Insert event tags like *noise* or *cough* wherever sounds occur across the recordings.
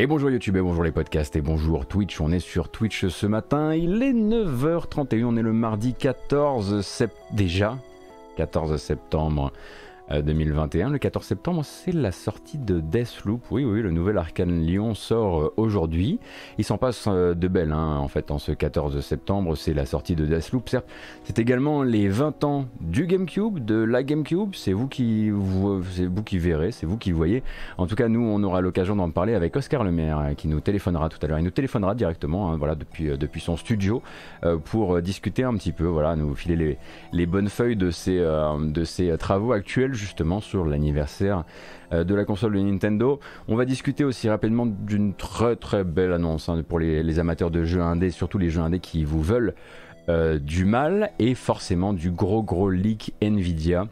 Et bonjour YouTube et bonjour les podcasts et bonjour Twitch. On est sur Twitch ce matin. Il est 9h31. On est le mardi 14 septembre. Déjà 14 septembre 2021. Euh, le 14 septembre, c'est la sortie de Deathloop. Oui, oui, le nouvel Arcane Lyon sort euh, aujourd'hui. Il s'en passe euh, de belles, hein, en fait, en ce 14 septembre. C'est la sortie de Deathloop. Certes, c'est également les 20 ans du GameCube, de la GameCube. C'est vous qui, vous, vous qui verrez, c'est vous qui voyez. En tout cas, nous, on aura l'occasion d'en parler avec Oscar Lemaire, qui nous téléphonera tout à l'heure. Il nous téléphonera directement, hein, voilà, depuis, depuis son studio, pour discuter un petit peu, voilà, nous filer les, les bonnes feuilles de de ces travaux actuels justement sur l'anniversaire euh, de la console de Nintendo. On va discuter aussi rapidement d'une très très belle annonce hein, pour les, amateurs de jeux indés, surtout les jeux indés qui vous veulent euh, du mal et forcément du gros gros leak Nvidia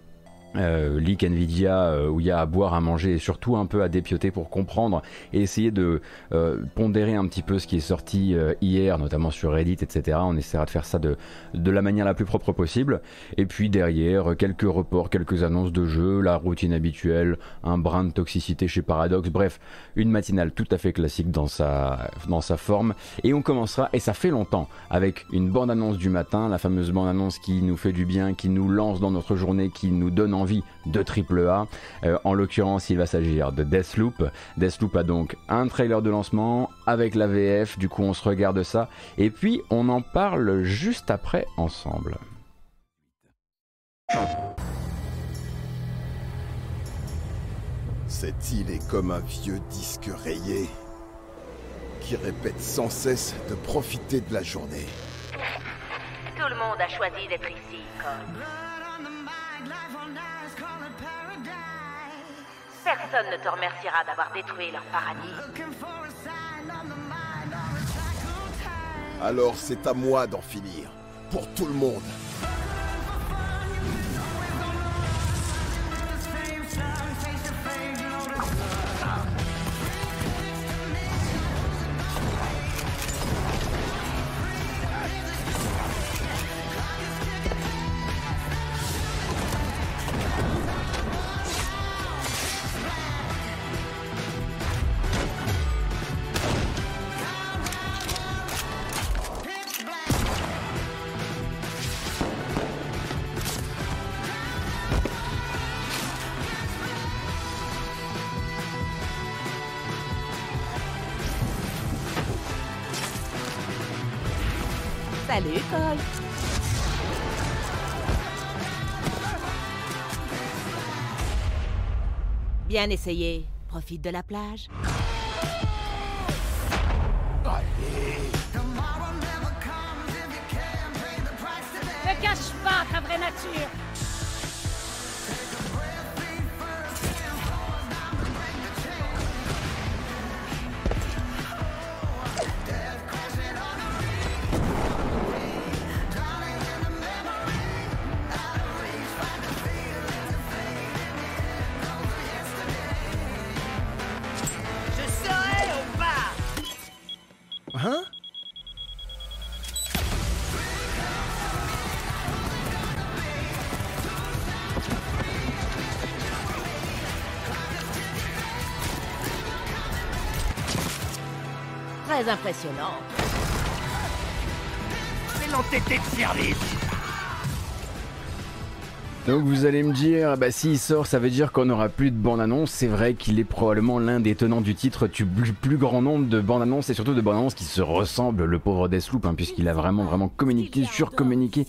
euh, leak Nvidia euh, où il y a à boire, à manger et surtout un peu à dépioter pour comprendre et essayer de euh, pondérer un petit peu ce qui est sorti euh, hier, notamment sur Reddit, etc. On essaiera de faire ça de, de la manière la plus propre possible. Et puis derrière, quelques reports, quelques annonces de jeux, la routine habituelle, un brin de toxicité chez Paradox, bref, une matinale tout à fait classique dans sa, dans sa forme. Et on commencera, et ça fait longtemps, avec une bande-annonce du matin, la fameuse bande-annonce qui nous fait du bien, qui nous lance dans notre journée, qui nous donne envie de AAA. Euh, en l'occurrence, il va s'agir de Deathloop. Deathloop a donc un trailer de lancement avec la VF, du coup on se regarde ça, et puis on en parle juste après ensemble. Cette île est comme un vieux disque rayé qui répète sans cesse de profiter de la journée. Tout le monde a choisi d'être ici, Cole. Personne ne te remerciera d'avoir détruit leur paradis. Alors c'est à moi d'en finir. Pour tout le monde. Bien essayé. Profite de la plage. Ne cache pas ta vraie nature impressionnant. C'est l'entêté de service donc vous allez me dire, bah s'il sort, ça veut dire qu'on n'aura plus de bande-annonce. C'est vrai qu'il est probablement l'un des tenants du titre du plus, grand nombre de bandes-annonces et surtout de bandes-annonces qui se ressemblent, le pauvre Deathloop, hein, puisqu'il a vraiment vraiment communiqué, surcommuniqué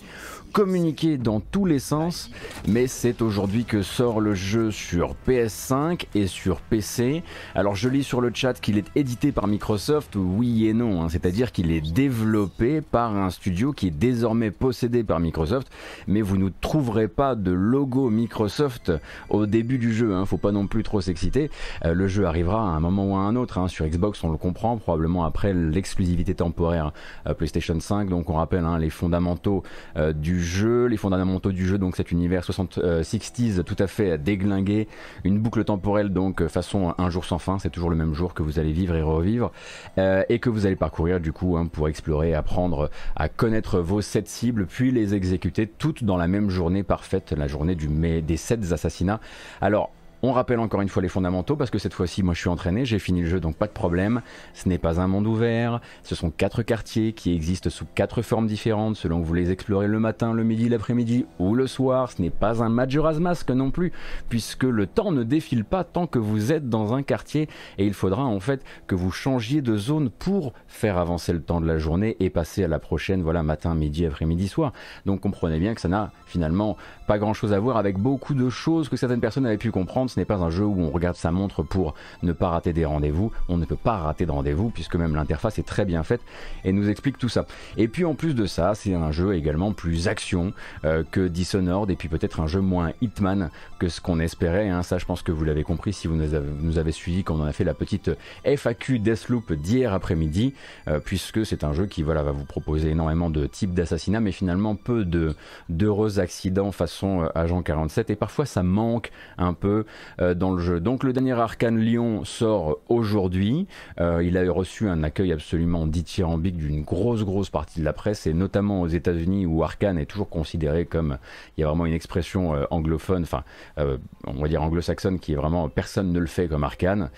communiqué dans tous les sens, mais c'est aujourd'hui que sort le jeu sur PS5 et sur PC. Alors je lis sur le chat qu'il est édité par Microsoft, oui et non, hein. c'est-à-dire qu'il est développé par un studio qui est désormais possédé par Microsoft, mais vous ne trouverez pas de logo Microsoft au début du jeu, hein. faut pas non plus trop s'exciter. Euh, le jeu arrivera à un moment ou à un autre, hein. sur Xbox on le comprend, probablement après l'exclusivité temporaire euh, PlayStation 5, donc on rappelle les fondamentaux euh, du jeu, les fondamentaux du jeu, donc cet univers 60-60s euh, tout à fait déglingué, une boucle temporelle donc façon un jour sans fin, c'est toujours le même jour que vous allez vivre et revivre, et que vous allez parcourir du coup hein, pour explorer, apprendre à connaître vos sept cibles, puis les exécuter toutes dans la même journée parfaite, la journée du mai des sept assassinats. Alors On rappelle encore une fois les fondamentaux parce que cette fois-ci, moi je suis entraîné, j'ai fini le jeu donc pas de problème. Ce n'est pas un monde ouvert, ce sont quatre quartiers qui existent sous quatre formes différentes selon que vous les explorez le matin, le midi, l'après-midi ou le soir. Ce n'est pas un Majora's Mask non plus puisque le temps ne défile pas tant que vous êtes dans un quartier et il faudra en fait que vous changiez de zone pour faire avancer le temps de la journée et passer à la prochaine, voilà, matin, midi, après-midi, soir. Donc comprenez bien que ça n'a finalement pas grand-chose à voir avec beaucoup de choses que certaines personnes avaient pu comprendre ce n'est pas un jeu où on regarde sa montre pour ne pas rater des rendez-vous. On ne peut pas rater de rendez-vous puisque même l'interface est très bien faite et nous explique tout ça. Et puis en plus de ça, c'est un jeu également plus action euh, que Dishonored et puis peut-être un jeu moins Hitman que ce qu'on espérait. Hein. Ça, je pense que vous l'avez compris si vous nous avez, nous avez suivis quand on a fait la petite FAQ Deathloop d'hier après-midi, euh, puisque c'est un jeu qui va vous proposer énormément de types d'assassinats, mais finalement peu de d'heureux accidents façon euh, Agent 47 et parfois ça manque un peu euh, dans le jeu. Donc le dernier Arcane Lyon sort aujourd'hui. Euh, il a reçu un accueil absolument dithyrambique d'une grosse grosse partie de la presse et notamment aux États-Unis où Arcane est toujours considéré comme il y a vraiment une expression euh, anglophone, enfin on va dire anglo-saxonne qui est vraiment personne ne le fait comme Arcane.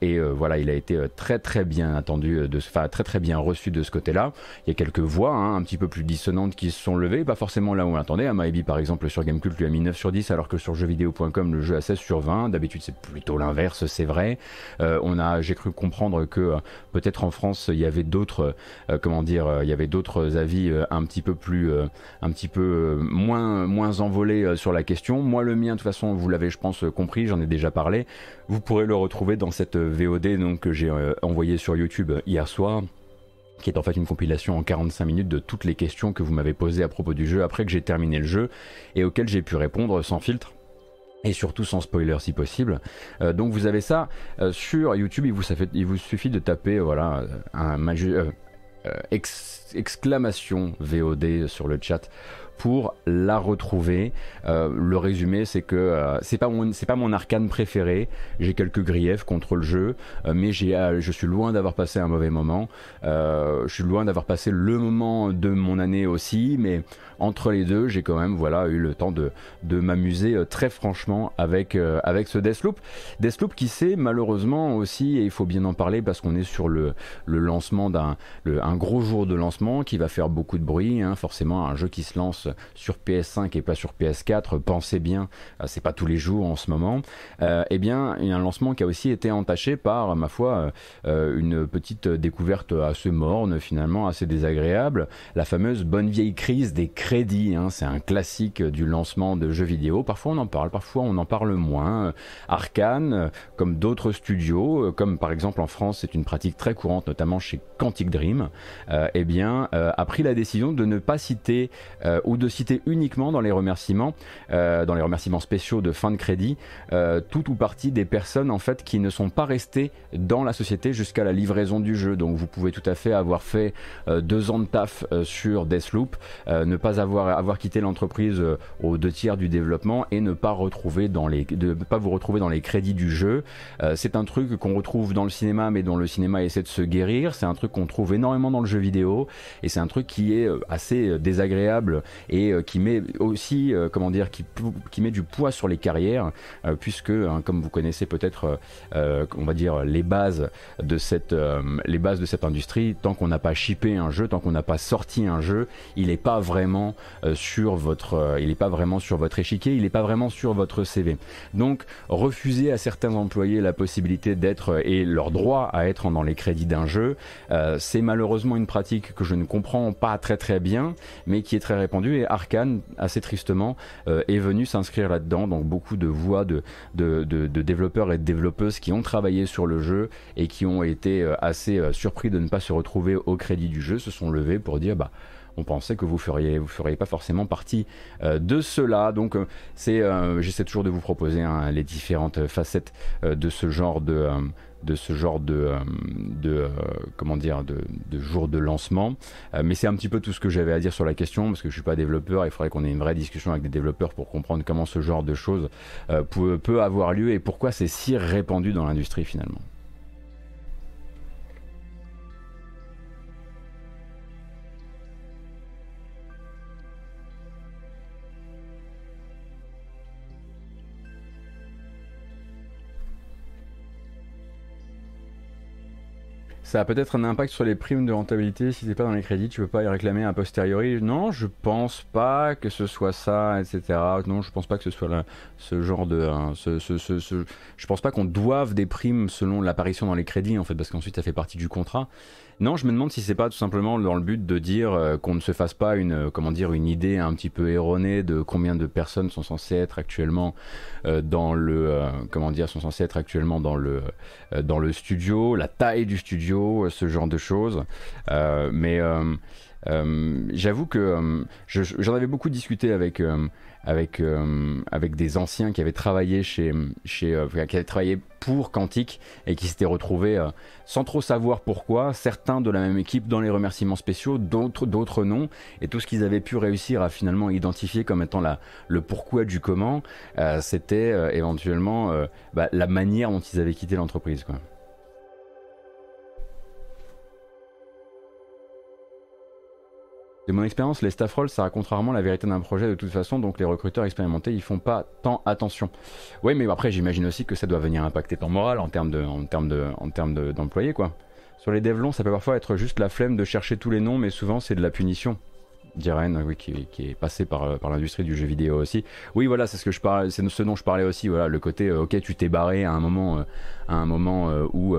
et voilà, il a été très très bien attendu, de, enfin très très bien reçu de ce côté-là. Il y a quelques voix hein, un petit peu plus dissonantes qui se sont levées, pas forcément là où on l'attendait. Amaebi par exemple sur Gamecult lui a mis 9 sur 10 alors que sur jeuxvideo.com le jeu a 16 sur 20. D'habitude, c'est plutôt l'inverse, c'est vrai. Euh, on a, j'ai cru comprendre que euh, peut-être en France, il y avait d'autres, euh, comment dire, il y avait d'autres avis un petit peu plus, un petit peu moins, moins envolés sur la question. Moi, le mien, de toute façon, vous l'avez, je pense, compris. J'en ai déjà parlé. Vous pourrez le retrouver dans cette VOD donc que j'ai envoyé sur YouTube hier soir qui est en fait une compilation en 45 minutes de toutes les questions que vous m'avez posées à propos du jeu après que j'ai terminé le jeu et auxquelles j'ai pu répondre sans filtre et surtout sans spoiler si possible. Euh, donc vous avez ça euh, sur YouTube, il vous, suffit de taper voilà, un euh, exclamation VOD sur le chat pour la retrouver. Euh, le résumé, c'est que euh, c'est pas mon c'est pas mon arcane préféré. J'ai quelques griefs contre le jeu, euh, mais j'ai je suis loin d'avoir passé un mauvais moment. je suis loin d'avoir passé le moment de mon année aussi, mais entre les deux, j'ai quand même voilà eu le temps de de m'amuser très franchement avec avec ce Deathloop. Deathloop qui sait malheureusement aussi, et il faut bien en parler parce qu'on est sur le le lancement d'un un gros jour de lancement qui va faire beaucoup de bruit. Hein, forcément, un jeu qui se lance sur PS5 et pas sur PS4, pensez bien, euh, c'est pas tous les jours en ce moment, euh, eh bien, il y a un lancement qui a aussi été entaché par, ma foi, euh, une petite découverte assez morne, finalement, assez désagréable, la fameuse bonne vieille crise des crédits. Hein. c'est un classique du lancement de jeux vidéo. Parfois on en parle, parfois on en parle moins. Arkane, comme d'autres studios, comme par exemple en France, c'est une pratique très courante, notamment chez Quantic Dream, eh bien, a pris la décision de ne pas citer ou de citer uniquement dans les remerciements, euh, dans les remerciements spéciaux de fin de crédit, euh, tout ou partie des personnes en fait qui ne sont pas restées dans la société jusqu'à la livraison du jeu. Donc vous pouvez tout à fait avoir fait euh, deux ans de taf sur Deathloop, ne pas avoir quitté l'entreprise aux deux tiers du développement et ne pas retrouver dans les de pas vous retrouver dans les crédits du jeu. c'est un truc qu'on retrouve dans le cinéma, mais dont le cinéma essaie de se guérir. C'est un truc qu'on trouve énormément dans le jeu vidéo et c'est un truc qui est assez désagréable et euh, qui met aussi, euh, comment dire, qui, qui met du poids sur les carrières, euh, puisque, hein, comme vous connaissez peut-être, on va dire, les bases de cette, les bases de cette industrie, tant qu'on n'a pas shippé un jeu, tant qu'on n'a pas sorti un jeu, il n'est pas vraiment sur votre, il n'est pas vraiment sur votre échiquier, il n'est pas vraiment sur votre CV. Donc, refuser à certains employés la possibilité d'être et leur droit à être dans les crédits d'un jeu, c'est malheureusement une pratique que je ne comprends pas très très bien, mais qui est très répandue et Arkane, assez tristement, euh, est venu s'inscrire là-dedans. Donc beaucoup de voix de, de, développeurs et de développeuses qui ont travaillé sur le jeu et qui ont été euh, assez euh, surpris de ne pas se retrouver au crédit du jeu se sont levés pour dire bah on pensait que vous feriez vous feriez pas forcément partie de cela donc c'est j'essaie toujours de vous proposer hein, les différentes facettes de ce genre de de ce genre de, euh, de euh, comment dire de, jour de lancement. Euh, mais c'est un petit peu tout ce que j'avais à dire sur la question parce que je suis pas développeur. Il faudrait qu'on ait une vraie discussion avec des développeurs pour comprendre comment ce genre de choses peut avoir lieu et pourquoi c'est si répandu dans l'industrie finalement. Ça a peut-être un impact sur les primes de rentabilité. Si c'est pas dans les crédits, tu peux pas y réclamer a posteriori. Non, je pense pas que ce soit ça, etc. Non, je pense pas que ce soit ce genre de. Hein, je pense pas qu'on doive des primes selon l'apparition dans les crédits, en fait, parce qu'ensuite ça fait partie du contrat. Non, je me demande si c'est pas tout simplement dans le but de dire euh, qu'on ne se fasse pas une, euh, comment idée un petit peu erronée de combien de personnes sont censées être actuellement euh, dans le, comment dire, sont censées être actuellement dans le, dans le studio, la taille du studio, ce genre de choses. mais j'avoue que j'en avais beaucoup discuté avec avec, euh, avec des anciens qui avaient travaillé chez, chez euh, qui avaient travaillé pour Quantique et qui s'étaient retrouvés euh, sans trop savoir pourquoi, certains de la même équipe dans les remerciements spéciaux, d'autres non, et tout ce qu'ils avaient pu réussir à finalement identifier comme étant la, le pourquoi du comment, c'était éventuellement bah, la manière dont ils avaient quitté l'entreprise. Quoi. De mon expérience, les staff roles, ça raconte rarement la vérité d'un projet de toute façon, donc les recruteurs expérimentés, ils font pas tant attention. Oui, mais après, j'imagine aussi que ça doit venir impacter ton moral en termes d'employés, quoi. Sur les devs longs, ça peut parfois être juste la flemme de chercher tous les noms, mais souvent c'est de la punition. Diren, oui, qui, est passé par, l'industrie du jeu vidéo aussi. Oui, voilà, c'est ce que je c'est ce dont je parlais aussi. Voilà, le côté, euh, ok, tu t'es barré à un moment, euh, à un moment euh, où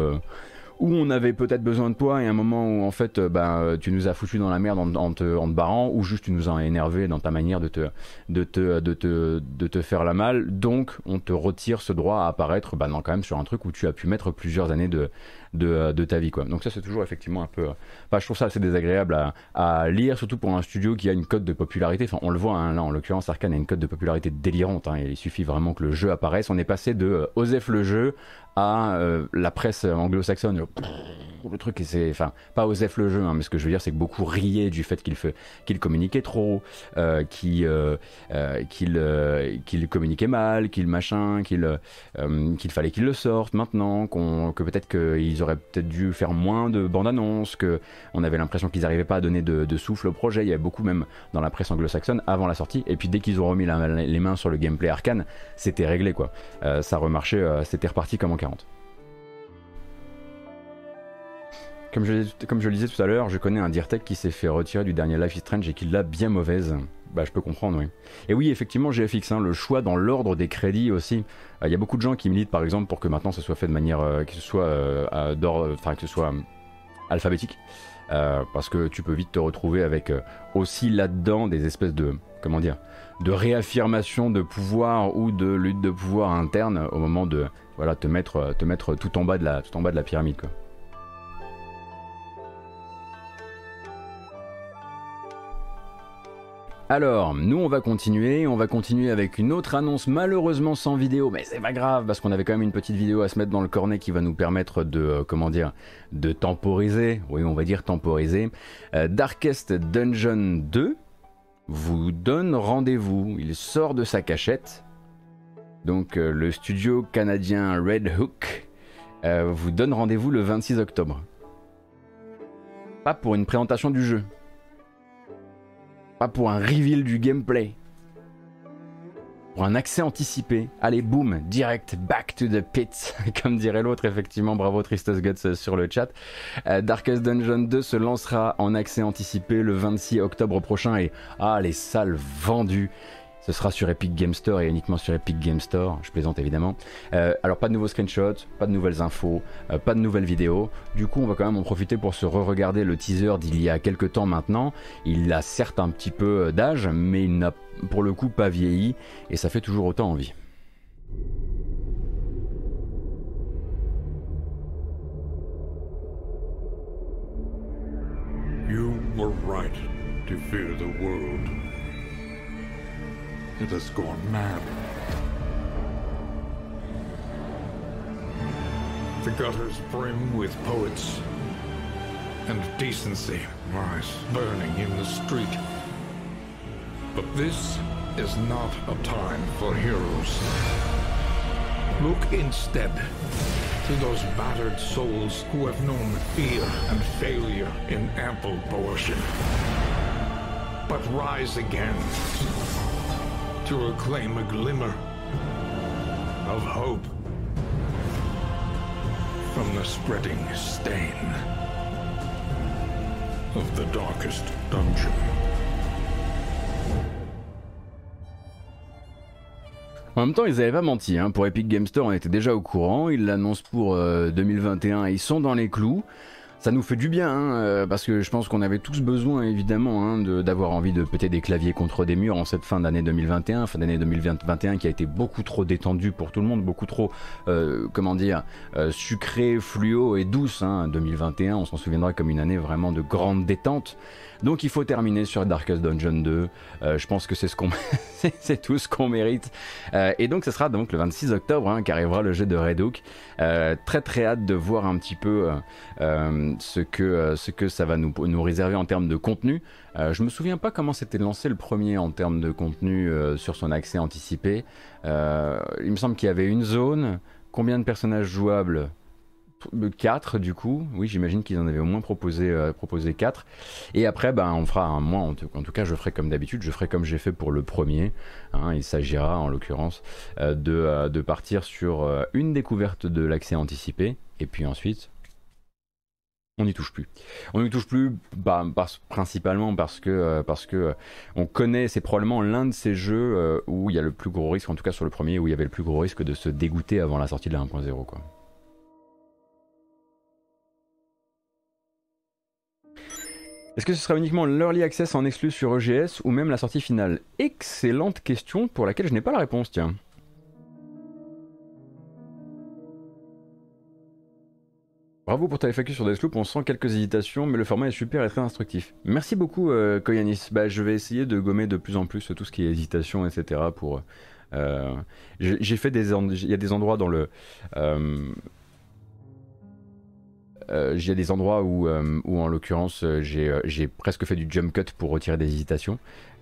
où on avait peut-être besoin de toi et un moment où en fait bah, tu nous as foutu dans la merde en, te, en, te, barrant ou juste tu nous as énervé dans ta manière de te, de te, de te, de te faire la mal donc on te retire ce droit à apparaître bah, non, quand même sur un truc où tu as pu mettre plusieurs années de, de, de ta vie quoi. donc ça c'est toujours effectivement un peu bah, je trouve ça assez désagréable à, lire surtout pour un studio qui a une cote de popularité enfin on le voit hein, là en l'occurrence Arkane a une cote de popularité délirante hein, il suffit vraiment que le jeu apparaisse on est passé de euh, Osef le jeu à euh, la presse anglo-saxonne. Truc, c'est, enfin, pas Osef le jeu, hein, mais ce que je veux dire, c'est que beaucoup riaient du fait qu'il qu'il communiquait trop, euh, qu'il euh, euh, qu'il communiquait mal, qu'il machin, qu'il qu'il fallait qu'il le sorte maintenant, qu'on que peut-être qu'ils auraient peut-être dû faire moins de bandes annonces, que on avait l'impression qu'ils n'arrivaient pas à donner de, souffle au projet. Il y avait beaucoup même dans la presse anglo-saxonne avant la sortie. Et puis dès qu'ils ont remis les mains sur le gameplay arcane, c'était réglé quoi. ça remarchait, c'était reparti comme en 40. Comme je, le disais tout à l'heure, je connais un Dirtech qui s'est fait retirer du dernier Life is Strange et qui l'a bien mauvaise. Bah, je peux comprendre, oui. Et oui, effectivement, GFX, hein, le choix dans l'ordre des crédits aussi. Euh, il y a beaucoup de gens qui militent, par exemple, pour que maintenant ça soit fait de manière. Euh, que ce soit, euh, que ce soit alphabétique. parce que tu peux vite te retrouver avec aussi là-dedans des espèces de. Comment dire De réaffirmation de pouvoir ou de lutte de pouvoir interne au moment de. Voilà, te mettre, te mettre tout, en bas de la, tout en bas de la pyramide, quoi. Alors, nous on va continuer, on va continuer avec une autre annonce malheureusement sans vidéo, mais c'est pas grave parce qu'on avait quand même une petite vidéo à se mettre dans le cornet qui va nous permettre de, euh, comment dire, de temporiser, oui on va dire temporiser. Euh, Darkest Dungeon 2 vous donne rendez-vous, il sort de sa cachette. Donc euh, le studio canadien Red Hook vous donne rendez-vous le 26 octobre. Pas pour une présentation du jeu, pas pour un reveal du gameplay. Pour un accès anticipé. Allez, boum, direct, back to the pit. *laughs* Comme dirait l'autre, effectivement, bravo Tristus Guts euh, sur le chat. Euh, Darkest Dungeon 2 se lancera en accès anticipé le 26 octobre prochain et ah, les salles vendues. Ce sera sur Epic Game Store et uniquement sur Epic Game Store, je plaisante évidemment. Euh, alors pas de nouveaux screenshots, pas de nouvelles infos, euh, pas de nouvelles vidéos. Du coup on va quand même en profiter pour se re-regarder le teaser d'il y a quelques temps maintenant. Il a certes un petit peu euh, d'âge, mais il n'a pour le coup pas vieilli et ça fait toujours autant envie. It has gone mad. The gutters brim with poets, and decency lies burning in the street. But this is not a time for heroes. Look instead to those battered souls who have known fear and failure in ample portion. But rise again to reclaim a glimmer of hope. from the spreading stain of the darkest dungeon. En même temps, ils avaient pas menti. Hein. Pour Epic Game Store, on était déjà au courant. Ils l'annoncent pour 2021 et ils sont dans les clous. Ça nous fait du bien, hein, euh, parce que je pense qu'on avait tous besoin évidemment hein, d'avoir envie de péter des claviers contre des murs en cette fin d'année 2021, fin d'année 2021 qui a été beaucoup trop détendue pour tout le monde, beaucoup trop, euh, comment dire, euh, sucrée, fluo et douce. 2021, on s'en souviendra comme une année vraiment de grande détente. Donc il faut terminer sur Darkest Dungeon 2. Euh, je pense que c'est ce qu'on *laughs* tout ce qu'on mérite. Euh, et donc ce sera donc le 26 octobre hein, qu'arrivera le jeu de Red Hook. Euh, très très hâte de voir un petit peu ce, que, ce que ça va nous, nous réserver en termes de contenu. je me souviens pas comment c'était lancé le premier en termes de contenu sur son accès anticipé. il me semble qu'il y avait une zone. Combien de personnages jouables? 4 du coup, oui j'imagine qu'ils en avaient au moins proposé, euh, proposé 4. Et après ben, on fera un mois, en tout, cas je ferai comme d'habitude, je ferai comme j'ai fait pour le premier. Hein. il s'agira en l'occurrence euh, de, euh, de, partir sur une découverte de l'accès anticipé et puis ensuite on n'y touche plus. On n'y touche plus bah, principalement parce que, parce que on connaît, c'est probablement l'un de ces jeux où il y a le plus gros risque, en tout cas sur le premier, où il y avait le plus gros risque de se dégoûter avant la sortie de la 1.0 quoi. Est-ce que ce sera uniquement l'early access en exclu sur EGS ou même la sortie finale? Excellente question pour laquelle je n'ai pas la réponse, tiens. Bravo pour ta FAQ sur Deathloop, on sent quelques hésitations, mais le format est super et très instructif. Merci beaucoup euh, Koyanis. Bah, je vais essayer de gommer de plus en plus tout ce qui est hésitation, etc. Pour, euh, j'ai fait des, il y a des endroits dans le, euh, euh, a des endroits où, euh, en l'occurrence, euh, j'ai presque fait du jump cut pour retirer des hésitations.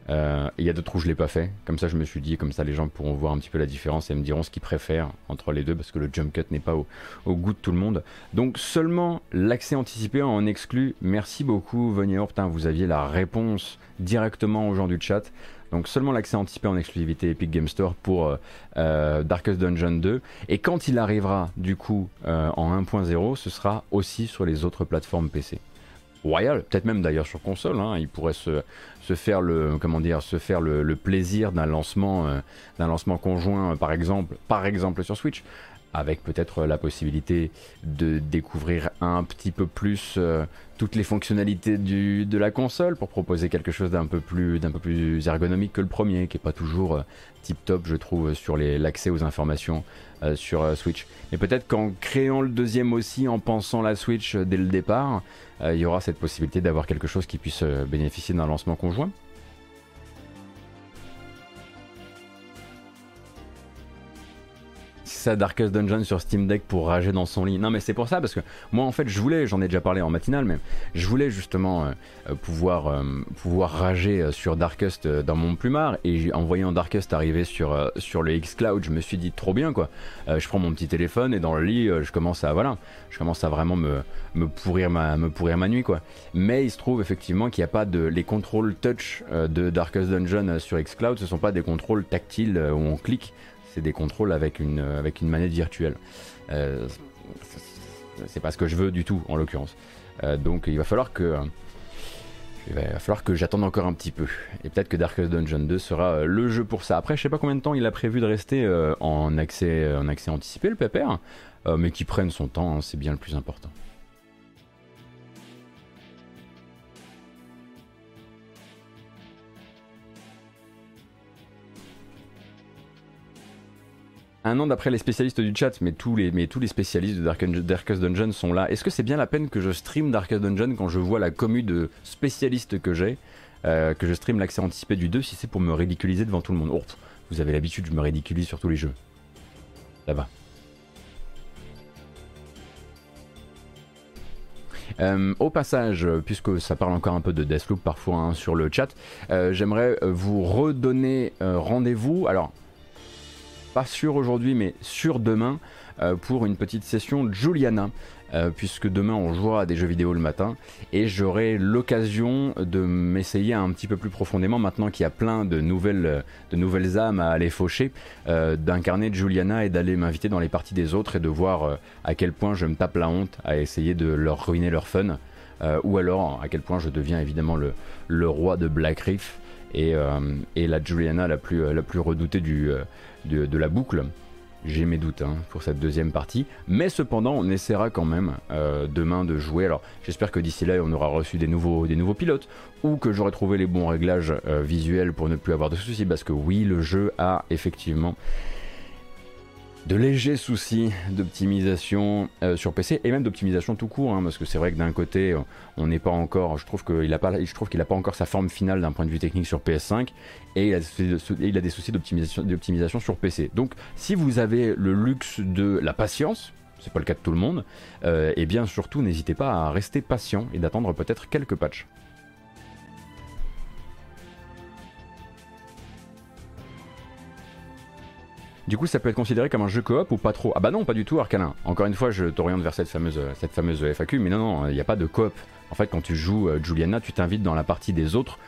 Il y a d'autres où je l'ai pas fait. Comme ça, je me suis dit, comme ça, les gens pourront voir un petit peu la différence et me diront ce qu'ils préfèrent entre les deux, parce que le jump cut n'est pas au, goût de tout le monde. Donc seulement l'accès anticipé en exclut. Merci beaucoup, Venier. vous aviez la réponse directement aux gens du chat. Donc seulement l'accès anticipé en exclusivité Epic Game Store pour euh, euh, Darkest Dungeon 2. Et quand il arrivera du coup euh, en 1.0, ce sera aussi sur les autres plateformes PC. Royal, peut-être même d'ailleurs sur console, hein, il pourrait se, faire le comment dire se faire le, plaisir d'un lancement conjoint par exemple sur Switch avec peut-être la possibilité de découvrir un petit peu plus euh, toutes les fonctionnalités de la console pour proposer quelque chose d'un peu plus ergonomique que le premier, qui est pas toujours euh, tip top, je trouve, sur l'accès aux informations euh, sur Switch. Et peut-être qu'en créant le deuxième aussi, en pensant la Switch dès le départ, il y aura cette possibilité d'avoir quelque chose qui puisse bénéficier d'un lancement conjoint. Sa Darkest Dungeon sur Steam Deck pour rager dans son lit. Non, mais c'est pour ça, parce que moi, en fait, je voulais, j'en ai déjà parlé en matinale, mais je voulais justement euh, euh, pouvoir, euh, pouvoir rager sur Darkest dans mon plumard. Et en voyant Darkest arriver sur, le X-Cloud, je me suis dit trop bien, quoi. je prends mon petit téléphone et dans le lit, je commence à, voilà, je commence à vraiment me, pourrir, ma, me pourrir ma nuit, quoi. Mais il se trouve effectivement qu'il n'y a pas de. Les contrôles touch de Darkest Dungeon sur X-Cloud, ce sont pas des contrôles tactiles où on clique des contrôles avec une, avec une manette virtuelle. Euh, c'est pas ce que je veux du tout en l'occurrence. Euh, donc il va falloir que il va falloir que j'attende encore un petit peu. Et peut-être que Darkest Dungeon 2 sera euh, le jeu pour ça. Après, je sais pas combien de temps il a prévu de rester en, accès, en accès anticipé, le pépère, mais qu'il prenne son temps, hein, c'est bien le plus important. Un an d'après les spécialistes du chat, mais tous les, spécialistes de Darkest Dungeon sont là. Est-ce que c'est bien la peine que je stream Darkest Dungeon quand je vois la commu de spécialistes que j'ai, euh, que je stream l'accès anticipé du 2 si c'est pour me ridiculiser devant tout le monde? Vous avez l'habitude, je me ridiculise sur tous les jeux. Va. Euh, au passage, puisque ça parle encore un peu de Deathloop parfois hein, sur le chat, euh, j'aimerais vous redonner rendez-vous. Alors, pas sûr aujourd'hui, mais sûr demain, euh, pour une petite session Juliana. euh, puisque demain on jouera à des jeux vidéo le matin, et j'aurai l'occasion de m'essayer un petit peu plus profondément, maintenant qu'il y a plein de nouvelles, de nouvelles âmes à aller faucher, euh, d'incarner Juliana et d'aller m'inviter dans les parties des autres et de voir à quel point je me tape la honte à essayer de leur ruiner leur fun, ou alors à quel point je deviens évidemment le, le roi de Black Reef et, et la Juliana la plus, plus redoutée du, de, la boucle. J'ai mes doutes hein, pour cette deuxième partie, mais cependant on essaiera quand même euh, demain de jouer. Alors j'espère que d'ici là on aura reçu des nouveaux, des nouveaux pilotes ou que j'aurai trouvé les bons réglages euh, visuels pour ne plus avoir de soucis parce que oui le jeu a effectivement de légers soucis d'optimisation euh, sur PC et même d'optimisation tout court, hein, parce que c'est vrai que d'un côté, on n'est pas encore, je trouve qu'il n'a pas, encore sa forme finale d'un point de vue technique sur PS5 et il a, des soucis d'optimisation, d'optimisation sur PC. Donc, si vous avez le luxe de la patience, c'est pas le cas de tout le monde, et euh, eh bien surtout n'hésitez pas à rester patient et d'attendre peut-être quelques patchs. Du coup, ça peut être considéré comme un jeu coop ou pas trop Ah bah non, pas du tout, Arcanin. Encore une fois, je t'oriente vers cette fameuse, cette fameuse FAQ, mais non, non, il n'y a pas de coop. En fait, quand tu joues euh, Juliana, tu t'invites dans la partie des autres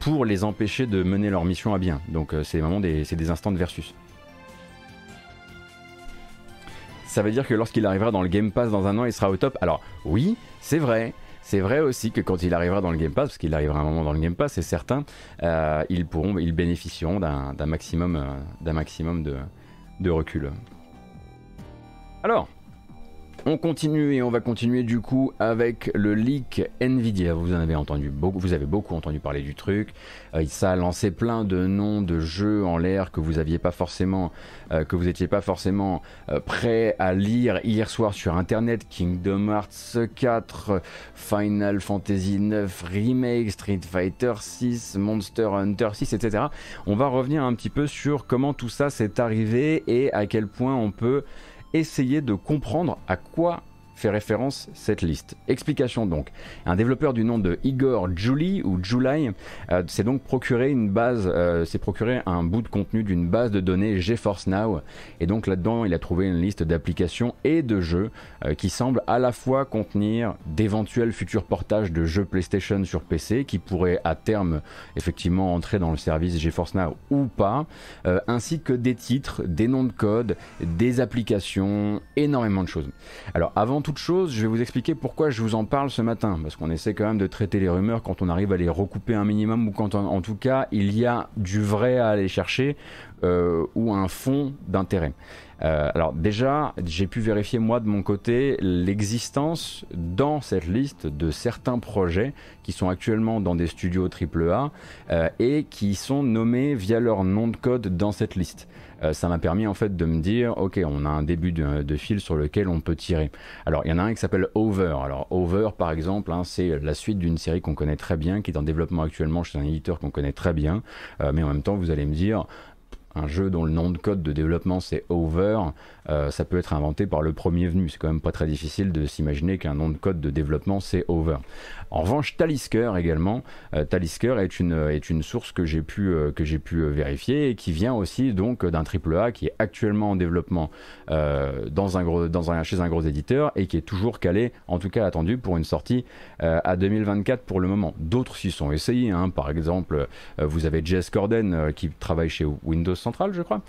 pour les empêcher de mener leur mission à bien. Donc euh, c'est vraiment des, des instants de versus. Ça veut dire que lorsqu'il arrivera dans le Game Pass dans un an, il sera au top. Alors oui, c'est vrai. C'est vrai aussi que quand il arrivera dans le Game Pass, parce qu'il arrivera un moment dans le Game Pass, c'est certain, euh, ils pourront, ils bénéficieront d'un maximum de, de recul. Alors, on continue et on va continuer du coup avec le leak Nvidia. Vous en avez entendu beaucoup, entendu parler du truc. Euh, ça a lancé plein de noms de jeux en l'air que vous aviez pas forcément, euh, que vous n'étiez pas forcément euh, prêt à lire hier soir sur internet. Kingdom Hearts 4, Final Fantasy 9 Remake, Street Fighter 6, Monster Hunter 6, etc. On va revenir un petit peu sur comment tout ça s'est arrivé et à quel point on peut essayer de comprendre à quoi fait référence cette liste. Explication donc. Un développeur du nom de Igor Julie ou July euh, s'est donc procuré une base, euh, s'est procuré un bout de contenu d'une base de données GeForce Now et donc là-dedans il a trouvé une liste d'applications et de jeux euh, qui semblent à la fois contenir d'éventuels futurs portages de jeux PlayStation sur PC qui pourraient à terme effectivement entrer dans le service GeForce Now ou pas, ainsi que des titres, des noms de code, des applications, énormément de choses. Alors avant toute chose, je vais vous expliquer pourquoi je vous en parle ce matin, parce qu'on essaie quand même de traiter les rumeurs quand on arrive à les recouper un minimum ou quand en, tout cas il y a du vrai à aller chercher euh, ou un fond d'intérêt. Euh, alors déjà, j'ai pu vérifier moi de mon côté l'existence dans cette liste de certains projets qui sont actuellement dans des studios AAA euh, et qui sont nommés via leur nom de code dans cette liste. Euh, ça m'a permis en fait de me dire, ok, on a un début de, fil sur lequel on peut tirer. Alors il y en a un qui s'appelle Over. Alors Over par exemple, hein, c'est la suite d'une série qu'on connaît très bien, qui est en développement actuellement chez un éditeur qu'on connaît très bien, euh, mais en même temps vous allez me dire, un jeu dont le nom de code de développement c'est Over, euh, ça peut être inventé par le premier venu. C'est quand même pas très difficile de s'imaginer qu'un nom de code de développement c'est Over. En revanche, Talisker également, euh, Talisker est une, est une source que j'ai pu, euh, que pu vérifier et qui vient aussi donc d'un AAA qui est actuellement en développement dans un gros, dans un, chez un gros éditeur et qui est toujours calé, en tout cas attendu pour une sortie à 2024 pour le moment. D'autres s'y sont essayés, hein. par exemple, vous avez Jess Corden qui travaille chez Windows Central, je crois,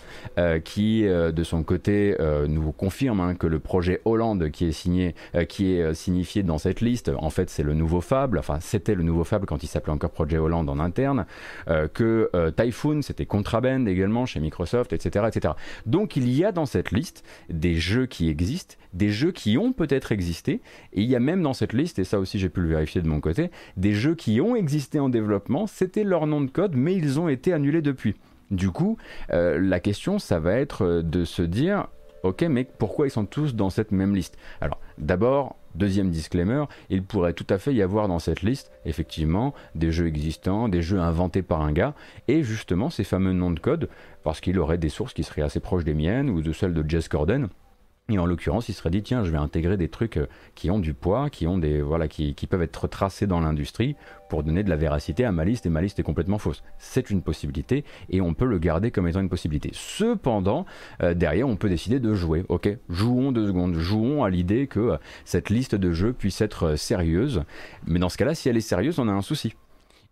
qui de son côté nous confirme hein, que le projet Hollande qui est signé, qui est signifié dans cette liste, en fait c'est le nouveau Fable, enfin c'était le nouveau Fable quand il s'appelait encore Project Holland en interne, euh, que euh, Typhoon c'était Contraband également chez Microsoft, etc., etc. Donc il y a dans cette liste des jeux qui existent, des jeux qui ont peut-être existé, et il y a même dans cette liste, et ça aussi j'ai pu le vérifier de mon côté, des jeux qui ont existé en développement, c'était leur nom de code, mais ils ont été annulés depuis. Du coup, euh, la question, ça va être de se dire, ok, mais pourquoi ils sont tous dans cette même liste? Alors, d'abord, Deuxième disclaimer, il pourrait tout à fait y avoir dans cette liste, effectivement, des jeux existants, des jeux inventés par un gars, et justement ces fameux noms de code, parce qu'il aurait des sources qui seraient assez proches des miennes ou de celles de Jess Corden, Et en l'occurrence, il serait dit tiens, je vais intégrer des trucs euh, qui ont du poids, qui ont des voilà, qui, peuvent être tracés dans l'industrie pour donner de la véracité à ma liste et ma liste est complètement fausse. C'est une possibilité et on peut le garder comme étant une possibilité. Cependant, euh, derrière, on peut décider de jouer. Ok, jouons deux secondes, jouons à l'idée que euh, cette liste de jeux puisse être sérieuse. Mais dans ce cas-là, si elle est sérieuse, on a un souci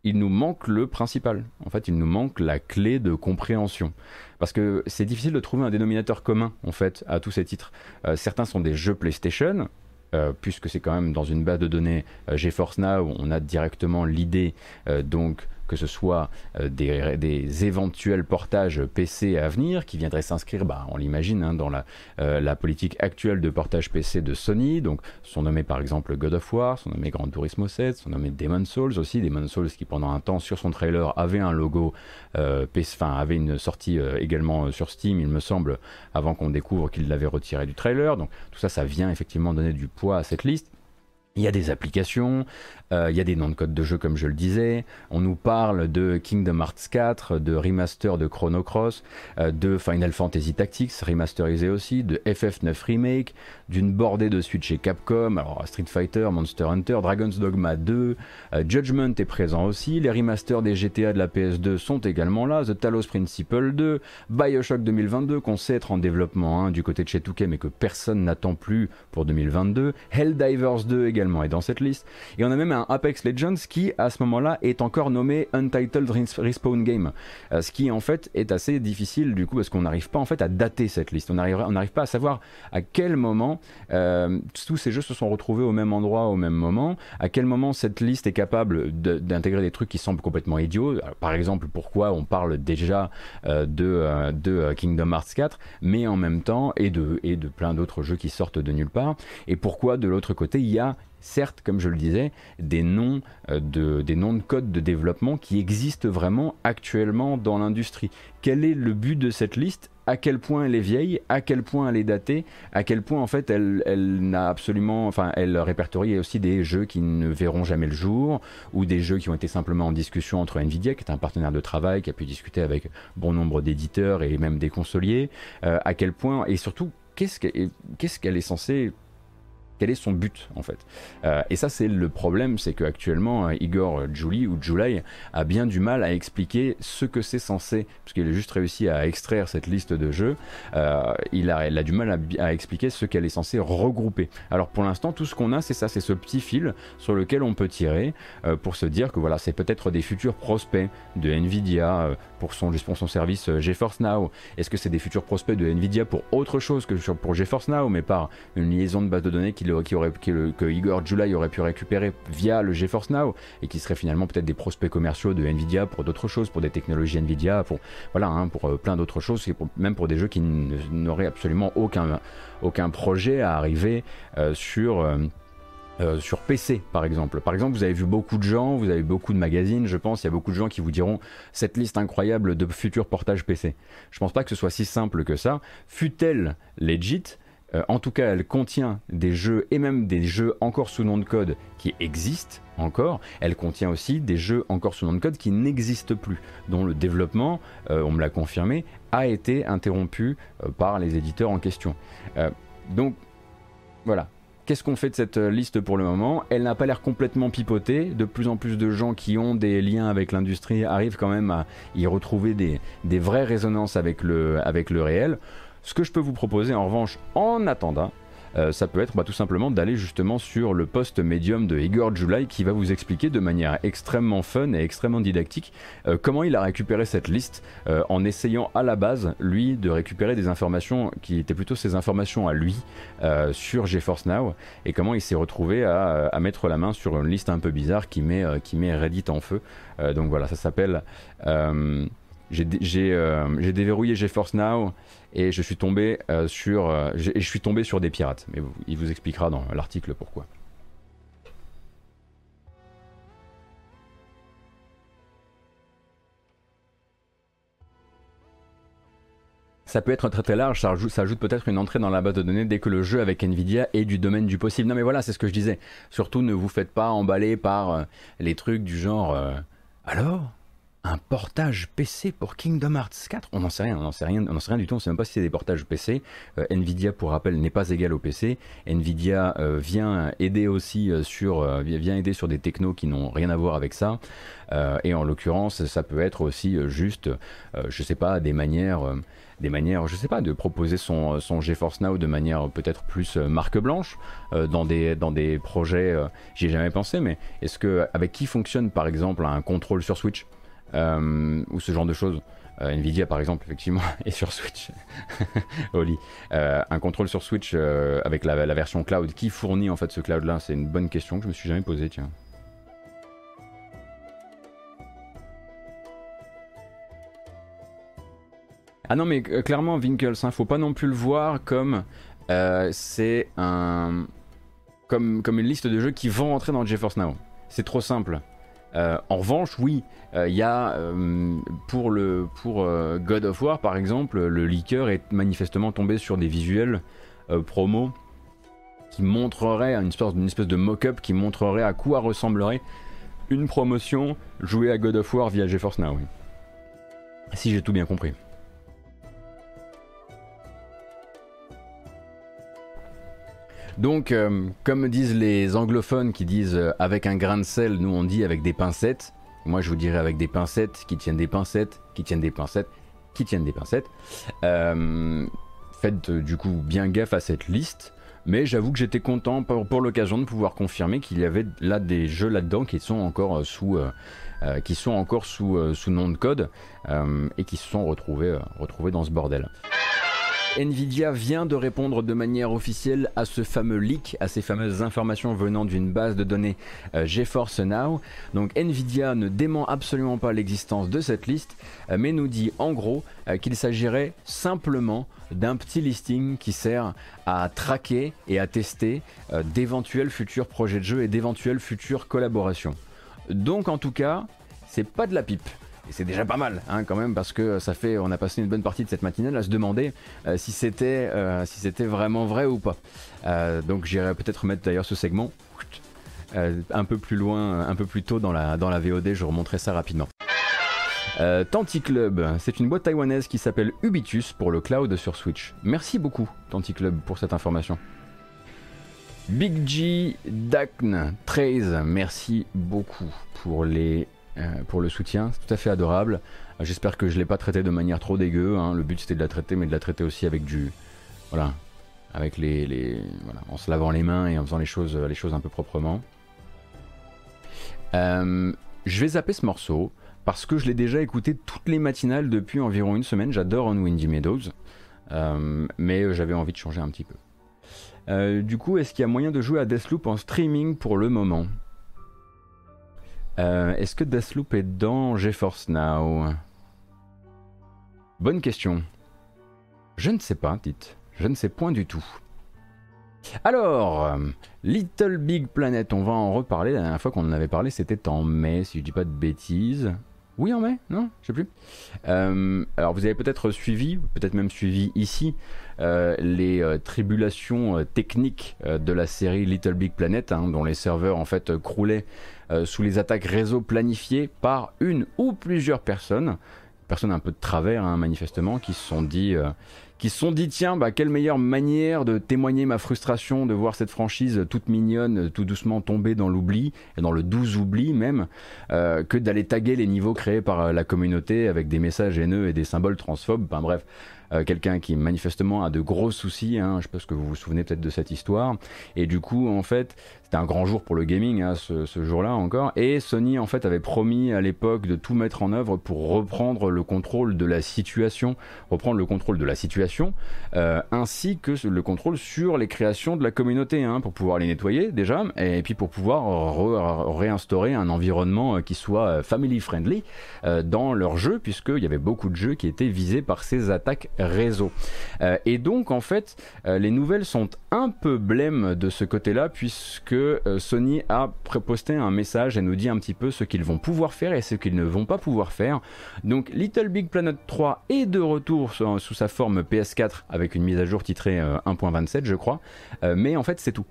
il nous manque le principal. En fait, il nous manque la clé de compréhension. Parce que c'est difficile de trouver un dénominateur commun, en fait, à tous ces titres. Euh, certains sont des jeux PlayStation, euh, puisque c'est quand même dans une base de données euh, GeForce Now, on a directement l'idée, donc que ce soit euh, des, éventuels portages PC à venir qui viendraient s'inscrire, bah, on l'imagine, hein, dans euh, la, politique actuelle de portage PC de Sony. Donc, sont nommés par exemple God of War, sont nommés Gran Turismo 7, sont nommés Demon's Souls aussi. Demon's Souls qui, pendant un temps, sur son trailer, avait un logo euh, PC, enfin, avait une sortie également sur Steam, il me semble, avant qu'on découvre qu'il l'avait retiré du trailer. Donc, tout ça, ça vient effectivement donner du poids à cette liste. Il y a des applications, euh, il y a des noms de code de jeu comme je le disais. On nous parle de Kingdom Hearts 4, de remaster de Chrono Cross, euh, de Final Fantasy Tactics remasterisé aussi, de FF9 Remake, d'une bordée de suite chez Capcom, alors Street Fighter, Monster Hunter, Dragon's Dogma 2, euh, Judgment est présent aussi, les remasters des GTA de la PS2 sont également là, The Talos Principle 2, Bioshock 2022 qu'on sait être en développement hein, du côté de chez Touquet mais que personne n'attend plus pour 2022, Helldivers 2 également est dans cette liste, et on a même un Apex Legends qui à ce moment-là est encore nommé Untitled Respawn Game, euh, ce qui en fait est assez difficile du coup parce qu'on n'arrive pas en fait à dater cette liste, on n'arrive pas à savoir à quel moment euh, tous ces jeux se sont retrouvés au même endroit au même moment, à quel moment cette liste est capable d'intégrer des trucs qui semblent complètement idiots, par exemple pourquoi on parle déjà euh, de, de Kingdom Hearts 4, mais en même temps et de, plein d'autres jeux qui sortent de nulle part, et pourquoi de l'autre côté il y a certes, comme je le disais, des noms, euh, de, des noms de code de développement qui existent vraiment actuellement dans l'industrie? Quel est le but de cette liste à quel point elle est vieille, à quel point elle est datée, à quel point en fait elle, elle n'a absolument, enfin elle répertorie aussi des jeux qui ne verront jamais le jour ou des jeux qui ont été simplement en discussion entre Nvidia, qui est un partenaire de travail, qui a pu discuter avec bon nombre d'éditeurs et même des consoliers, euh, à quel point et surtout qu'est-ce qu'elle est censée quel est son but en fait euh, Et ça c'est le problème, c'est qu'actuellement euh, Igor Julie ou July a bien du mal à expliquer ce que c'est censé, parce qu'il a juste réussi à extraire cette liste de jeux, euh, il, a, du mal à, expliquer ce qu'elle est censée regrouper. Alors pour l'instant tout ce qu'on a c'est ça, c'est ce petit fil sur lequel on peut tirer pour se dire que voilà c'est peut-être des futurs prospects de Nvidia pour son, pour son service GeForce Now. Est-ce que c'est des futurs prospects de Nvidia pour autre chose que pour GeForce Now, mais par une liaison de base de données qui aurait, que Igor July aurait pu récupérer via le GeForce Now et qui seraient finalement peut-être des prospects commerciaux de Nvidia pour d'autres choses, pour des technologies Nvidia, pour voilà, hein, pour euh, plein d'autres choses, même pour des jeux qui n'auraient absolument aucun, aucun projet à arriver euh, sur euh, sur PC par exemple. Par exemple, vous avez vu beaucoup de gens, vous avez beaucoup de magazines, je pense, il y a beaucoup de gens qui vous diront cette liste incroyable de futurs portages PC. Je pense pas que ce soit si simple que ça. Fut-elle legit? Euh, en tout cas, elle contient des jeux et même des jeux encore sous nom de code qui existent encore. Elle contient aussi des jeux encore sous nom de code qui n'existent plus, dont le développement, euh, on me l'a confirmé, a été interrompu euh, par les éditeurs en question. donc voilà. Qu'est-ce qu'on fait de cette liste pour le moment? Elle n'a pas l'air complètement pipotée. De plus en plus de gens qui ont des liens avec l'industrie arrivent quand même à y retrouver des, vraies résonances avec le réel. Ce que je peux vous proposer en revanche en attendant, euh, ça peut être bah, tout simplement d'aller justement sur le post médium de Igor July qui va vous expliquer de manière extrêmement fun et extrêmement didactique euh, comment il a récupéré cette liste euh, en essayant à la base, lui, de récupérer des informations qui étaient plutôt ses informations à lui sur GeForce Now et comment il s'est retrouvé à, mettre la main sur une liste un peu bizarre qui qui met Reddit en feu. donc voilà, ça s'appelle euh, j'ai déverrouillé GeForce Now et je suis tombé euh, sur euh, je suis tombé sur des pirates. Mais il vous expliquera dans l'article pourquoi. Ça peut être très très large, ça ajoute, ça ajoute peut-être une entrée dans la base de données dès que le jeu avec Nvidia est du domaine du possible. Non mais voilà, c'est ce que je disais. Surtout ne vous faites pas emballer par les trucs du genre alors? Un portage PC pour Kingdom Hearts 4 On n'en sait rien, on n'en sait rien, on n'en sait rien du tout, on ne sait même pas si c'est des portages PC. Euh, Nvidia, pour rappel, n'est pas égal au PC. Nvidia euh, vient aider aussi euh, sur, vient aider sur des technos qui n'ont rien à voir avec ça. et en l'occurrence, ça peut être aussi juste, je sais pas, des manières des manières, je sais pas, de proposer son, GeForce Now de manière peut-être plus marque blanche dans, des, dans des projets, j'y ai jamais pensé, mais est-ce que avec qui fonctionne par exemple un contrôle sur Switch? Ou ce genre de choses. Euh, Nvidia par exemple effectivement *laughs* est sur Switch *laughs* Oli euh, un contrôle sur Switch avec la, version cloud qui fournit en fait ce cloud là c'est une bonne question que je me suis jamais posée tiens Ah non mais clairement Winkles, hein, faut pas non plus le voir comme c'est un comme, comme une liste de jeux qui vont rentrer dans GeForce Now. C'est trop simple. Euh, en revanche, oui, il euh, y a euh, pour, le, pour God of War par exemple, le leaker est manifestement tombé sur des visuels promo qui montreraient une espèce, une espèce de mock-up qui montrerait à quoi ressemblerait une promotion jouée à God of War via GeForce Now. Si j'ai tout bien compris. Donc, euh, comme disent les anglophones qui disent euh, avec un grain de sel, nous on dit avec des pincettes. Moi je vous dirais avec des pincettes qui tiennent des pincettes, qui tiennent des pincettes, qui tiennent des pincettes. Euh, faites du coup bien gaffe à cette liste. Mais j'avoue que j'étais content pour, l'occasion de pouvoir confirmer qu'il y avait là des jeux là-dedans qui sont encore sous, qui sont encore sous, sous nom de code et qui se sont retrouvés, retrouvés dans ce bordel. Nvidia vient de répondre de manière officielle à ce fameux leak, à ces fameuses informations venant d'une base de données euh, GeForce Now. Donc Nvidia ne dément absolument pas l'existence de cette liste, euh, mais nous dit en gros euh, qu'il s'agirait simplement d'un petit listing qui sert à traquer et à tester d'éventuels futurs projets de jeu et d'éventuelles futures collaborations. Donc en tout cas, c'est pas de la pipe. Et c'est déjà pas mal, hein, quand même, parce que ça fait, on a passé une bonne partie de cette matinale à se demander euh, si c'était, euh, si c'était vraiment vrai ou pas. Euh, donc j'irai peut-être mettre d'ailleurs ce segment un peu plus loin, un peu plus tôt dans la, dans VOD. Je remonterai ça rapidement. Tanti Club, c'est une boîte taïwanaise qui s'appelle Ubitus pour le cloud sur Switch. Merci beaucoup Tanti Club pour cette information. Big G Dakn 13, merci beaucoup pour les pour le soutien. C'est tout à fait adorable. Euh, j'espère que je ne l'ai pas traité de manière trop dégueu. Hein. Le but c'était de la traiter, mais de la traiter aussi avec du. Voilà. Avec les. voilà, en se lavant les mains et en faisant les choses, les choses un peu proprement. Euh, je vais zapper ce morceau parce que je l'ai déjà écouté toutes les matinales depuis environ une semaine. J'adore On Windy Meadows. mais j'avais envie de changer un petit peu. du coup, est-ce qu'il y a moyen de jouer à Deathloop en streaming pour le moment? Euh, est-ce que Deathloop est dans GeForce Now? Bonne question. Je ne sais pas, dites. Je ne sais point du tout. Alors, euh, Little Big Planet, on va en reparler. La dernière fois qu'on en avait parlé, c'était en mai, si je dis pas de bêtises. Oui, en mai? Non? Je sais plus. Euh, alors, vous avez peut-être suivi, peut-être même suivi ici, les tribulations techniques de la série Little Big Planet, hein, dont les serveurs en fait croulaient euh, sous les attaques réseau planifiées par une ou plusieurs personnes, personnes un peu de travers hein, manifestement, qui se sont dit, euh, qui se sont dit tiens, bah, quelle meilleure manière de témoigner ma frustration de voir cette franchise toute mignonne, tout doucement tomber dans l'oubli, et dans le doux oubli même, euh, que d'aller taguer les niveaux créés par la communauté avec des messages haineux et des symboles transphobes. Enfin bref, quelqu'un qui manifestement a de gros soucis, hein, je pense que vous vous souvenez peut-être de cette histoire, et du coup en fait c'était un grand jour pour le gaming hein, ce, jour-là encore. Et Sony en fait avait promis à l'époque de tout mettre en œuvre pour reprendre le contrôle de la situation, reprendre le contrôle de la situation, euh, ainsi que le contrôle sur les créations de la communauté, hein, pour pouvoir les nettoyer déjà, et puis pour pouvoir réinstaurer un environnement euh, qui soit euh, family friendly dans leur jeu, puisqu'il y avait beaucoup de jeux qui étaient visés par ces attaques réseau. et donc en fait, les nouvelles sont un peu blêmes de ce côté-là, puisque euh, Sony a posté un message et nous dit un petit peu ce qu'ils vont pouvoir faire et ce qu'ils ne vont pas pouvoir faire. Donc Little Big Planet 3 est de retour sous, sa forme PS4 avec une mise à jour titrée 1.27 euh, je crois, euh, mais en fait c'est tout.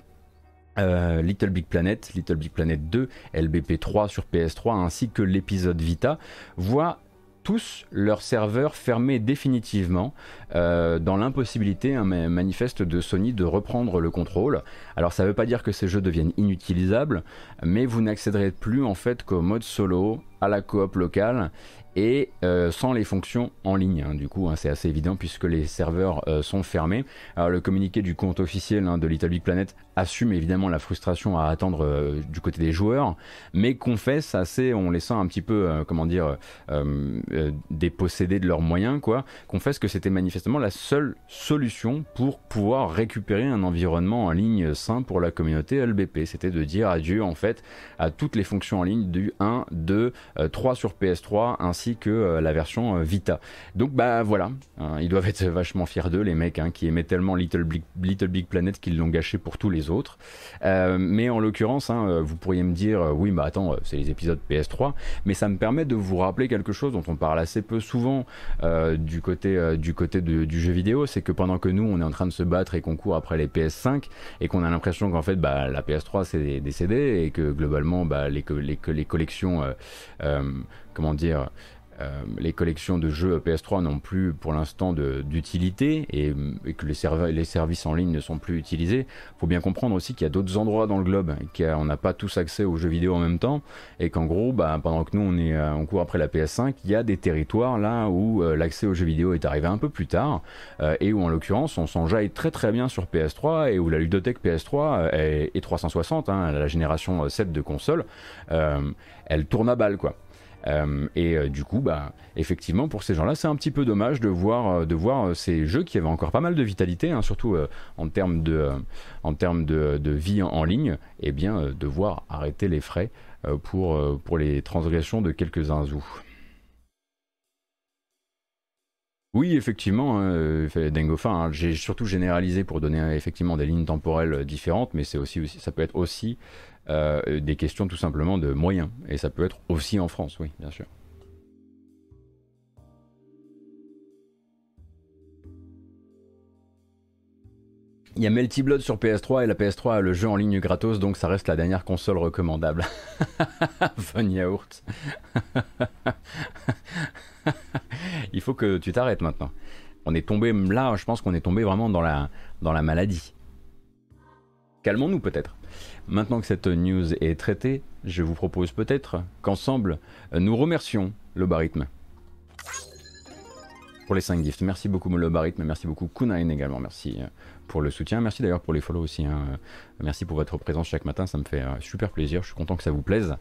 Little Big Planet, Little Big Planet 2, LBP 3 sur PS3 ainsi que l'épisode Vita voient tous leurs serveurs fermés définitivement euh, dans l'impossibilité hein, manifeste de Sony de reprendre le contrôle. Alors ça ne veut pas dire que ces jeux deviennent inutilisables, mais vous n'accéderez plus en fait qu'au mode solo, à la coop locale et euh, sans les fonctions en ligne. Hein. du coup, hein, c'est assez évident puisque les serveurs euh, sont fermés. Alors, le communiqué du compte officiel de Little Big Planet assume évidemment la frustration à attendre euh, du côté des joueurs, mais confesse assez, on les sent un petit peu, comment dire, dépossédés de leurs moyens, quoi. Confesse que c'était manifestement la seule solution pour pouvoir récupérer un environnement en ligne sain pour la communauté LBP. C'était de dire adieu en fait à toutes les fonctions en ligne du 1, 2, 3 sur PS3 ainsi que euh, la version euh, Vita. Donc bah voilà, hein, ils doivent être vachement fiers d'eux les mecs hein, qui aimaient tellement Little Big, Little Big Planet qu'ils l'ont gâché pour tous les autres. Euh, mais en l'occurrence, hein, vous pourriez me dire oui bah attends c'est les épisodes PS3, mais ça me permet de vous rappeler quelque chose dont on parle assez peu souvent du côté du côté du jeu vidéo, c'est que pendant que nous on est en train de se battre et qu'on court après les PS5 et qu'on a l'impression qu'en fait bah, la PS3 c'est décédé et que globalement bah, les, les, les collections comment dire euh, les collections de jeux PS3 n'ont plus pour l'instant d'utilité et, que les, services en ligne ne sont plus utilisés, il faut bien comprendre aussi qu'il y a d'autres endroits dans le globe, qu'on n'a pas tous accès aux jeux vidéo en même temps et qu'en gros, bah, pendant que nous on, est, euh, court après la PS5, il y a des territoires là où euh, l'accès aux jeux vidéo est arrivé un peu plus tard et où en l'occurrence on s'enjaille très très bien sur PS3 et où la ludothèque PS3 et 360, hein, la génération 7 de consoles, elle tourne à balle quoi. Euh, et euh, du coup, bah, effectivement, pour ces gens-là, c'est un petit peu dommage de voir, euh, de voir ces jeux qui avaient encore pas mal de vitalité, hein, surtout en termes de, de, vie en, ligne, et eh bien devoir arrêter les frais pour, pour les transgressions de quelques-uns Oui, effectivement, hein, hein, j'ai surtout généralisé pour donner effectivement des lignes temporelles différentes, mais c'est aussi, ça peut être aussi euh, des questions tout simplement de moyens. Et ça peut être aussi en France, oui, bien sûr. Il y a Melty Blood sur PS3 et la PS3 a le jeu en ligne gratos, donc ça reste la dernière console recommandable. *laughs* Fun yaourt. Il faut que tu t'arrêtes maintenant. On est tombé là, je pense qu'on est tombé vraiment dans la, dans la maladie. Calmons-nous peut-être. Maintenant que cette news est traitée, je vous propose peut-être qu'ensemble, nous remercions le barythme pour les 5 gifts. Merci beaucoup le barythme, merci beaucoup Kunain également, merci euh, pour le soutien. Merci d'ailleurs pour les follow aussi. Hein. Merci pour votre présence chaque matin, ça me fait euh, super plaisir. Je suis content que ça vous plaise.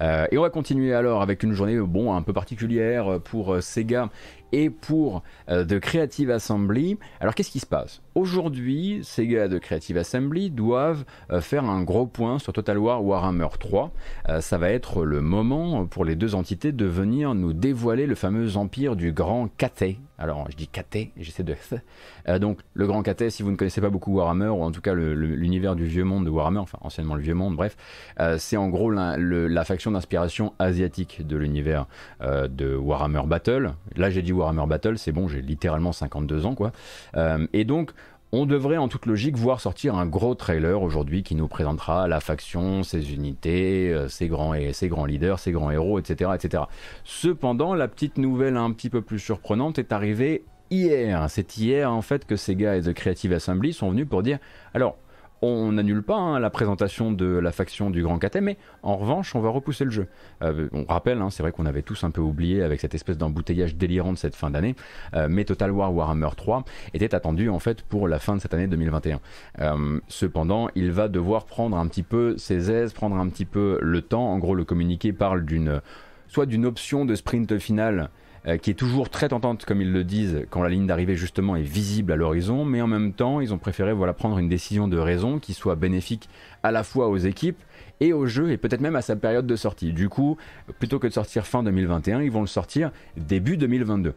Euh, et on va continuer alors avec une journée bon un peu particulière pour Sega et pour de Creative Assembly. Alors qu'est-ce qui se passe? Aujourd'hui, Sega de Creative Assembly doivent faire un gros point sur Total War Warhammer 3. ça va être le moment pour les deux entités de venir nous dévoiler le fameux empire du grand KT. Alors je dis KT, j'essaie de... *laughs* donc le grand KT, si vous ne connaissez pas beaucoup Warhammer, ou en tout cas l'univers du vieux monde de Warhammer, enfin anciennement le vieux monde, bref, euh, c'est en gros la, faction d'inspiration asiatique de l'univers euh, de Warhammer Battle. Là j'ai dit Warhammer Battle, c'est bon, j'ai littéralement 52 ans quoi. Euh, et donc on devrait en toute logique voir sortir un gros trailer aujourd'hui qui nous présentera la faction, ses unités, ses grands, et ses grands leaders, ses grands héros, etc., etc. Cependant, la petite nouvelle un petit peu plus surprenante est arrivée hier. C'est hier en fait que Sega et The Creative Assembly sont venus pour dire alors on n'annule pas hein, la présentation de la faction du Grand KT, mais en revanche, on va repousser le jeu. Euh, on rappelle, hein, c'est vrai qu'on avait tous un peu oublié avec cette espèce d'embouteillage délirant de cette fin d'année, euh, mais Total War Warhammer 3 était attendu en fait pour la fin de cette année 2021. Euh, cependant, il va devoir prendre un petit peu ses aises, prendre un petit peu le temps. En gros, le communiqué parle d'une soit d'une option de sprint final euh, qui est toujours très tentante, comme ils le disent, quand la ligne d'arrivée justement est visible à l'horizon, mais en même temps, ils ont préféré voilà, prendre une décision de raison qui soit bénéfique à la fois aux équipes et au jeu, et peut-être même à sa période de sortie. Du coup, plutôt que de sortir fin 2021, ils vont le sortir début 2022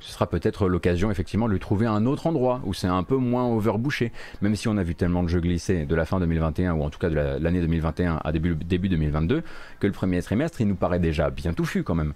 ce sera peut-être l'occasion effectivement de lui trouver un autre endroit où c'est un peu moins overbouché, même si on a vu tellement de jeux glisser de la fin 2021 ou en tout cas de l'année 2021 à début, début 2022 que le premier trimestre il nous paraît déjà bien touffu quand même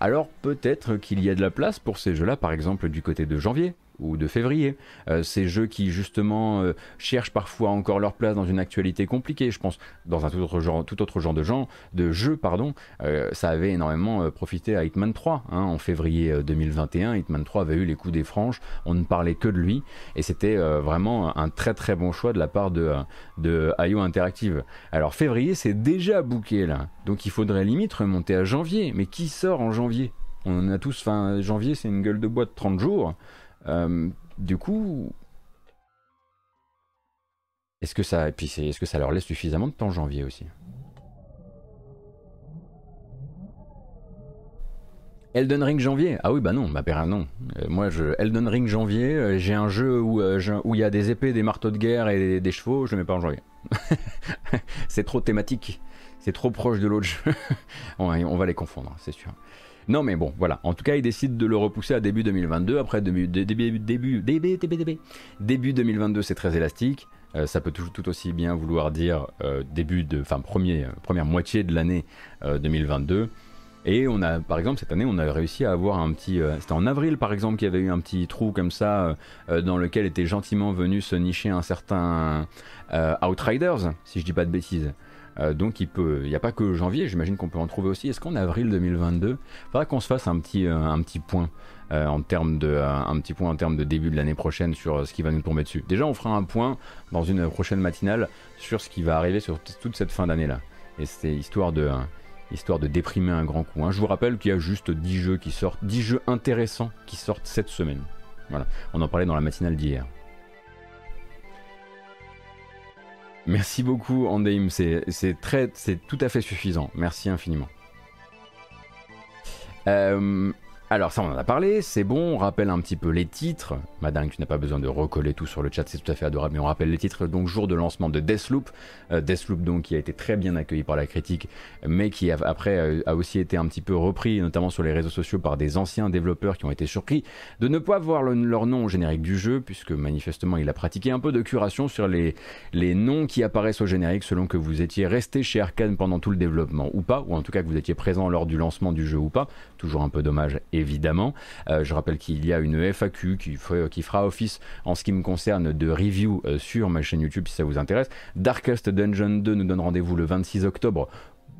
alors peut-être qu'il y a de la place pour ces jeux-là, par exemple du côté de janvier ou de février. Euh, ces jeux qui justement euh, cherchent parfois encore leur place dans une actualité compliquée. Je pense dans un tout autre genre, tout autre genre de de jeu, pardon. Euh, ça avait énormément profité à Hitman 3 hein, en février 2021. Hitman 3 avait eu les coups des franges. On ne parlait que de lui et c'était vraiment un très très bon choix de la part de de IO Interactive. Alors février c'est déjà bouqué là, donc il faudrait limite remonter à janvier. Mais qui sort en janvier? On a tous, fin janvier, c'est une gueule de bois de 30 jours. Euh, du coup, est-ce que ça, et puis est-ce que ça leur laisse suffisamment de temps janvier aussi? Elden Ring janvier? Ah oui, bah non, bah non. Euh, moi, je, Elden Ring janvier, euh, j'ai un jeu où il y a des épées, des marteaux de guerre et des, chevaux, je ne mets pas en janvier. *laughs* c'est trop thématique, c'est trop proche de l'autre jeu. *laughs* on va les confondre, c'est sûr. Non, mais bon, voilà. En tout cas, ils décident de le repousser à début 2022. Après, début, début, début, début, début, début 2022, c'est très élastique. Euh, ça peut tout, tout, aussi bien vouloir dire euh, début de, enfin, premier, première moitié de l'année 2022. Euh, Et on a, par exemple, cette année, on a réussi à avoir un petit. C'était en avril, par exemple, qu'il y avait eu un petit trou comme ça, dans lequel était gentiment venu se nicher un certain Outriders, si je dis pas de bêtises. Euh, donc il peut, il n'y a pas que janvier, j'imagine qu'on peut en trouver aussi. Est-ce qu'en avril 2022, il faudra qu'on se fasse un petit, euh, un petit point euh, en termes de, un petit point en termes de début de l'année prochaine sur ce qui va nous tomber dessus. Déjà, on fera un point dans une prochaine matinale sur ce qui va arriver sur toute cette fin d'année là. Et c'est histoire de histoire de déprimer un grand coup. Hein. Je vous rappelle qu'il y a juste 10 jeux qui sortent, 10 jeux intéressants qui sortent cette semaine. Voilà, on en parlait dans la matinale d'hier. Merci beaucoup, Andeim. C'est très, c'est tout à fait suffisant. Merci infiniment. Euh, alors ça on en a parlé, c'est bon, on rappelle un petit peu les titres. Madame, tu n'as pas besoin de recoller tout sur le chat, c'est tout à fait adorable, mais on rappelle les titres. Donc jour de lancement de Deathloop, euh, Deathloop donc qui a été très bien accueilli par la critique, mais qui a, après euh, a aussi été un petit peu repris, notamment sur les réseaux sociaux par des anciens développeurs qui ont été surpris de ne pas voir leur nom au générique du jeu, puisque manifestement il a pratiqué un peu de curation sur les, les noms qui apparaissent au générique selon que vous étiez resté chez Arkane pendant tout le développement ou pas, ou en tout cas que vous étiez présent lors du lancement du jeu ou pas. Toujours un peu dommage évidemment. Euh, je rappelle qu'il y a une FAQ qui, fera office en ce qui me concerne de review euh, sur ma chaîne YouTube si ça vous intéresse. Darkest Dungeon 2 nous donne rendez-vous le 26 octobre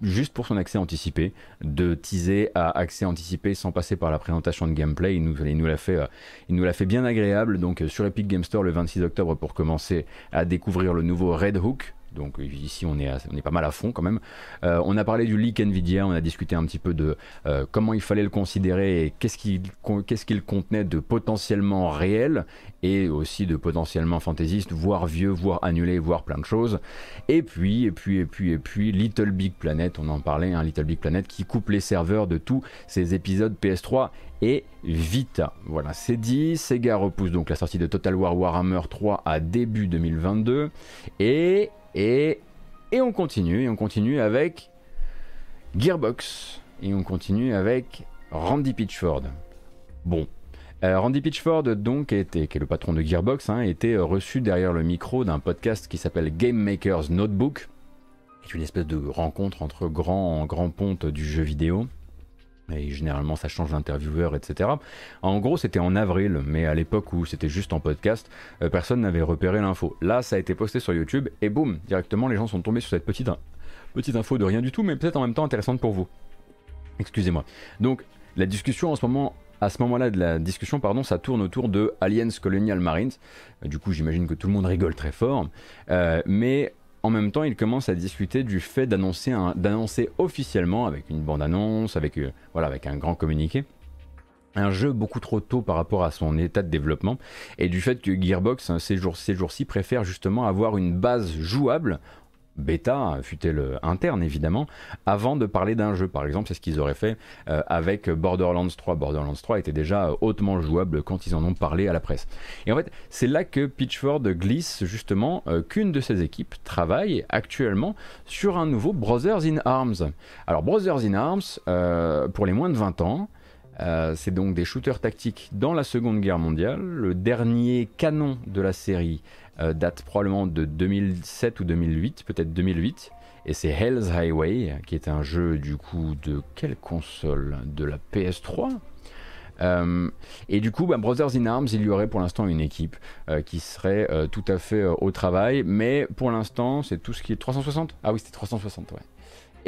juste pour son accès anticipé, de teaser à accès anticipé sans passer par la présentation de gameplay. Il nous, euh, il nous l'a fait bien agréable. Donc sur Epic Game Store le 26 octobre pour commencer à découvrir le nouveau Red Hook, donc ici on est, on est pas mal à fond quand même. Euh, on a parlé du leak Nvidia, on a discuté un petit peu de euh, comment il fallait le considérer et qu'est-ce qu'il contenait de potentiellement réel et aussi de potentiellement fantaisiste, voire vieux, voire annulé, voire plein de choses. Et puis, et puis, et puis, et puis, Little Big Planet, on en parlait, hein, Little Big Planet qui coupe les serveurs de tous ces épisodes PS3 et Vita. Voilà, c'est dit. Sega repousse donc la sortie de Total War Warhammer 3 à début 2022 et et, on continue, et on continue avec Gearbox, et on continue avec Randy Pitchford. Bon, euh, Randy Pitchford, donc, était, qui est le patron de Gearbox, a hein, été euh, reçu derrière le micro d'un podcast qui s'appelle Game Maker's Notebook, qui est une espèce de rencontre entre grands, grands pontes du jeu vidéo et généralement ça change d'intervieweur, etc. En gros, c'était en avril, mais à l'époque où c'était juste en podcast, euh, personne n'avait repéré l'info. Là, ça a été posté sur YouTube, et boum, directement les gens sont tombés sur cette petite, petite info de rien du tout, mais peut-être en même temps intéressante pour vous. Excusez-moi. Donc, la discussion en ce moment, à ce moment-là de la discussion, pardon, ça tourne autour de Aliens Colonial Marines. Euh, du coup, j'imagine que tout le monde rigole très fort, euh, mais en même temps, il commence à discuter du fait d'annoncer, officiellement, avec une bande-annonce, avec, euh, avec un grand communiqué, un jeu beaucoup trop tôt par rapport à son état de développement, et du fait que Gearbox, hein, ces jours-ci, préfère justement avoir une base jouable bêta, fut-elle interne évidemment, avant de parler d'un jeu. Par exemple, c'est ce qu'ils auraient fait euh, avec Borderlands 3. Borderlands 3 était déjà hautement jouable quand ils en ont parlé à la presse. Et en fait, c'est là que Pitchford glisse justement euh, qu'une de ses équipes travaille actuellement sur un nouveau Brothers in Arms. Alors Brothers in Arms, euh, pour les moins de 20 ans, c'est donc des shooters tactiques dans la Seconde Guerre mondiale. Le dernier canon de la série euh, date probablement de 2007 ou 2008, peut-être 2008. Et c'est Hell's Highway, qui est un jeu du coup de quelle console? De la PS3 et du coup, bah, Brothers in Arms, il y aurait pour l'instant une équipe qui serait tout à fait au travail, mais pour l'instant, c'est tout ce qui est 360 Ah oui, c'était 360, ouais.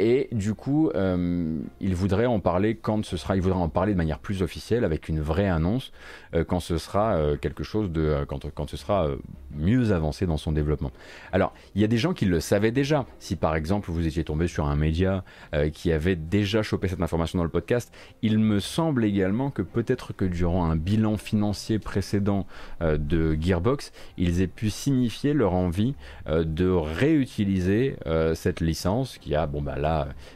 Et du coup, euh, il voudrait en parler quand ce sera, il voudrait en parler de manière plus officielle, avec une vraie annonce, euh, quand ce sera euh, quelque chose de, quand, quand ce sera mieux avancé dans son développement. Alors, il y a des gens qui le savaient déjà. Si par exemple vous étiez tombé sur un média qui avait déjà chopé cette information dans le podcast, il me semble également que peut-être que durant un bilan financier précédent de Gearbox, ils aient pu signifier leur envie de réutiliser cette licence qui a, bon bah là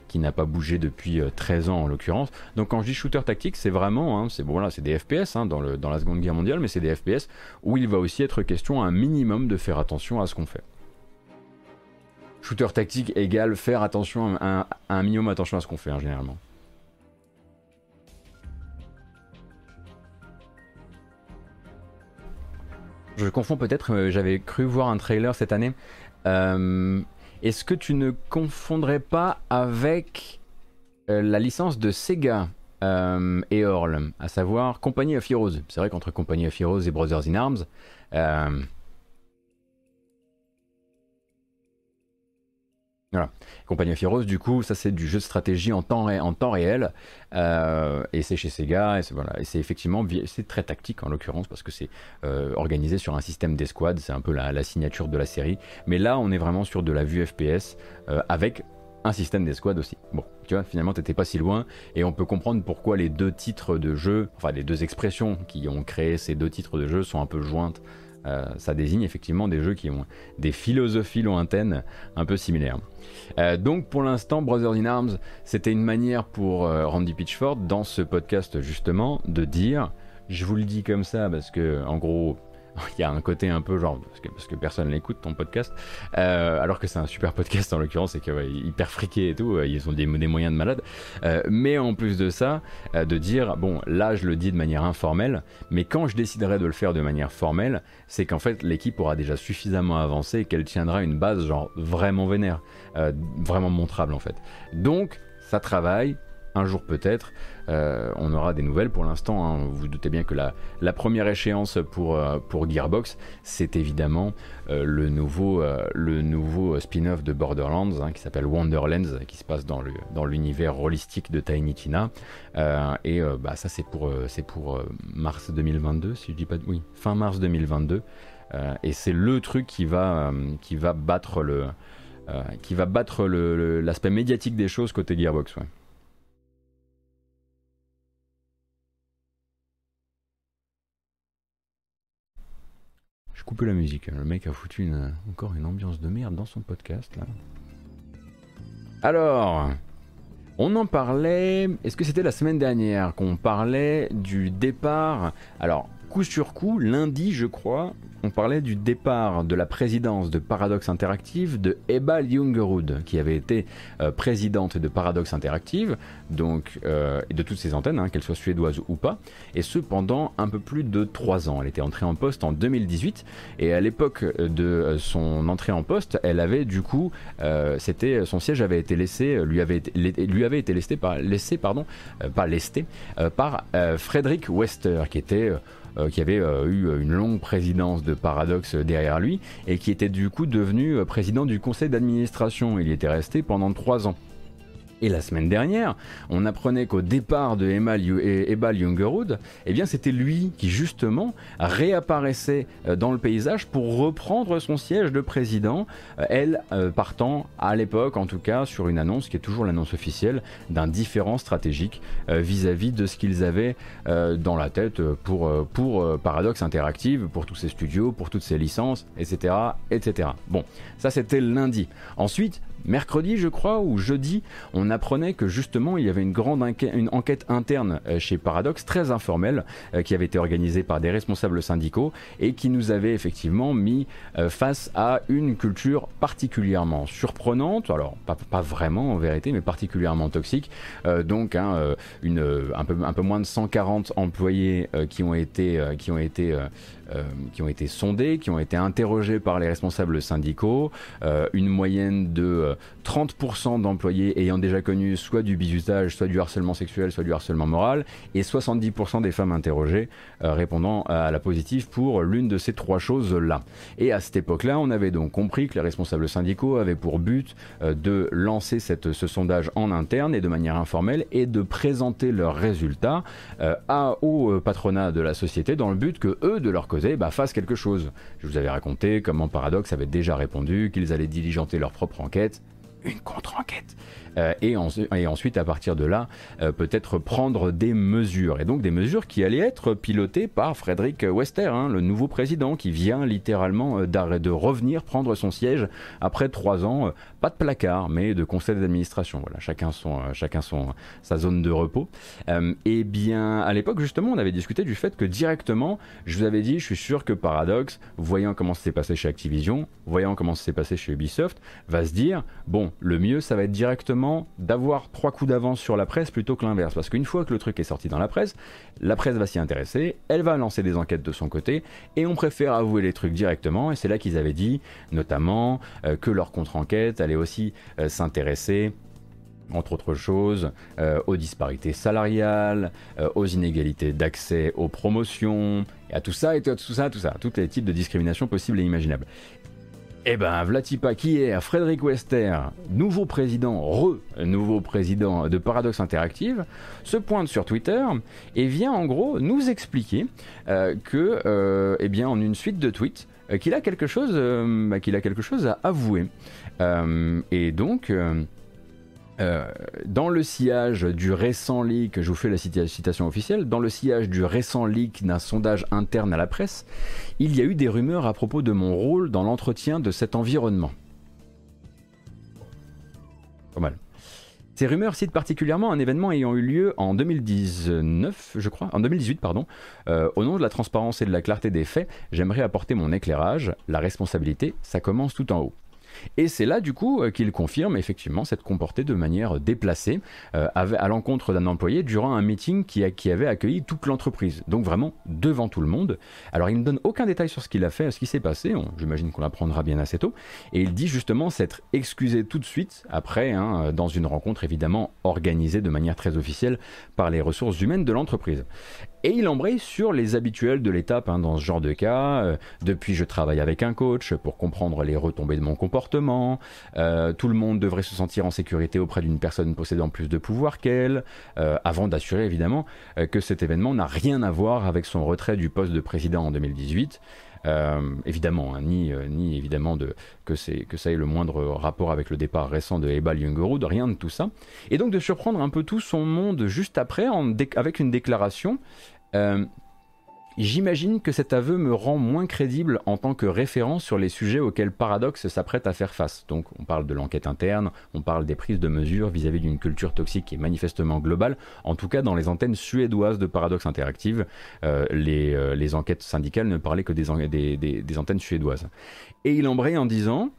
qui n'a pas bougé depuis 13 euh, ans en l'occurrence. Donc quand je dis shooter tactique, c'est vraiment, hein, c'est bon, voilà, c'est des FPS hein, dans, le, dans la Seconde Guerre mondiale, mais c'est des FPS où il va aussi être question un minimum de faire attention à ce qu'on fait. Shooter tactique égale faire attention à, un minimum attention à ce qu'on fait hein, généralement. Je confonds peut-être, euh, j'avais cru voir un trailer cette année. Euh, est-ce que tu ne confondrais pas avec euh, la licence de Sega euh, et Orl, à savoir Company of Heroes? C'est vrai qu'entre Company of Heroes et Brothers in Arms, Voilà. Company of Heroes, du coup, ça c'est du jeu de stratégie en temps, en temps réel, euh, et c'est chez Sega, et c'est voilà, effectivement très tactique en l'occurrence parce que c'est euh, organisé sur un système d'escouade, c'est un peu la, signature de la série. Mais là, on est vraiment sur de la vue FPS euh, avec un système d'escouade aussi. Bon, tu vois, finalement, t'étais pas si loin, et on peut comprendre pourquoi les deux titres de jeu, enfin les deux expressions qui ont créé ces deux titres de jeu sont un peu jointes euh, ça désigne effectivement des jeux qui ont des philosophies lointaines un peu similaires. Euh, donc pour l'instant, Brothers in Arms, c'était une manière pour euh, Randy Pitchford, dans ce podcast justement, de dire, je vous le dis comme ça parce que en gros, *laughs* il y a un côté un peu genre parce que, personne l'écoute ton podcast euh, alors que c'est un super podcast en l'occurrence et que ouais, hyper friqué et tout ils ont des, moyens de malade. Euh, mais en plus de ça euh, de dire bon là je le dis de manière informelle mais quand je déciderai de le faire de manière formelle c'est qu'en fait l'équipe aura déjà suffisamment avancé et qu'elle tiendra une base genre vraiment vénère vraiment montrable en fait. Donc ça travaille un jour peut-être, euh, on aura des nouvelles. Pour l'instant, hein. vous, doutez bien que la, première échéance pour, euh, pour Gearbox, c'est évidemment euh, le nouveau, spin-off de Borderlands hein, qui s'appelle Wonderlands, qui se passe dans l'univers holistique de Tiny Tina. et bah, ça, c'est pour, mars 2022, si je dis pas de... Oui, fin mars 2022. et c'est le truc qui va, battre l'aspect médiatique des choses côté Gearbox. Couper la musique. Le mec a foutu encore une ambiance de merde dans son podcast. Alors, on en parlait. Est-ce que c'était la semaine dernière qu'on parlait du départ? Alors, coup sur coup, lundi, je crois, on parlait du départ de la présidence de Paradox Interactive de Ebal Jungerud, qui avait été euh, présidente de Paradox Interactive, donc euh, de toutes ses antennes, hein, qu'elles soient suédoises ou pas, et ce pendant un peu plus de trois ans. Elle était entrée en poste en 2018, et à l'époque de son entrée en poste, elle avait du coup, euh, c'était son siège avait été laissé, lui avait été, par, laissé par Frédéric Wester, qui était euh, qui avait euh, eu une longue présidence de Paradox derrière lui et qui était du coup devenu euh, président du conseil d'administration. Il y était resté pendant trois ans. Et la semaine dernière, on apprenait qu'au départ de Ebal Jungerud, eh bien c'était lui qui justement réapparaissait euh, dans le paysage pour reprendre son siège de président, euh, elle euh, partant à l'époque en tout cas sur une annonce qui est toujours l'annonce officielle d'un différent stratégique vis-à-vis de ce qu'ils avaient dans la tête pour, pour Paradox Interactive, pour tous ces studios, pour toutes ces licences, etc. etc. Bon, ça c'était lundi. Ensuite, mercredi, je crois, ou jeudi, on apprenait que justement il y avait une grande enquête interne euh, chez Paradox, très informelle, euh, qui avait été organisée par des responsables syndicaux et qui nous avait effectivement mis euh, face à une culture particulièrement surprenante, alors pas, vraiment en vérité, mais particulièrement toxique. donc hein, un, peu, moins de 140 employés qui ont été qui ont été sondés, qui ont été interrogés par les responsables syndicaux, une moyenne de 30% d'employés ayant déjà connu soit du bizutage, soit du harcèlement sexuel, soit du harcèlement moral, et 70% des femmes interrogées répondant à la positive pour l'une de ces trois choses-là. Et à cette époque-là, on avait donc compris que les responsables syndicaux avaient pour but de lancer ce sondage en interne et de manière informelle et de présenter leurs résultats euh, au euh, patronat de la société dans le but que eux, de leur côté, bah, fassent quelque chose. Je vous avais raconté comment Paradox avait déjà répondu qu'ils allaient diligenter leur propre enquête. Une contre-enquête? Euh, et, ensuite, à partir de là, euh, peut-être prendre des mesures. Et donc des mesures qui allaient être pilotées par Frédéric Wester, hein, le nouveau président, qui vient littéralement euh, de revenir prendre son siège après trois ans, pas de placard, mais de conseil d'administration. Voilà, chacun son, chacun son, sa zone de repos. et bien, à l'époque, justement, on avait discuté du fait que directement, je vous avais dit, je suis sûr que Paradox, voyant comment s'est passé chez Activision, voyant comment s'est passé chez Ubisoft, va se dire, bon, le mieux, ça va être directement d'avoir trois coups d'avance sur la presse plutôt que l'inverse. Parce qu'une fois que le truc est sorti dans la presse, la presse va s'y intéresser, elle va lancer des enquêtes de son côté, et on préfère avouer les trucs directement. Et c'est là qu'ils avaient dit, notamment, euh, que leur contre-enquête allait aussi euh, s'intéresser entre autres choses, euh, aux disparités salariales, aux inégalités d'accès aux promotions, et à tout ça, et tout ça, tout ça, tous les types de discrimination possibles et imaginables. Eh ben, Vlatipa, qui est Frédéric Wester, nouveau président, re-nouveau président de Paradox Interactive, se pointe sur Twitter et vient en gros nous expliquer euh, que, euh, eh bien, en une suite de tweets, euh, qu'il a quelque chose, bah, qu'il a quelque chose à avouer. et donc. Euh, dans le sillage du récent leak, je vous fais la citation officielle, dans le sillage du récent leak d'un sondage interne à la presse, il y a eu des rumeurs à propos de mon rôle dans l'entretien de cet environnement. Pas mal. Ces rumeurs citent particulièrement un événement ayant eu lieu en 2019, je crois, en 2018, pardon. Euh, au nom de la transparence et de la clarté des faits, j'aimerais apporter mon éclairage. La responsabilité, ça commence tout en haut. Et c'est là, du coup, euh, qu'il confirme effectivement s'être comporté de manière déplacée euh, à l'encontre d'un employé durant un meeting qui, avait accueilli toute l'entreprise. Donc vraiment devant tout le monde. Alors il ne donne aucun détail sur ce qu'il a fait, ce qui s'est passé. J'imagine qu'on l'apprendra bien assez tôt. Et il dit justement s'être excusé tout de suite après, hein, dans une rencontre évidemment organisée de manière très officielle par les ressources humaines de l'entreprise. Et il embraye sur les habituels de l'étape hein, dans ce genre de cas. Euh, depuis, je travaille avec un coach pour comprendre les retombées de mon comportement. Euh, tout le monde devrait se sentir en sécurité auprès d'une personne possédant plus de pouvoir qu'elle, euh, avant d'assurer évidemment que cet événement n'a rien à voir avec son retrait du poste de président en 2018. évidemment, hein, ni, ni évidemment de, que, que ça ait le moindre rapport avec le départ récent de Ebal Jungerud, rien de tout ça. Et donc de surprendre un peu tout son monde juste après avec une déclaration euh, j'imagine que cet aveu me rend moins crédible en tant que référence sur les sujets auxquels Paradox s'apprête à faire face. Donc on parle de l'enquête interne, on parle des prises de mesures vis-à-vis d'une culture toxique qui est manifestement globale, en tout cas dans les antennes suédoises de Paradox Interactive, euh, euh, les, enquêtes syndicales ne parlaient que des, des, antennes suédoises. Et il embraye en disant,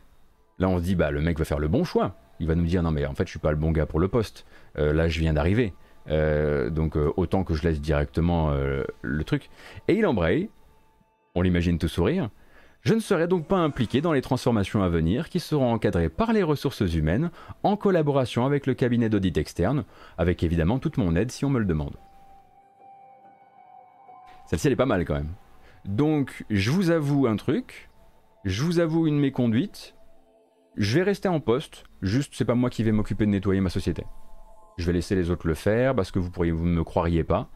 là on se dit, bah le mec va faire le bon choix, il va nous dire, non mais en fait je suis pas le bon gars pour le poste, là je viens d'arriver. Euh, donc euh, autant que je laisse directement euh, le truc. Et il embraye, on l'imagine tout sourire. Je ne serai donc pas impliqué dans les transformations à venir qui seront encadrées par les ressources humaines en collaboration avec le cabinet d'audit externe, avec évidemment toute mon aide si on me le demande. Celle-ci elle est pas mal quand même. Donc je vous avoue un truc, je vous avoue une méconduite, je vais rester en poste, juste c'est pas moi qui vais m'occuper de nettoyer ma société je vais laisser les autres le faire parce que vous pourriez vous ne me croiriez pas.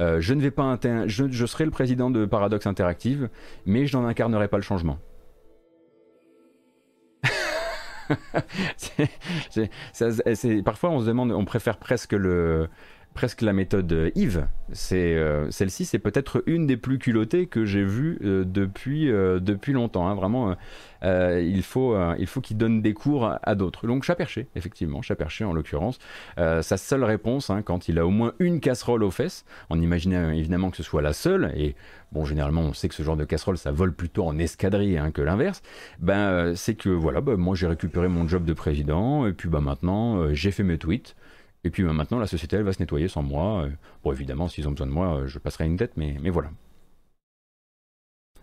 Euh, je ne vais pas je, serai le président de Paradox Interactive, mais je n'en incarnerai pas le changement. *laughs* parfois on se demande, on préfère presque le, presque la méthode Yves. C'est euh, celle-ci, c'est peut-être une des plus culottées que j'ai vues euh, depuis depuis longtemps. Hein. Vraiment, euh, il faut, euh, il faut qu'il donne des cours à, d'autres. Donc Chaperché, effectivement, Chaperché en l'occurrence, euh, sa seule réponse, hein, quand il a au moins une casserole aux fesses, on imaginait évidemment que ce soit la seule, et bon, généralement on sait que ce genre de casserole, ça vole plutôt en escadrille hein, que l'inverse, ben c'est que voilà, ben, moi j'ai récupéré mon job de président, et puis ben, maintenant j'ai fait mes tweets, et puis ben, maintenant la société elle va se nettoyer sans moi. Bon évidemment s'ils ont besoin de moi, je passerai une tête, mais, voilà.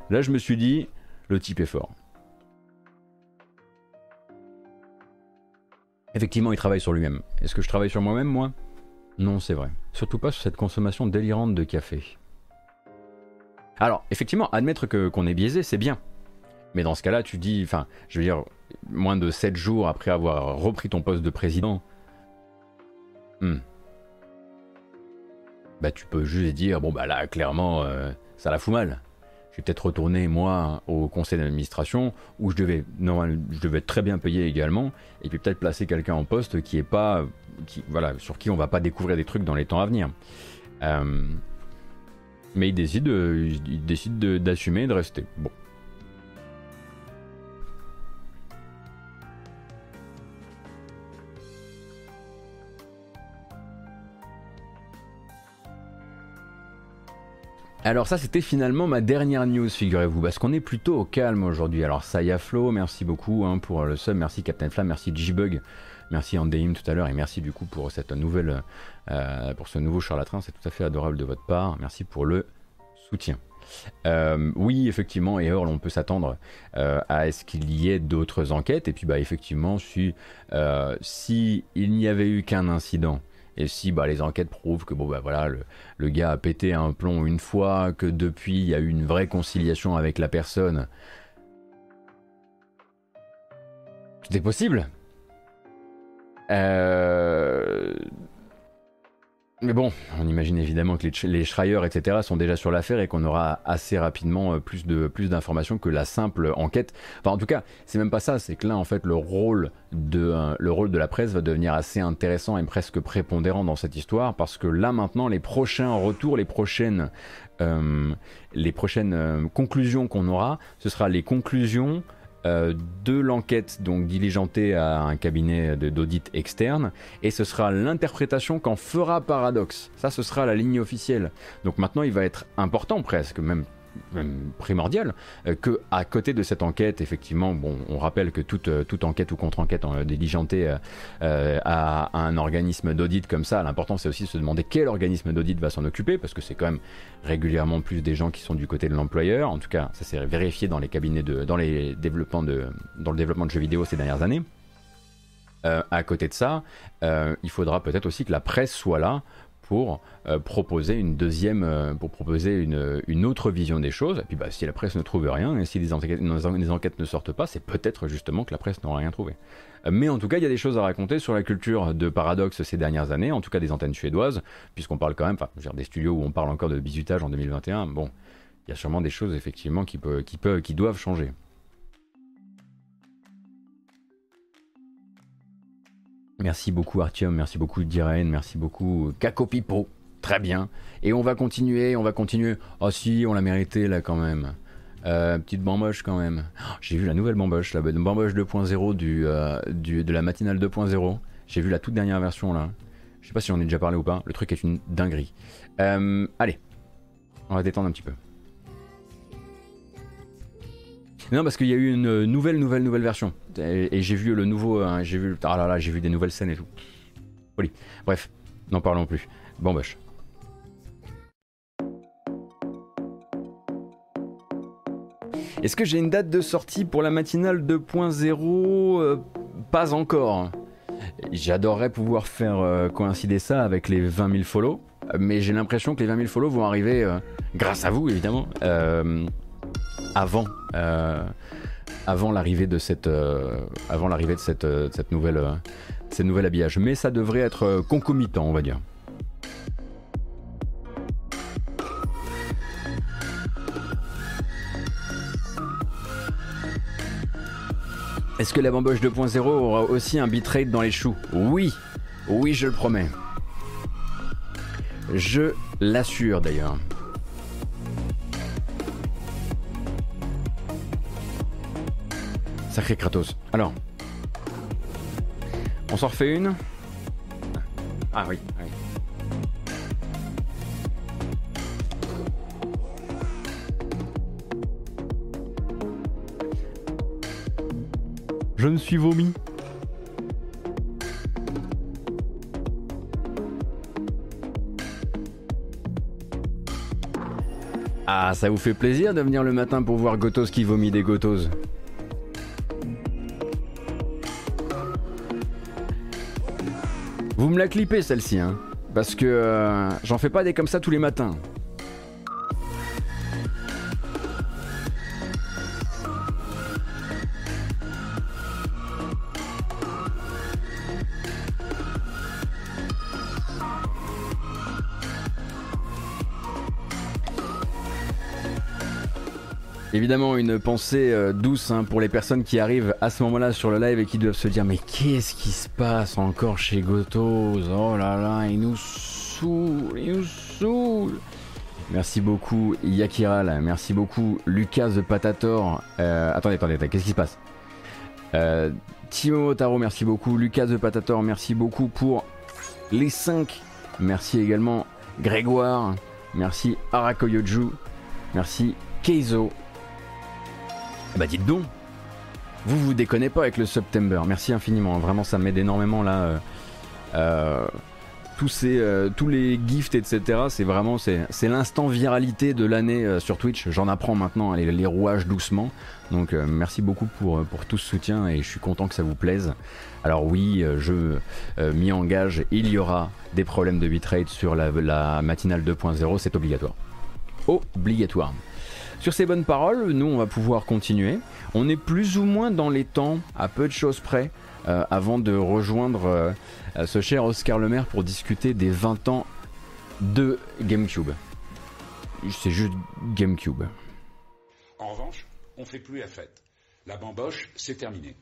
Là, je me suis dit, le type est fort. Effectivement, il travaille sur lui-même. Est-ce que je travaille sur moi-même, moi? Non, c'est vrai. Surtout pas sur cette consommation délirante de café. Alors, effectivement, admettre qu'on est biaisé, c'est bien. Mais dans ce cas-là, tu dis, enfin, je veux dire, moins de 7 jours après avoir repris ton poste de président, hmm. bah tu peux juste dire, bon bah là, clairement, euh, ça la fout mal. Je vais peut-être retourner, moi, au conseil d'administration, où je devais, être très bien payé également, et puis peut-être placer quelqu'un en poste qui est pas, qui, voilà, sur qui on va pas découvrir des trucs dans les temps à venir. Euh, mais il décide, il décide d'assumer et de rester. Bon. Alors ça c'était finalement ma dernière news, figurez-vous, parce qu'on est plutôt au calme aujourd'hui. Alors Flo, merci beaucoup hein, pour le sub, merci Captain Flam, merci G-Bug, merci Andeim tout à l'heure et merci du coup pour cette nouvelle, euh, pour ce nouveau charlatan, c'est tout à fait adorable de votre part. Merci pour le soutien. Euh, oui, effectivement, et on peut s'attendre euh, à ce qu'il y ait d'autres enquêtes. Et puis, bah, effectivement, si, si il n'y avait eu qu'un incident et si bah, les enquêtes prouvent que bon, bah, voilà, le, gars a pété un plomb une fois, que depuis il y a eu une vraie conciliation avec la personne, c'était possible. Euh, mais bon, on imagine évidemment que les, Schreier, etc., sont déjà sur l'affaire et qu'on aura assez rapidement euh, plus de plus d'informations que la simple enquête. Enfin, en tout cas, c'est même pas ça. C'est que là, en fait, le rôle de euh, le rôle de la presse va devenir assez intéressant et presque prépondérant dans cette histoire parce que là, maintenant, les prochains retours, les prochaines euh, les prochaines conclusions qu'on aura, ce sera les conclusions euh, de l'enquête donc diligentée à un cabinet d'audit externe et ce sera l'interprétation qu'en fera Paradox. Ça, ce sera la ligne officielle. Donc maintenant, il va être important presque, même primordial euh, que à côté de cette enquête effectivement bon on rappelle que toute, euh, toute enquête ou contre-enquête euh, diligentée à, un organisme d'audit comme ça. L'important c'est aussi de se demander quel organisme d'audit va s'en occuper parce que c'est quand même régulièrement plus des gens qui sont du côté de l'employeur. En tout cas ça s'est vérifié dans les cabinets de dans les développements de dans le développement de jeux vidéo ces dernières années. À côté de ça, il faudra peut-être aussi que la presse soit là pour euh, proposer une deuxième, euh, pour proposer une, autre vision des choses. Et puis bah, si la presse ne trouve rien et si les enquêtes, ne sortent pas, c'est peut-être justement que la presse n'aura rien trouvé. Euh, mais en tout cas, il y a des choses à raconter sur la culture de paradoxe ces dernières années, en tout cas des antennes suédoises, puisqu'on parle quand même, enfin, des studios où on parle encore de bisutage en 2021. Bon, il y a sûrement des choses effectivement qui, peut, qui doivent changer. Merci beaucoup Artium, merci beaucoup Diren, merci beaucoup Cacopipo. Très bien. Et on va continuer, on va continuer. Oh si, on l'a mérité là quand même. Euh, petite bamboche quand même. Oh, j'ai vu la nouvelle bamboche, la bamboche 2.0 du, euh, de la matinale 2.0. J'ai vu la toute dernière version là. Je sais pas si j'en ai déjà parlé ou pas. Le truc est une dinguerie. Euh, allez, on va détendre un petit peu. Non, parce qu'il y a eu une nouvelle, nouvelle, nouvelle version. Et, j'ai vu le nouveau. Hein, j'ai vu. Ah là là, j'ai vu des nouvelles scènes et tout. Bref, n'en parlons plus. Bamboche. Est-ce que j'ai une date de sortie pour la matinale 2.0 euh, Pas encore. J'adorerais pouvoir faire euh, coïncider ça avec les 20 000 follow, mais j'ai l'impression que les 20 000 follow vont arriver, euh, grâce à vous évidemment, avant, avant l'arrivée de cette, avant l'arrivée de cette, cette nouvelle, cette nouvelle habillage. Mais ça devrait être concomitant, on va dire. Est-ce que la bamboche 2.0 aura aussi un bitrate dans les choux? Oui, oui je le promets. Je l'assure d'ailleurs. Sacré Kratos. Alors, on s'en refait une Ah oui, oui. Je me suis vomi. Ah, ça vous fait plaisir de venir le matin pour voir Gotos qui vomit des Gotos? Vous me la clippez celle-ci, hein Parce que euh, j'en fais pas des comme ça tous les matins. Évidemment, une pensée euh, douce hein, pour les personnes qui arrivent à ce moment-là sur le live et qui doivent se dire Mais qu'est-ce qui se passe encore chez Gotos? Oh là là, il nous saoule, il nous saoule Merci beaucoup Yakiral, merci beaucoup Lucas de Patator. Euh, attendez, attendez, attendez qu'est-ce qui se passe? Euh, Timo Motaro, merci beaucoup. Lucas de Patator, merci beaucoup pour les 5. Merci également Grégoire. Merci Arakoyoju. Merci Keizo. Bah dites donc, vous vous déconnez pas avec le September. Merci infiniment, vraiment ça m'aide énormément là. Euh, euh, tous, ces, euh, tous les gifts, etc. C'est vraiment c'est, l'instant viralité de l'année sur Twitch. J'en apprends maintenant les, les rouages doucement. Donc merci beaucoup pour, pour tout ce soutien et je suis content que ça vous plaise. Alors oui, je m'y engage, il y aura des problèmes de bitrate sur la matinale 2.0, c'est obligatoire. Obligatoire. Sur ces bonnes paroles, nous, on va pouvoir continuer. On est plus ou moins dans les temps, à peu de choses près, euh, avant de rejoindre euh, ce cher Oscar Lemaire pour discuter des 20 ans de GameCube. C'est juste GameCube. En revanche, on fait plus la fête. La bamboche, c'est terminé.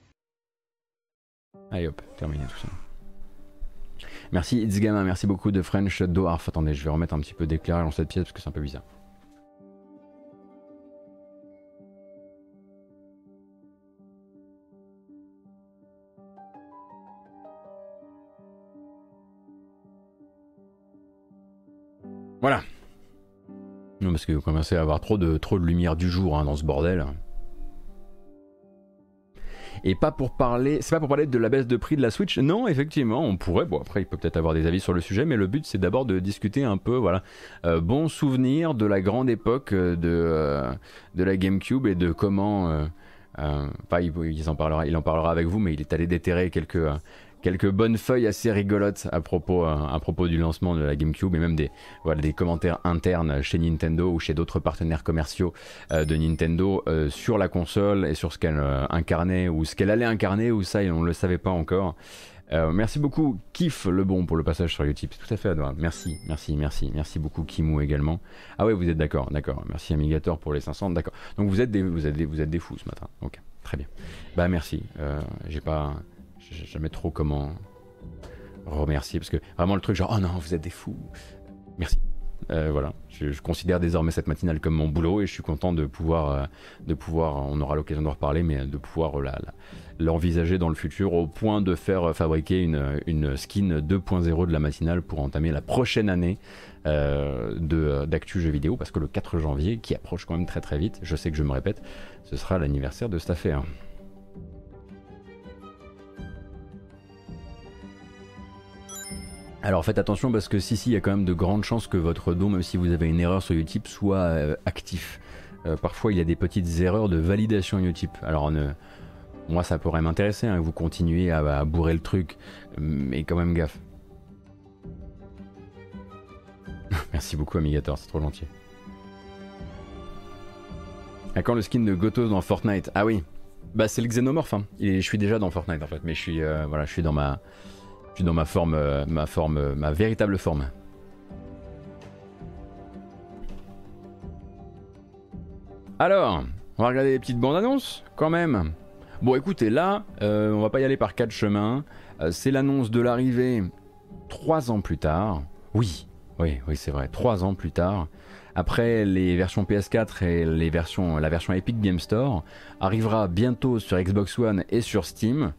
Allez hop, terminé tout ça. Merci It's merci beaucoup de French Doarf. Attendez, je vais remettre un petit peu d'éclairage dans cette pièce parce que c'est un peu bizarre. Voilà. Non, parce que vous commencez à avoir trop de, lumière du jour hein, dans ce bordel. Et pas pour parler, c'est pas pour parler de la baisse de prix de la Switch. Non, effectivement, on pourrait. Bon, après, il peut peut-être avoir des avis sur le sujet, mais le but, c'est d'abord de discuter un peu, voilà, euh, bon souvenir de la grande époque euh, de, euh, de la GameCube et de comment. Enfin, il, en parlera, il en parlera avec vous, mais il est allé déterrer quelques, quelques bonnes feuilles assez rigolotes à propos, euh, à propos du lancement de la GameCube et même des, voilà, des commentaires internes chez Nintendo ou chez d'autres partenaires commerciaux euh, de Nintendo euh, sur la console et sur ce qu'elle incarnait ou ce qu'elle allait incarner ou ça on ne le savait pas encore. merci beaucoup Kif le bon pour le passage sur YouTube, c'est tout à fait adorable. Merci, merci, merci, merci beaucoup Kimou également. Ah ouais, vous êtes d'accord, d'accord. Merci Amigator pour les 500, d'accord. Donc vous êtes des, vous êtes des, vous êtes des fous ce matin. Ok, très bien. Bah merci. J'ai pas je sais jamais trop comment remercier parce que vraiment le truc genre oh non vous êtes des fous. Merci. Euh, voilà. Je, considère désormais cette matinale comme mon boulot et je suis content de pouvoir euh, de pouvoir on aura l'occasion de reparler mais de pouvoir euh, l'envisager dans le futur au point de faire fabriquer une, une skin 2.0 de la matinale pour entamer la prochaine année de d'actu jeux vidéo parce que le 4 janvier qui approche quand même très très vite je sais que je me répète ce sera l'anniversaire de cette affaire Alors faites attention parce que si, si, il y a quand même de grandes chances que votre dos, même si vous avez une erreur sur Utip, soit euh, actif. Euh, parfois, il y a des petites erreurs de validation Utip. Alors, moi, ça pourrait m'intéresser, hein, vous continuez à, bourrer le truc, mais quand même gaffe. *laughs* Merci beaucoup, Amigator, c'est trop gentil. À quand le skin de Gotos dans Fortnite? Ah oui, bah c'est le xénomorphe. Hein. je suis déjà dans Fortnite en fait, mais je suis, euh, voilà, je suis dans ma suis dans ma forme, euh, ma forme, euh, ma véritable forme. Alors, on va regarder les petites bandes annonces quand même. Bon, écoutez, là, euh, on va pas y aller par quatre chemins. c'est l'annonce de l'arrivée trois ans plus tard. Oui, oui, oui, c'est vrai. Trois ans plus tard, après les versions PS4 et les versions, la version Epic Game Store, arrivera bientôt sur Xbox One et sur Steam.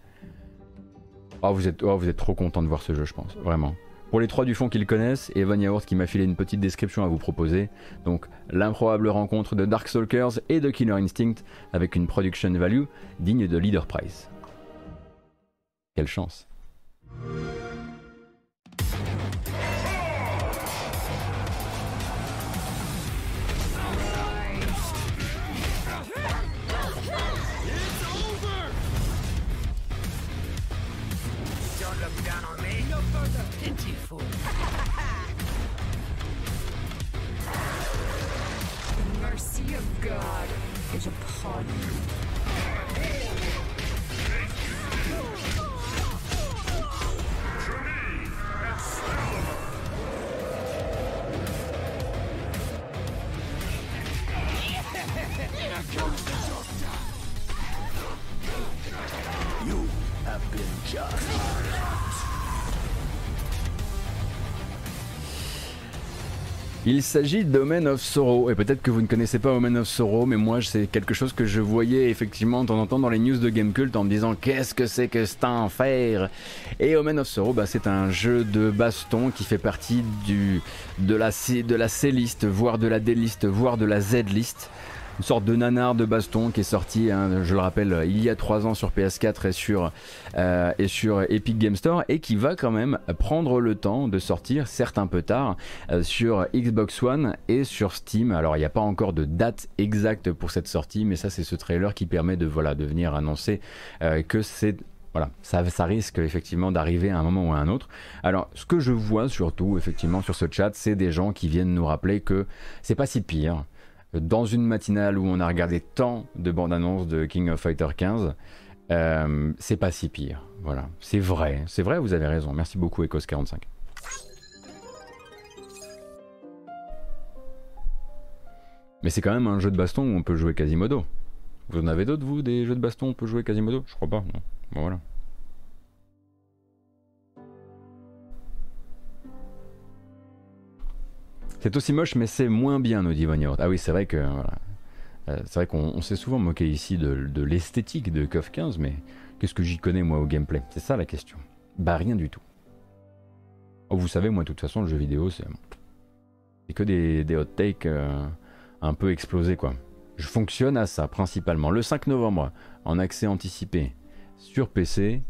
Oh, vous êtes, oh, vous êtes trop content de voir ce jeu, je pense, vraiment. Pour les trois du fond qui le connaissent, Evan Yaourt qui m'a filé une petite description à vous proposer. Donc, l'improbable rencontre de Darkstalkers et de Killer Instinct avec une production value digne de Leader Price. Quelle chance. Il s'agit d'Omen of Sorrow, et peut-être que vous ne connaissez pas Omen of Sorrow, mais moi c'est quelque chose que je voyais effectivement de temps en temps dans les news de Gamecult en me disant qu'est-ce que c'est que c'est un fer Et Omen of Sorrow, bah, c'est un jeu de baston qui fait partie du, de la C, de la C-list, voire de la D-list, voire de la Z-list une sorte de nanar de baston qui est sorti, hein, je le rappelle, il y a 3 ans sur PS4 et sur, euh, et sur Epic Game Store et qui va quand même prendre le temps de sortir, certes un peu tard, euh, sur Xbox One et sur Steam. Alors il n'y a pas encore de date exacte pour cette sortie, mais ça c'est ce trailer qui permet de, voilà, venir annoncer euh, que c'est ça, ça, risque effectivement d'arriver à un moment ou à un autre. Alors, ce que je vois surtout effectivement sur ce chat, c'est des gens qui viennent nous rappeler que c'est pas si pire dans une matinale où on a regardé tant de bandes annonces de King of Fighter 15, euh, c'est pas si pire. Voilà, c'est vrai, c'est vrai, vous avez raison. Merci beaucoup, Ecos45. Mais c'est quand même un jeu de baston où on peut jouer Quasimodo. Vous en avez d'autres, vous, des jeux de baston où on peut jouer Quasimodo? Je crois pas, non. Bon, voilà. C'est aussi moche, mais c'est moins bien, nous dit Ah oui, c'est vrai que. Euh, c'est vrai qu'on s'est souvent moqué ici de, l'esthétique de KOF 15, mais qu'est-ce que j'y connais moi au gameplay? C'est ça la question. Bah rien du tout. Oh, vous savez, moi, de toute façon, le jeu vidéo, c'est. que des, des hot takes euh, un peu explosés, quoi. Je fonctionne à ça, principalement. Le 5 novembre, en accès anticipé sur PC,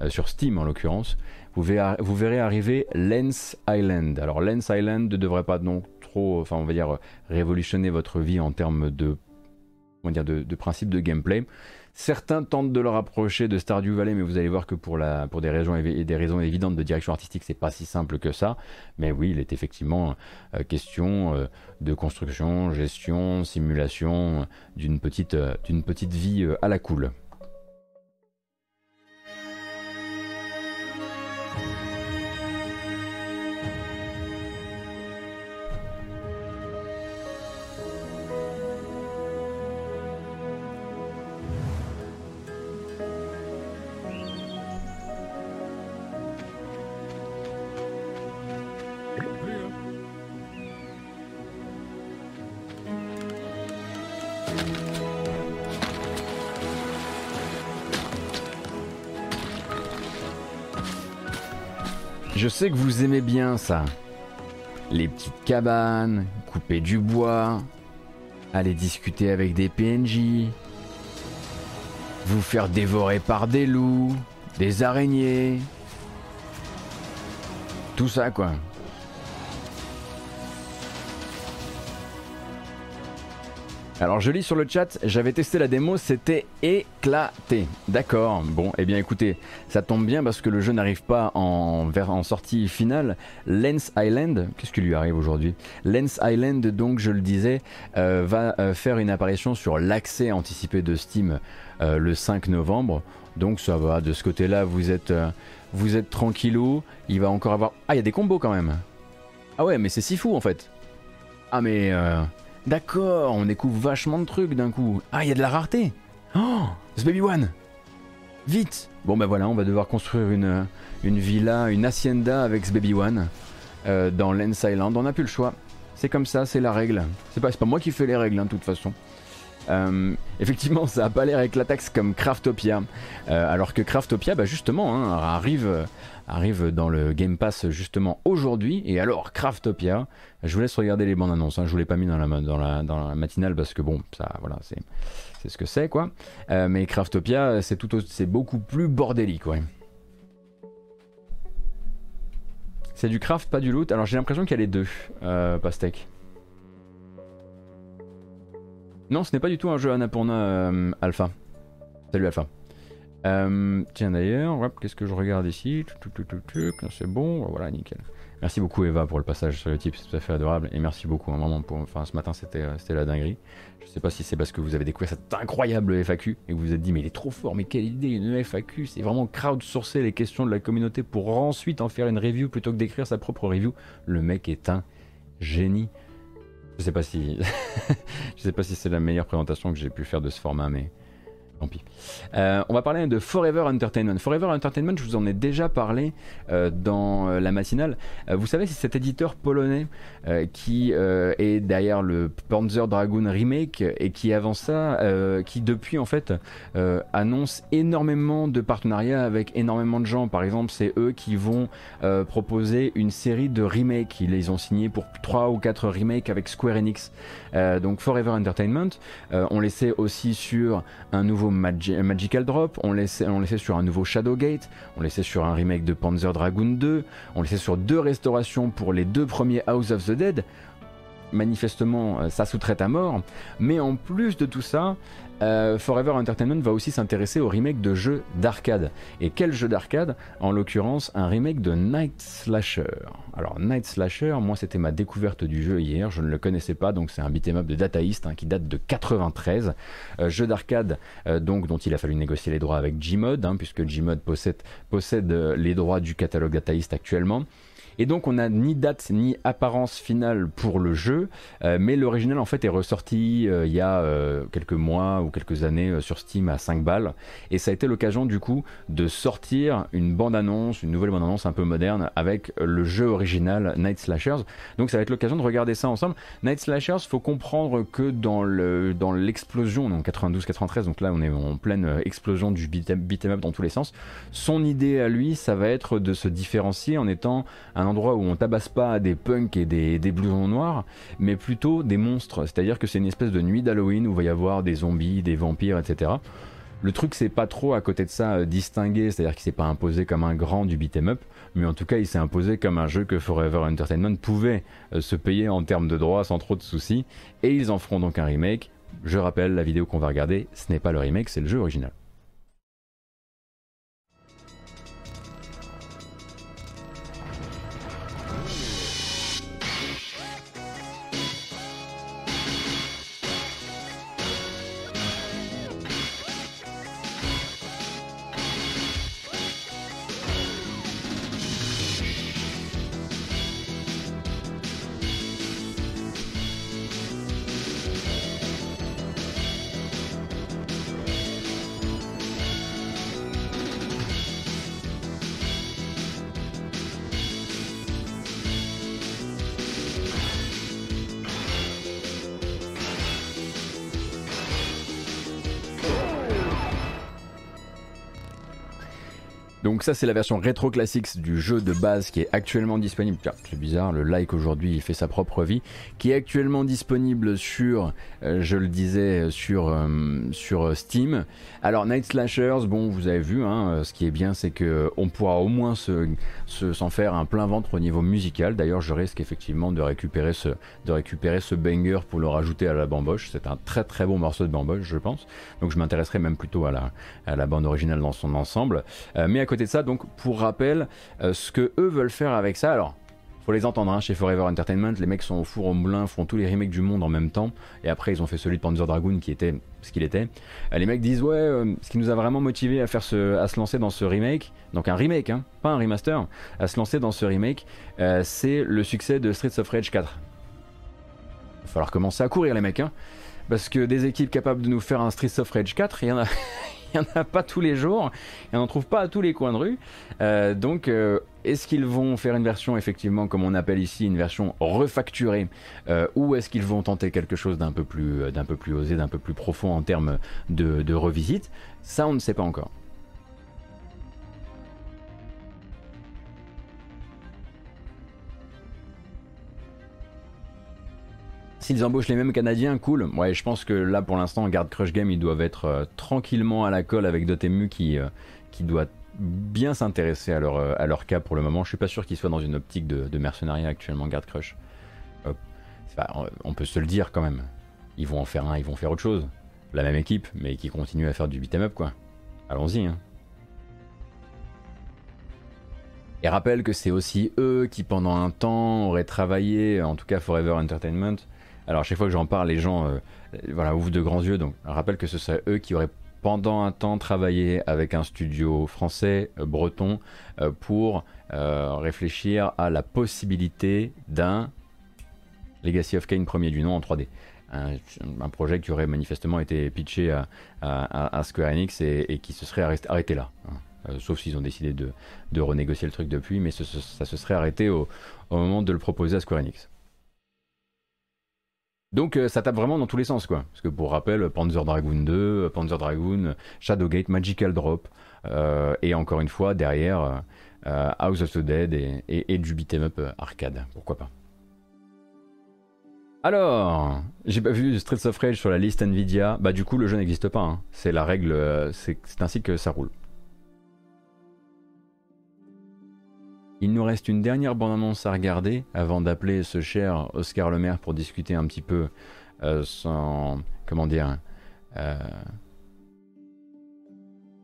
euh, sur Steam en l'occurrence, vous verrez, arriver Lens Island. Alors Lens Island ne devrait pas donc trop, enfin on va dire, révolutionner votre vie en termes de, on dire, de, principe de gameplay. Certains tentent de le rapprocher de Stardew Valley, mais vous allez voir que pour, des, raisons, des raisons évidentes de direction artistique, c'est pas si simple que ça. Mais oui, il est effectivement euh, question euh, de construction, gestion, simulation d'une petite, euh, d'une petite vie à la cool. Je sais que vous aimez bien ça. Les petites cabanes, couper du bois, aller discuter avec des PNJ, vous faire dévorer par des loups, des araignées. Tout ça quoi. Alors je lis sur le chat, j'avais testé la démo, c'était éclaté. D'accord, bon, eh bien écoutez, ça tombe bien parce que le jeu n'arrive pas en, en sortie finale. Lens Island, qu'est-ce qui lui arrive aujourd'hui? Lens Island, donc je le disais, euh, va euh, faire une apparition sur l'accès anticipé de Steam euh, le 5 novembre. Donc ça va, de ce côté-là, vous êtes, vous êtes tranquillou. Il va encore avoir... Ah, il y a des combos quand même. Ah ouais, mais c'est si fou en fait. Ah mais... D'accord, on découvre vachement de trucs d'un coup. Ah, il y a de la rareté. Oh, ce Baby One. Vite. Bon ben voilà, on va devoir construire une, une villa, une hacienda avec ce Baby One euh, dans Lens Island. On n'a plus le choix. C'est comme ça, c'est la règle. C'est pas, pas moi qui fais les règles, hein, de toute façon. Euh, effectivement, ça a pas l'air avec taxe comme Craftopia. Euh, alors que Craftopia, bah justement, hein, arrive, arrive dans le Game Pass justement aujourd'hui. Et alors, Craftopia, je vous laisse regarder les bandes annonces. Hein. Je vous l'ai pas mis dans la, matinale parce que bon, voilà, c'est, ce que c'est quoi. Euh, mais Craftopia, c'est beaucoup plus bordélique. C'est du craft, pas du loot. Alors j'ai l'impression qu'il y a les deux, euh. Non, ce n'est pas du tout un jeu Annapurna euh, Alpha. Salut Alpha. Euh, tiens d'ailleurs, qu'est-ce que je regarde ici? C'est bon, voilà, nickel. Merci beaucoup Eva pour le passage sur le type, c'est tout à fait adorable. Et merci beaucoup, hein, vraiment, pour, enfin ce matin c'était euh, c'était la dinguerie. Je sais pas si c'est parce que vous avez découvert cette incroyable FAQ et que vous vous êtes dit mais il est trop fort, mais quelle idée, une FAQ, c'est vraiment crowdsourcer les questions de la communauté pour ensuite en faire une review plutôt que d'écrire sa propre review. Le mec est un génie. Je sais pas si *laughs* je sais pas si c'est la meilleure présentation que j'ai pu faire de ce format, mais tant pis. Euh, on va parler de Forever Entertainment. Forever Entertainment, je vous en ai déjà parlé euh, dans euh, la matinale. Euh, vous savez, c'est cet éditeur polonais euh, qui est derrière le Panzer Dragoon Remake et qui avant ça, qui depuis en fait annonce énormément de partenariats avec énormément de gens. Par exemple, c'est eux qui vont proposer une série de remakes. Ils les ont signés pour 3 ou 4 remakes avec Square Enix. Euh, donc Forever Entertainment, euh, on laissait aussi sur un nouveau Magi- Magical Drop, on laissait, on laissait sur un nouveau Shadowgate, on laissait sur un remake de Panzer Dragoon 2, on laissait sur deux restaurations pour les deux premiers House of the Dead. Manifestement, euh, ça sous-traite à mort. Mais en plus de tout ça, euh, Forever Entertainment va aussi s'intéresser au remake de jeux d'arcade. Et quel jeu d'arcade En l'occurrence, un remake de Night Slasher. Alors, Night Slasher, moi, c'était ma découverte du jeu hier. Je ne le connaissais pas, donc c'est un beat'em de Data East hein, qui date de 93. Euh, jeu d'arcade, euh, donc dont il a fallu négocier les droits avec Gmod, hein, puisque Gmod possède, possède les droits du catalogue Data actuellement. Et donc on n'a ni date ni apparence finale pour le jeu, euh, mais l'original en fait est ressorti euh, il y a euh, quelques mois ou quelques années sur Steam à 5 balles, et ça a été l'occasion du coup de sortir une bande-annonce, une nouvelle bande-annonce un peu moderne avec le jeu original Night Slashers. Donc ça va être l'occasion de regarder ça ensemble. Night Slashers, faut comprendre que dans le dans l'explosion, donc 92-93, donc là on est en pleine explosion du beat'em up dans tous les sens. Son idée à lui, ça va être de se différencier en étant un endroit où on tabasse pas des punks et des, des blousons noirs, mais plutôt des monstres. C'est-à-dire que c'est une espèce de nuit d'Halloween où il va y avoir des zombies, des vampires, etc. Le truc, c'est pas trop à côté de ça euh, distingué, c'est-à-dire qu'il s'est pas imposé comme un grand du beat'em up, mais en tout cas, il s'est imposé comme un jeu que Forever Entertainment pouvait euh, se payer en termes de droits sans trop de soucis, et ils en feront donc un remake. Je rappelle, la vidéo qu'on va regarder, ce n'est pas le remake, c'est le jeu original. Donc ça c'est la version rétro classics du jeu de base qui est actuellement disponible. C'est bizarre, le like aujourd'hui il fait sa propre vie, qui est actuellement disponible sur, euh, je le disais, sur euh, sur Steam. Alors Night Slashers, bon vous avez vu, hein, euh, ce qui est bien c'est que on pourra au moins se se- s'en faire un plein ventre au niveau musical. D'ailleurs je risque effectivement de récupérer ce de récupérer ce banger pour le rajouter à la bamboche. C'est un très très bon morceau de bamboche je pense. Donc je m'intéresserai même plutôt à la à la bande originale dans son ensemble. Euh, mais à côté ça, donc pour rappel, euh, ce que eux veulent faire avec ça, alors faut les entendre hein, chez Forever Entertainment, les mecs sont au four au moulin, font tous les remakes du monde en même temps, et après ils ont fait celui de Panzer Dragoon qui était ce qu'il était. Euh, les mecs disent ouais, euh, ce qui nous a vraiment motivé à faire ce, à se lancer dans ce remake, donc un remake, hein, pas un remaster, à se lancer dans ce remake, c'est le succès de Streets of Rage 4. Il va falloir commencer à courir les mecs, hein, parce que des équipes capables de nous faire un Streets of Rage 4, il y en a. *laughs* *laughs* Il n'y en a pas tous les jours, et on n'en trouve pas à tous les coins de rue. Euh, donc, euh, est-ce qu'ils vont faire une version, effectivement, comme on appelle ici, une version refacturée, euh, ou est-ce qu'ils vont tenter quelque chose d'un peu plus, osé, d'un peu plus profond en termes de, de revisite? Ça, on ne sait pas encore. S'ils embauchent les mêmes Canadiens, cool. Ouais, je pense que là, pour l'instant, en garde Crush Game, ils doivent être euh, tranquillement à la colle avec Dotemu qui, euh, qui doit bien s'intéresser à leur, euh, cas pour le moment. Je suis pas sûr qu'ils soient dans une optique de, mercenariat actuellement, garde Crush. On peut se le dire quand même. Ils vont en faire un, ils vont faire autre chose. La même équipe, mais qui continue à faire du beat'em up, quoi. Allons-y. Hein. Et rappelle que c'est aussi eux qui, pendant un temps, auraient travaillé, en tout cas Forever Entertainment, alors chaque fois que j'en parle, les gens euh, voilà, ouvrent de grands yeux. Donc rappelle que ce serait eux qui auraient pendant un temps travaillé avec un studio français, euh, breton, euh, pour réfléchir à la possibilité d'un Legacy of Kane premier du nom en 3D. Un, projet qui aurait manifestement été pitché à, Square Enix et, qui se serait arrêté, là. Hein. Sauf s'ils ont décidé de, renégocier le truc depuis, mais ça se serait arrêté au, moment de le proposer à Square Enix. Donc euh, ça tape vraiment dans tous les sens quoi. Parce que pour rappel, Panzer Dragoon 2, Panzer Dragoon, Shadowgate, Magical Drop, euh, et encore une fois derrière House of the Dead et, du beat'em up arcade, pourquoi pas. Alors, j'ai pas vu Streets of Rage sur la liste Nvidia, bah du coup le jeu n'existe pas, hein. c'est la règle, c'est ainsi que ça roule. Il nous reste une dernière bande-annonce à regarder avant d'appeler ce cher Oscar Lemaire pour discuter un petit peu euh, son. Comment dire euh,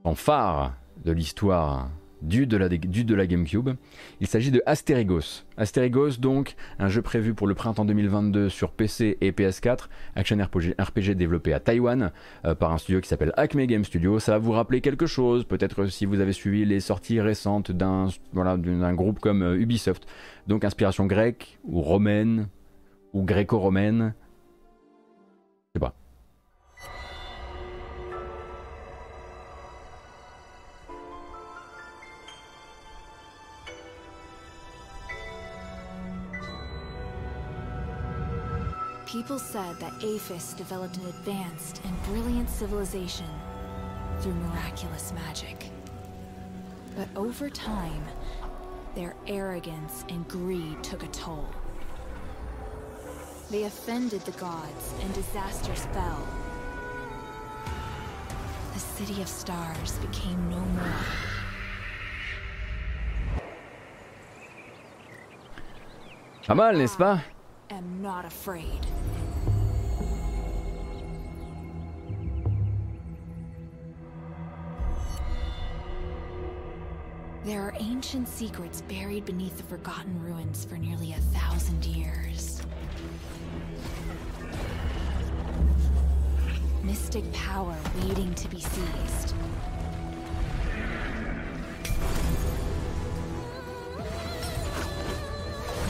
Son phare de l'histoire du de la, du de la GameCube. Il s'agit de Asterigos. Asterigos, donc, un jeu prévu pour le printemps 2022 sur PC et PS4, action RPG, développé à Taïwan euh, par un studio qui s'appelle Acme Game Studio. Ça va vous rappeler quelque chose, peut-être si vous avez suivi les sorties récentes d'un voilà, groupe comme euh, Ubisoft. Donc, inspiration grecque ou romaine ou gréco-romaine. People said that Aphis developed an advanced and brilliant civilization through miraculous magic. But over time, their arrogance and greed took a toll. They offended the gods, and disasters fell. The City of Stars became no more. Pas mal, n'est-ce pas ah, am not afraid. Ancient secrets buried beneath the forgotten ruins for nearly a thousand years. Mystic power waiting to be seized.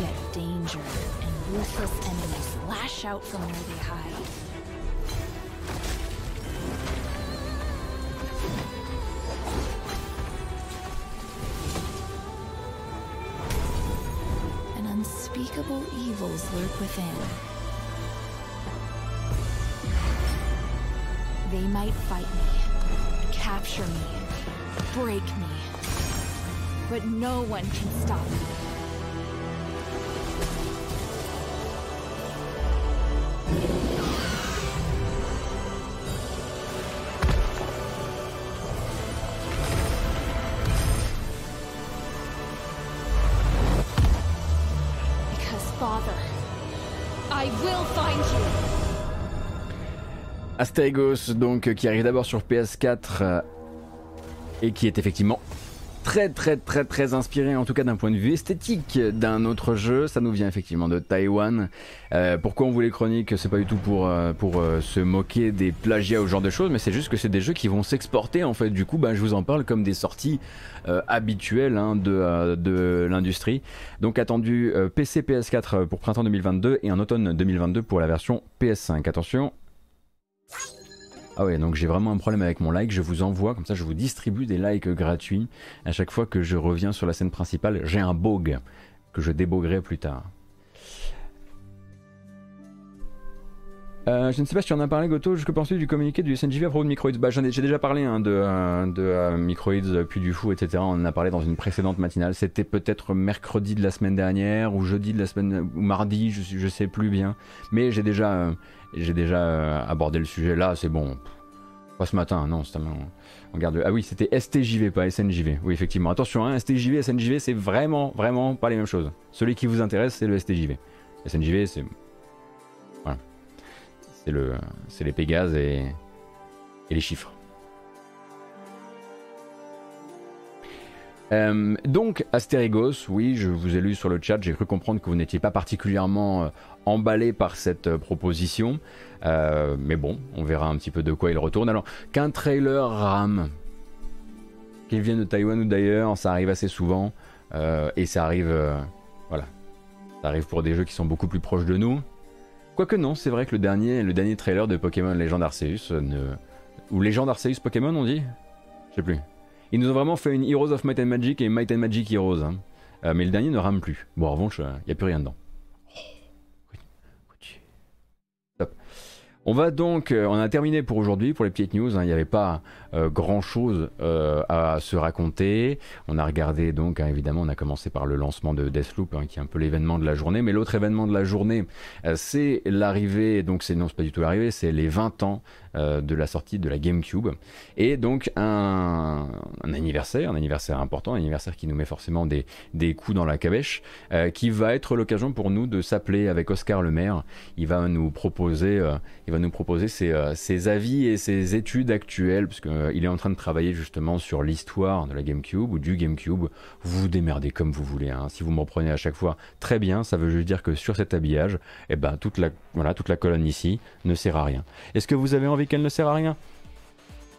Yet danger and ruthless enemies lash out from where they hide. Within. They might fight me, capture me, break me, but no one can stop me. Asterigos, donc, qui arrive d'abord sur PS4 euh, et qui est effectivement très très très très inspiré en tout cas d'un point de vue esthétique d'un autre jeu. Ça nous vient effectivement de Taïwan. Euh, pourquoi on vous les chroniques C'est pas du tout pour, euh, pour se moquer des plagiats ou ce genre de choses, mais c'est juste que c'est des jeux qui vont s'exporter en fait. Du coup, bah, je vous en parle comme des sorties habituelles hein, de, de l'industrie. Donc attendu PC PS4 pour printemps 2022 et en automne 2022 pour la version PS5. Attention, ah ouais, donc j'ai vraiment un problème avec mon like. Je vous envoie, comme ça je vous distribue des likes gratuits. À chaque fois que je reviens sur la scène principale, j'ai un bog que je déboguerai plus tard. Euh, je ne sais pas si tu en as parlé, Goto. Que penses-tu du communiqué du SNJV à propos de Microids bah, J'ai déjà parlé hein, de, euh, de euh, Microids, puis du fou, etc. On en a parlé dans une précédente matinale. C'était peut-être mercredi de la semaine dernière, ou jeudi de la semaine, ou mardi, je, je sais plus bien. Mais j'ai déjà j'ai déjà euh, abordé le sujet là, c'est bon. Pas ce matin, non, c'est on garde. Ah oui, c'était STJV, pas SNJV. Oui, effectivement. Attention, hein, STJV, SNJV, c'est vraiment, vraiment pas les mêmes choses. Celui qui vous intéresse, c'est le STJV. SNJV, c'est. Voilà. C'est le, les Pégases et les chiffres. Euh, donc, Astérigos, oui, je vous ai lu sur le chat, j'ai cru comprendre que vous n'étiez pas particulièrement euh, emballé par cette euh, proposition. Mais bon, on verra un petit peu de quoi il retourne. Alors, qu'un trailer rame, qu'il vienne de Taïwan ou d'ailleurs, ça arrive assez souvent. et ça arrive. voilà. Ça arrive pour des jeux qui sont beaucoup plus proches de nous. Quoique non, c'est vrai que le dernier, le dernier trailer de Pokémon Legend Arceus, ne... ou Legend Arceus Pokémon, on dit? Je sais plus. Ils nous ont vraiment fait une Heroes of Might and Magic et Might and Magic Heroes. hein. Euh, mais le dernier ne rame plus. Bon, en revanche, il n'y a plus rien dedans. On va donc, euh, on a terminé pour aujourd'hui, pour les petites news. hein. Il n'y avait pas grand chose à se raconter. On a regardé donc, hein, évidemment, on a commencé par le lancement de Deathloop, hein, qui est un peu l'événement de la journée. Mais l'autre événement de la journée, euh, c'est l'arrivée, donc c'est non, c'est pas du tout l'arrivée, c'est les 20 ans euh, de la sortie de la GameCube. Et donc un, anniversaire, un anniversaire important, un anniversaire qui nous met forcément des, des coups dans la cabèche, euh, qui va être l'occasion pour nous de s'appeler avec Oscar Le Maire. Il va nous proposer, euh, il va nous proposer ses, euh, ses avis et ses études actuelles, parce qu'il est en train de travailler justement sur l'histoire de la GameCube ou du GameCube. Vous vous démerdez comme vous voulez. hein. Si vous me reprenez à chaque fois, très bien. Ça veut juste dire que sur cet habillage, eh ben, toute, la, colonne ici ne sert à rien. Est-ce que vous avez envie qu'elle ne sert à rien?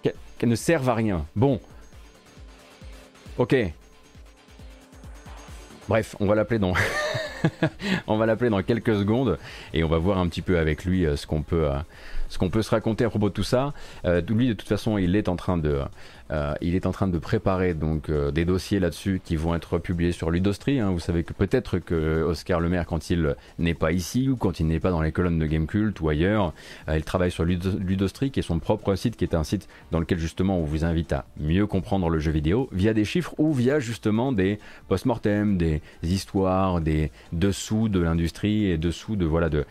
Qu'elle qu'elle ne serve à rien. Bon. Ok. Bref, on va l'appeler dans. *laughs* on va l'appeler dans quelques secondes et on va voir un petit peu avec lui euh, ce qu'on peut, euh, ce qu'on peut se raconter à propos de tout ça. Euh, lui, de toute façon, il est en train de, euh, il est en train de préparer donc euh, des dossiers là-dessus qui vont être publiés sur Ludostri. hein. Vous savez que peut-être que Oscar Le Maire, quand il n'est pas ici ou quand il n'est pas dans les colonnes de Gamecult ou ailleurs, euh, il travaille sur Ludo- Ludostri, qui est son propre site, qui est un site dans lequel justement on vous invite à mieux comprendre le jeu vidéo via des chiffres ou via justement des post-mortem, des histoires, des dessous de l'industrie et dessous de voilà de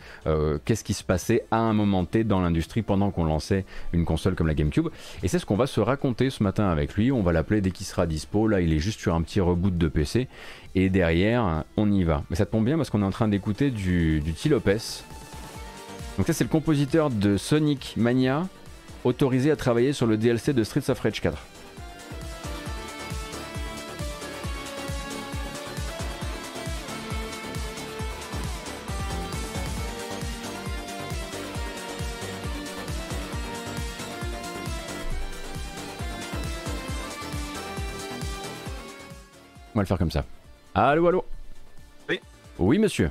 qu'est-ce qui se passait à un moment T dans l'industrie pendant qu'on lançait une console comme la GameCube. Et c'est ce qu'on va se raconter ce matin avec lui. On va l'appeler dès qu'il sera dispo. Là, il est juste sur un petit reboot de PC. Et derrière, on y va. Mais ça tombe bien parce qu'on est en train d'écouter du, du T. Lopez. Donc ça, c'est le compositeur de Sonic Mania, autorisé à travailler sur le DLC de Streets of Rage 4. Le faire comme ça. Allô, allô Oui. Oui, monsieur.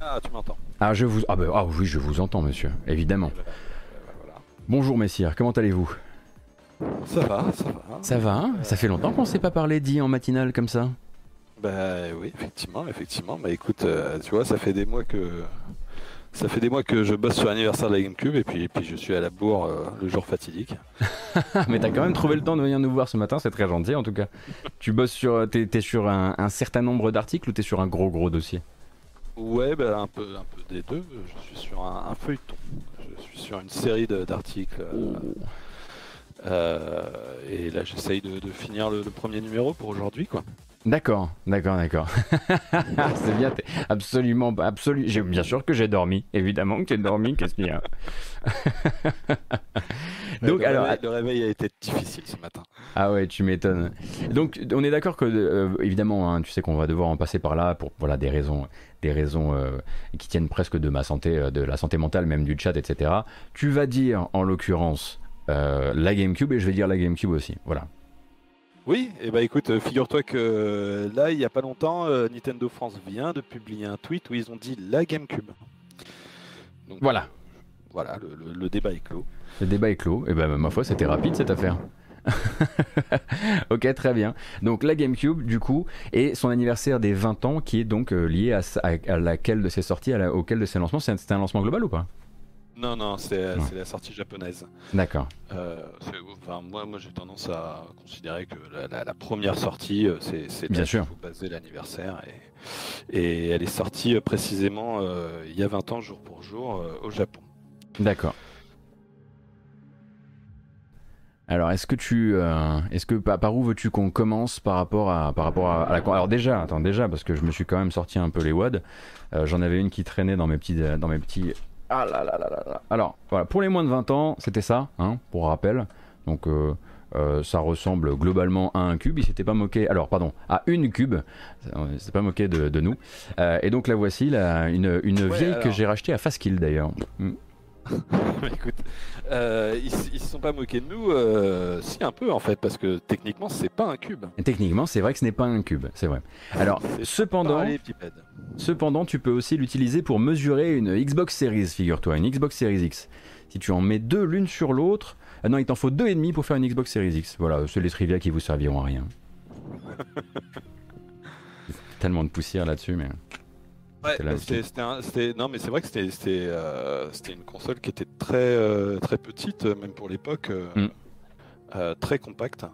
Ah, tu m'entends. Ah, je vous... ah, bah, ah oui, je vous entends, monsieur, évidemment. Eh ben, ben, voilà. Bonjour, messire, comment allez-vous? Ça va, ça va. Ça va hein? Ça fait longtemps qu'on s'est pas parlé dit en matinale comme ça? Bah oui, effectivement, effectivement. Bah écoute, euh, tu vois, ça fait des mois que ça fait des mois que je bosse sur l'anniversaire de la GameCube et puis, et puis je suis à la bourre euh, le jour fatidique. *laughs* Mais t'as quand même trouvé le temps de venir nous voir ce matin, c'est très gentil en tout cas. Tu bosses sur... T'es t'es sur un, un certain nombre d'articles ou t'es sur un gros gros dossier? Ouais, bah un peu, un peu des deux. Je suis sur un, un feuilleton. Je suis sur une série de- d'articles. euh, euh, et là, j'essaye de, de finir le, le premier numéro pour aujourd'hui, quoi. D'accord, d'accord, d'accord. *laughs* c'est bien, t'es absolument, absolument. J'ai bien sûr que j'ai dormi, évidemment que j'ai dormi. Qu'est-ce qu'il y a Donc le, alors, réveil, le réveil a été difficile ce matin. Ah ouais, tu m'étonnes. Donc on est d'accord que euh, évidemment, hein, tu sais qu'on va devoir en passer par là pour voilà des raisons, des raisons euh, qui tiennent presque de ma santé, de la santé mentale, même du chat, etc. Tu vas dire en l'occurrence la GameCube et je vais dire la GameCube aussi. Voilà. Oui, et bah écoute, euh, figure-toi que euh, là, il y a pas longtemps, euh, Nintendo France vient de publier un tweet où ils ont dit la GameCube. Donc, Voilà. Voilà, le, le- le débat est clos. Le débat est clos. Et ben ma foi, c'était rapide cette affaire. *laughs* ok, très bien. Donc la GameCube, du coup, et son anniversaire des 20 ans, qui est donc euh, lié à, sa- à- à laquelle de ses sorties, à la- auquel de ses lancements. C'est un lancement global ou pas? Non, non, c'est Ouais. la sortie japonaise. D'accord. Euh, enfin, moi, moi j'ai tendance à considérer que la, la- la première sortie, euh, c'est Bien sûr. faut baser l'anniversaire. Et, et elle est sortie euh, précisément euh, il y a 20 ans, jour pour jour, euh, au Japon. D'accord. Alors, est-ce que tu, euh, est-ce que par, par où veux-tu qu'on commence par rapport à, par rapport à, à la, alors déjà, attends déjà parce que je me suis quand même sorti un peu les wads. Euh, J'en avais une qui traînait dans mes petits, dans mes petits. Ah là là là là là. Alors voilà, pour les moins de 20 ans, c'était ça, hein, pour rappel. Donc euh, Euh, ça ressemble globalement à un cube. Il s'était pas moqué. Alors, pardon, à une cube. Il s'était pas moqué de, de nous. Euh, et donc la voici, là, une, une Ouais, vieille que j'ai rachetée à Fastkill d'ailleurs. Mm. *laughs* Écoute, euh, ils, ils se sont pas moqués de nous, euh, si un peu en fait, parce que techniquement c'est pas un cube. Techniquement, c'est vrai que ce n'est pas un cube, c'est vrai. Alors, cependant, cependant, tu peux aussi l'utiliser pour mesurer une Xbox Series, figure-toi, une Xbox Series X. Si tu en mets deux l'une sur l'autre, ah non, il t'en faut deux et demi pour faire une Xbox Series X. Voilà, c'est les trivia qui vous serviront à rien. *laughs* Tellement de poussière là-dessus, mais. Ouais, c'était- un- non mais c'est vrai que c'était euh, une console qui était très euh, très petite, euh, même pour l'époque, euh, Mm. très compacte.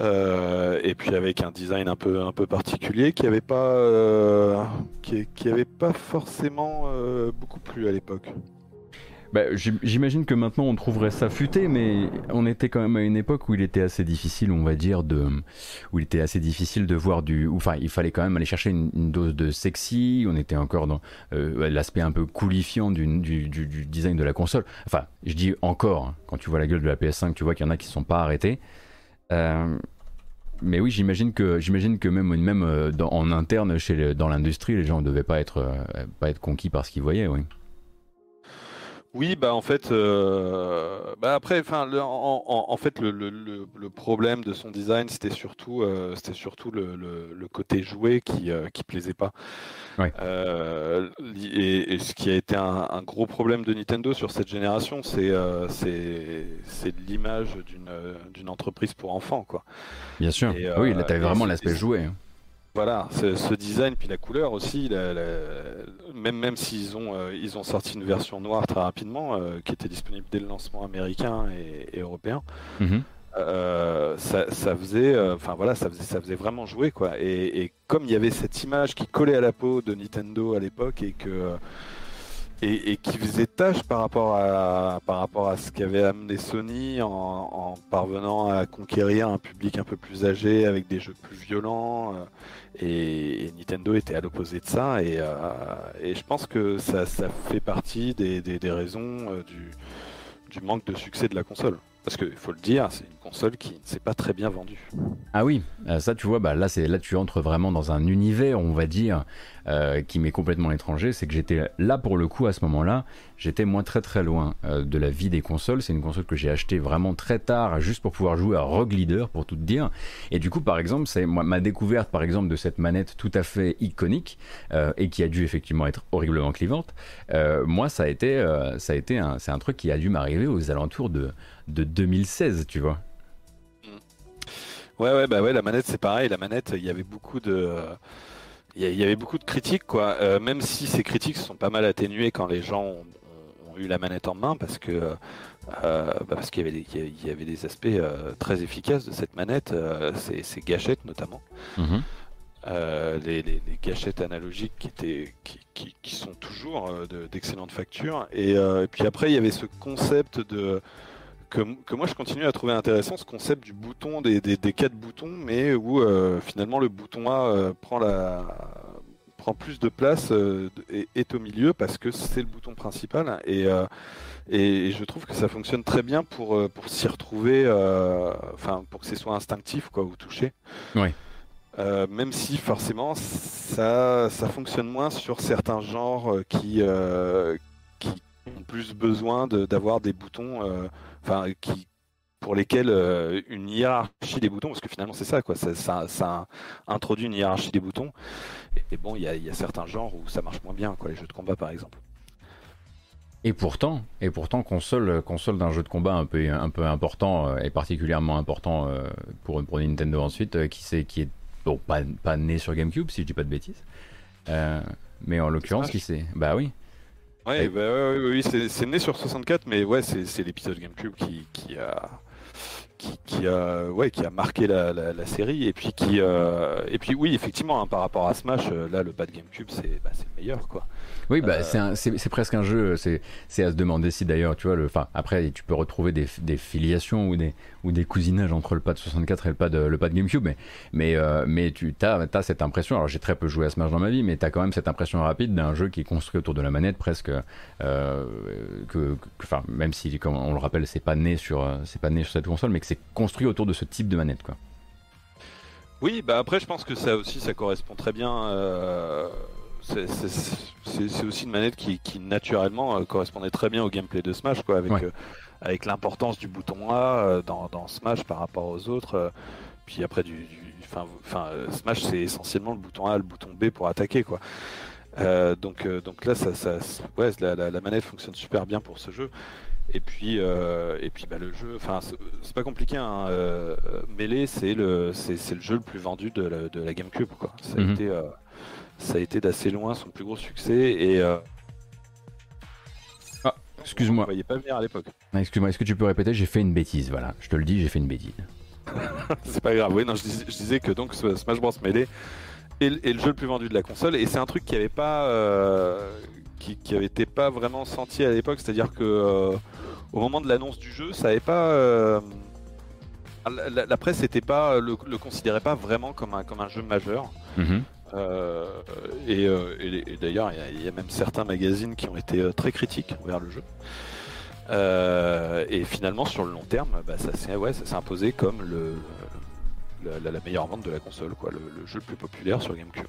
Et puis avec un design un peu un peu particulier qui avait pas qui, qui avait pas forcément beaucoup plu à l'époque. Bah, j'im- J'imagine que maintenant on trouverait ça futé, mais on était quand même à une époque où il était assez difficile, on va dire, de, où il était assez difficile de voir du, enfin, il fallait quand même aller chercher une, dose de sexy. On était encore dans euh, l'aspect un peu coolifiant du, du, design de la console. Enfin, je dis encore, hein, quand tu vois la gueule de la PS5, tu vois qu'il y en a qui ne sont pas arrêtés. Euh, mais oui, j'imagine que que même même euh, en interne chez dans l'industrie, les gens ne devaient pas être pas être conquis par ce qu'ils voyaient, oui. Oui, bah en fait, euh, bah après, enfin, le- en, fait, le, le- le- le problème de son design, c'était surtout, euh, c'était surtout le, côté jouet qui, euh, qui plaisait pas. Ouais. Euh, et, et ce qui a été un, un gros problème de Nintendo sur cette génération, c'est, c'est, l'image d'une, d'une entreprise pour enfants, quoi. Bien sûr. Et, Ah oui, là, t'avais et vraiment l'aspect jouet. hein. Voilà, ce, design puis la couleur aussi, la- la- même même s'ils ont euh, ils ont sorti une version noire très rapidement euh, qui était disponible dès le lancement américain et, et européen, Mhm. euh, ça, ça faisait enfin voilà ça faisait ça faisait vraiment jouer quoi. Et, et comme il y avait cette image qui collait à la peau de Nintendo à l'époque et que et, qui faisait tâche par rapport à par rapport à ce qu'avait amené Sony en, en parvenant à conquérir un public un peu plus âgé avec des jeux plus violents euh, et, Nintendo était à l'opposé de ça et, euh, je pense que ça, fait partie des, raisons euh, du manque de succès de la console parce qu'il faut le dire c'est une console qui ne s'est pas très bien vendue Ah oui, euh, ça tu vois, bah là là tu entres vraiment dans un univers, on va dire, euh, qui m'est complètement étranger. C'est que j'étais là pour le coup à ce moment-là, j'étais moi très très loin euh, de la vie des consoles. C'est une console que j'ai achetée vraiment très tard, juste pour pouvoir jouer à Rogue Leader, pour tout te dire. Et du coup, par exemple, c'est ma découverte, par exemple, de cette manette tout à fait iconique et qui a dû effectivement être horriblement clivante. moi, ça a été, ça a été c'est un truc qui a dû m'arriver aux alentours de de 2016, tu vois. Ouais, ouais, bah ouais, la manette c'est pareil. La manette, il y avait beaucoup de, il y avait beaucoup de critiques, quoi. Euh, même si ces critiques sont pas mal atténuées quand les gens ont, eu la manette en main, parce que, euh, bah, parce qu'il y avait des, il y avait des aspects euh, très efficaces de cette manette, ces, ces gâchettes notamment. Mhm. Euh, les, les- les gâchettes analogiques qui étaient qui, qui- qui sont toujours euh, de- d'excellente facture et, euh, et puis après il y avait ce concept de que, que moi je continue à trouver intéressant ce concept du bouton des, des, des quatre boutons mais où euh, finalement le bouton A euh, prend la prend plus de place euh, et est au milieu parce que c'est le bouton principal et et je trouve que ça fonctionne très bien pour, pour s'y retrouver, enfin pour que ce soit instinctif quoi, ou toucher. Ouais. Euh, même si forcément ça, ça fonctionne moins sur certains genres qui, euh, qui ont plus besoin de- d'avoir des boutons, euh, enfin qui pour lesquels euh, une hiérarchie des boutons, parce que finalement c'est ça quoi, ça, ça- ça introduit une hiérarchie des boutons. Et, et bon, il y a, il y a certains genres où ça marche moins bien, quoi, les jeux de combat par exemple. Et pourtant, et pourtant console, console d'un jeu de combat un peu, un peu important euh, et particulièrement important euh, pour, pour Nintendo ensuite, euh, qui, c'est, qui est bon, pas, pas né sur GameCube si je dis pas de bêtises, Euh, mais en l'occurrence qui c'est, bah oui, Ouais, bah, oui, c'est né sur 64, mais ouais, c'est c'est l'épisode GameCube qui, qui a qui, qui a ouais qui a marqué la, la, la série et puis qui euh, et puis oui effectivement hein, par rapport à Smash euh, là le bas de GameCube c'est bah, le meilleur quoi. oui, bah Euh, c'est, presque un jeu, c'est, à se demander si d'ailleurs, tu vois, le, enfin après tu peux retrouver des, des filiations ou des, ou des cousinages entre le pad 64 et le pad, le pad GameCube, mais, mais, mais tu as, as cette impression, alors j'ai très peu joué à Smash dans ma vie, mais tu as quand même cette impression rapide d'un jeu qui est construit autour de la manette presque, que, enfin même si comme on le rappelle c'est pas né sur, c'est pas né sur cette console, mais que c'est construit autour de ce type de manette, quoi. Oui, bah après, je pense que ça aussi, ça correspond très bien. euh, c'est- aussi une manette qui, qui, naturellement euh, correspondait très bien au gameplay de Smash, quoi, avec, Ouais. euh, avec l'importance du bouton A dans, dans Smash par rapport aux autres. puis après, du, enfin, euh, Smash, c'est essentiellement le bouton A, le bouton B pour attaquer, quoi. Donc, donc là, ça, ça, ouais, la, la- la manette fonctionne super bien pour ce jeu. Et puis, euh, et puis bah, le jeu, enfin, c'est- pas compliqué. Hein, euh, Melee, c'est le, c'est le jeu le plus vendu de la, de la GameCube. Quoi. Ça, Mhm. a été, euh, ça a été d'assez loin son plus gros succès et euh, on Excuse-moi, ne voyait pas venir à l'époque. Ah, excuse-moi, est-ce que tu peux répéter? J'ai fait une bêtise, voilà. Je te le dis, j'ai fait une bêtise. *laughs* c'est pas grave. Oui, non, je disais, je disais que donc Smash Bros Melee est, le- est le jeu le plus vendu de la console et c'est un truc qui avait pas, euh, qui, qui avait été pas vraiment senti à l'époque. C'est-à-dire que euh, au moment de l'annonce du jeu, ça pas. euh, la, presse était pas le, le considérait pas vraiment comme un comme un jeu majeur. Mhm. Euh, et, euh, et- et d'ailleurs, il y a- il y, a même certains magazines qui ont été très critiques envers le jeu. Et finalement, sur le long terme, bah, ça s'est ouais, ça s'est imposé comme le, la, la- la meilleure vente de la console, quoi, le, le jeu le plus populaire sur GameCube.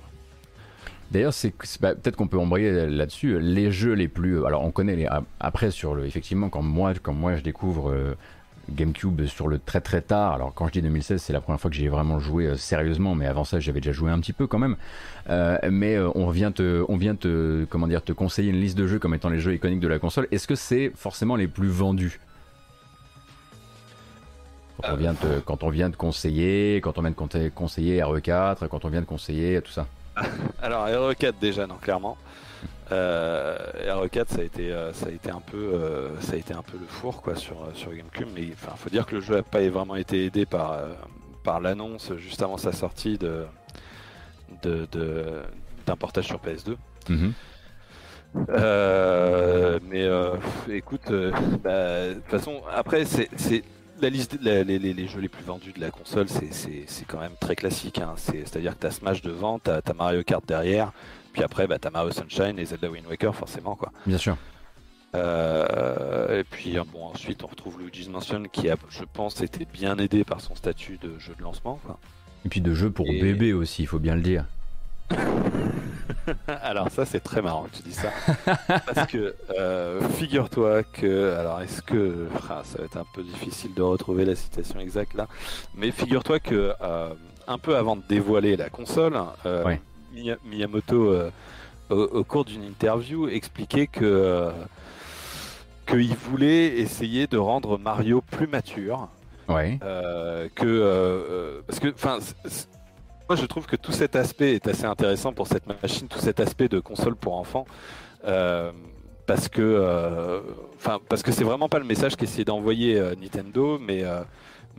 D'ailleurs, c'est peut-être qu'on peut embrayer là-dessus. Les jeux les plus, alors on connaît après sur le, effectivement quand moi, je découvre euh, GameCube sur le très très tard. Alors quand je dis 2016, c'est la première fois que j'y ai vraiment joué euh, sérieusement, mais avant ça, j'avais déjà joué un petit peu quand même. Euh, mais euh, on vient te, on te, conseiller une liste de jeux comme étant les jeux iconiques de la console. Est-ce que c'est forcément les plus vendus? Quand on, vient te, conseiller, quand on vient de conseiller RE4, quand on vient de conseiller tout ça. *laughs* Alors RE4 déjà, non, clairement. Euh, RE4 ça a été, euh, ça a été un peu, euh, ça a été un peu le four quoi sur euh, sur GameCube, mais enfin faut dire que le jeu n'a pas vraiment été aidé par euh, par l'annonce juste avant sa sortie de de de- d'un portage sur PS2. Mhm. Euh, mais euh, écoute, euh, bah, de toute façon, après, c'est c'est- la liste, la- les, les- jeux les plus vendus de la console, c'est- quand même très classique. hein. C'est- C'est-à-dire que t'as Smash devant, t'as as Mario Kart derrière, puis après, bah, t'as Mario Sunshine et Zelda Wind Waker, forcément, quoi. Bien sûr. Euh, et puis, euh, bon, ensuite, on retrouve Luigi's Mansion qui a, je pense, été bien aidé par son statut de jeu de lancement. quoi. Et puis de jeux pour Et- bébés aussi, il faut bien le dire. *laughs* Alors ça c'est très marrant que tu dis ça parce que euh, figure-toi que alors est-ce que ah, ça va être un peu difficile de retrouver la citation exacte là mais figure-toi que euh, un peu avant de dévoiler la console euh, Ouais. Miyamoto au, au cours d'une interview expliquait que qu'il voulait essayer de rendre Mario plus mature Ouais. que parce que enfin moi je trouve que tout cet aspect est assez intéressant pour cette machine tout cet aspect de console pour enfants euh, parce que euh, enfin parce que c'est vraiment pas le message qu'essayait d'envoyer euh, Nintendo mais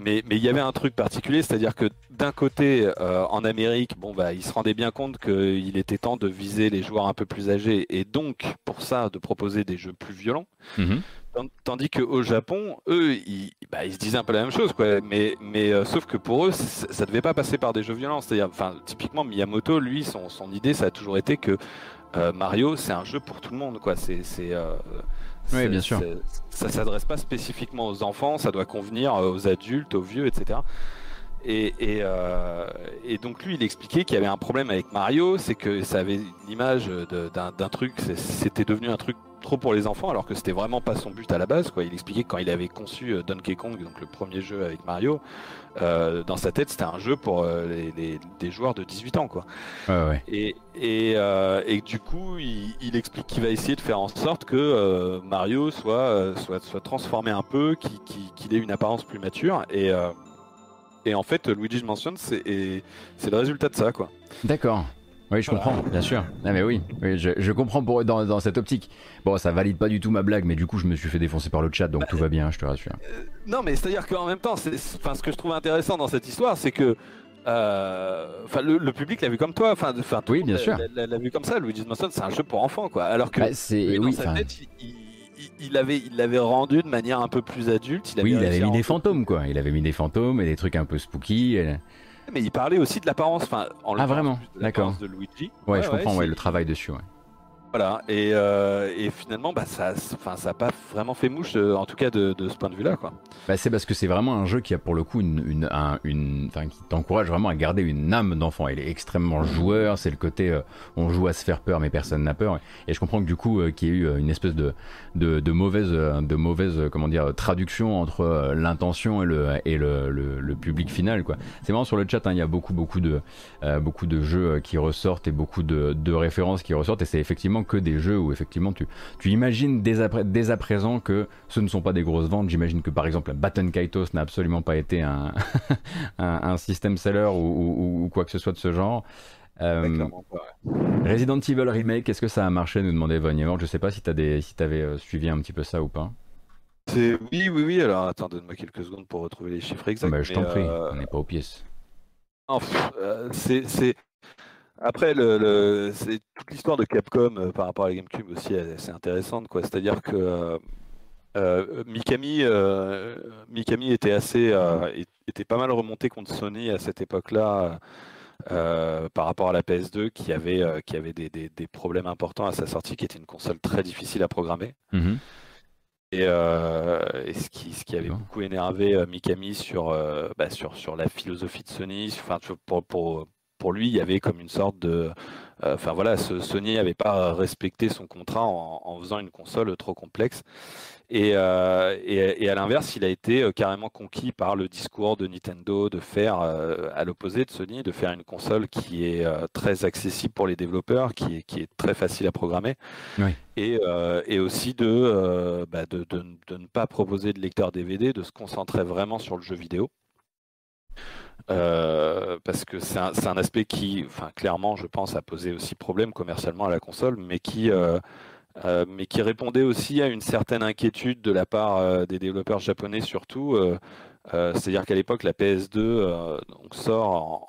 mais il y avait un truc particulier c'est-à-dire que d'un côté en Amérique bon bah ils se rendaient bien compte qu'il était temps de viser les joueurs un peu plus âgés et donc pour ça de proposer des jeux plus violents Mhm. Tand- Tandis qu'au Japon, eux, ils, bah, ils se disaient un peu la même chose, quoi. Mais, mais euh, sauf que pour eux, ça devait pas passer par des jeux violents. C'est-à-dire, enfin, typiquement Miyamoto, lui, son, son idée, ça a toujours été que euh, Mario, c'est un jeu pour tout le monde, quoi. C'est, c'est, euh, Oui, bien sûr. Ça s'adresse pas spécifiquement aux enfants, ça doit convenir aux adultes, aux vieux, etc. Et, et, euh, et donc lui, il expliquait qu'il y avait un problème avec Mario, c'est que ça avait une image de- d'un truc, c'était devenu un truc trop pour les enfants, alors que c'était vraiment pas son but à la base. Quoi. Il expliquait que quand il avait conçu euh, Donkey Kong, donc le premier jeu avec Mario, euh, dans sa tête, c'était un jeu pour euh, les, les- des joueurs de 18 ans, quoi. Ouais, ouais. Et, et, euh, et du coup, il, il explique qu'il va essayer de faire en sorte que Mario soit, soit, soit transformé un peu, qu'il ait une apparence plus mature. Et, et en fait, Luigi's Mansion, c'est le résultat de ça, quoi. D'accord. Oui, je comprends, bien sûr. Ah, mais oui, oui je, je comprends pour, dans, dans cette optique. Bon, ça valide pas du tout ma blague, mais du coup, je me suis fait défoncer par le chat, donc tout va bien, je te rassure. Non, mais c'est-à-dire qu'en même temps, c'est, ce que je trouve intéressant dans cette histoire, c'est que euh, le, le public l'a vu comme toi. Enfin, Oui, bien sûr. l'a, l'a vu comme ça. Luigi's Mansion, c'est un jeu pour enfants, quoi. Alors que Bah, c'est oui, sa tête, il, il- il- il avait, il l'avait rendu de manière un peu plus adulte. oui, il avait réussi à mis des fantômes, quoi. Il avait mis des fantômes et des trucs un peu spooky. et- Mais il parlait aussi de l'apparence. Enfin, en Ah, vraiment D'accord. de Luigi. Ouais, je comprends, ouais, le travail dessus. Ouais. Voilà, et, euh, et finalement, bah, ça n'a ça pas vraiment fait mouche, euh, en tout cas de, ce point de vue-là. Bah, c'est parce que c'est vraiment un jeu qui a pour le coup une, qui t'encourage vraiment à garder une âme d'enfant. Il est extrêmement joueur, c'est le côté euh, on joue à se faire peur mais personne n'a peur. Et je comprends que du coup qu'il y ait eu une espèce de, de, de mauvaise, de mauvaise comment dire, traduction entre l'intention et, le, et le, le, public final. quoi. C'est marrant sur le chat, hein, il y a beaucoup, beaucoup, de, beaucoup de jeux qui ressortent et beaucoup de, de références qui ressortent. Et c'est effectivement que des jeux où effectivement tu, tu imagines dès à, pré- dès à présent que ce ne sont pas des grosses ventes. J'imagine que par exemple Baton Kaitos n'a absolument pas été un, *laughs* un, un system seller ou, ou- ou quoi que ce soit de ce genre. Euh. Resident Evil Remake, est-ce que ça a marché nous demandait Von. Je sais pas si tu si avais suivi un petit peu ça ou pas. Oui, oui, oui, alors attends, donne-moi quelques secondes pour retrouver les chiffres exacts. Bah, je t'en prie, euh, on n'est pas aux pièces. Euh, c'est- Après, le, le- c'est toute l'histoire de Capcom euh, par rapport à la GameCube aussi, c'est intéressante, quoi. C'est-à-dire que euh, euh, Mikami, Mikami était assez, était pas mal remonté contre Sony à cette époque-là. euh, par rapport à la PS2 qui avait, euh, qui avait des, des- des problèmes importants à sa sortie, qui était une console très difficile à programmer. Mhm. Et, euh, et ce, qui, ce qui avait beaucoup énervé Mikami sur, bah, sur, sur la philosophie de Sony, enfin, pour, pour, pour lui, il y avait comme une sorte de. euh, Enfin voilà, ce- Sony n'avait pas respecté son contrat en, en faisant une console trop complexe. Et, euh, et, et à l'inverse, il a été euh, carrément conquis par le discours de Nintendo de faire, euh, à l'opposé de Sony, de faire une console qui est euh, très accessible pour les développeurs, qui est, qui est très facile à programmer, Oui. et, et aussi de, bah, de, de- de ne pas proposer de lecteur DVD, de se concentrer vraiment sur le jeu vidéo. Euh, parce que c'est un, aspect qui, enfin, clairement, je pense, a posé aussi problème commercialement à la console, mais qui, euh, euh, mais qui répondait aussi à une certaine inquiétude de la part des développeurs japonais surtout. C'est-à-dire qu'à l'époque, la PS2 euh, donc sort en,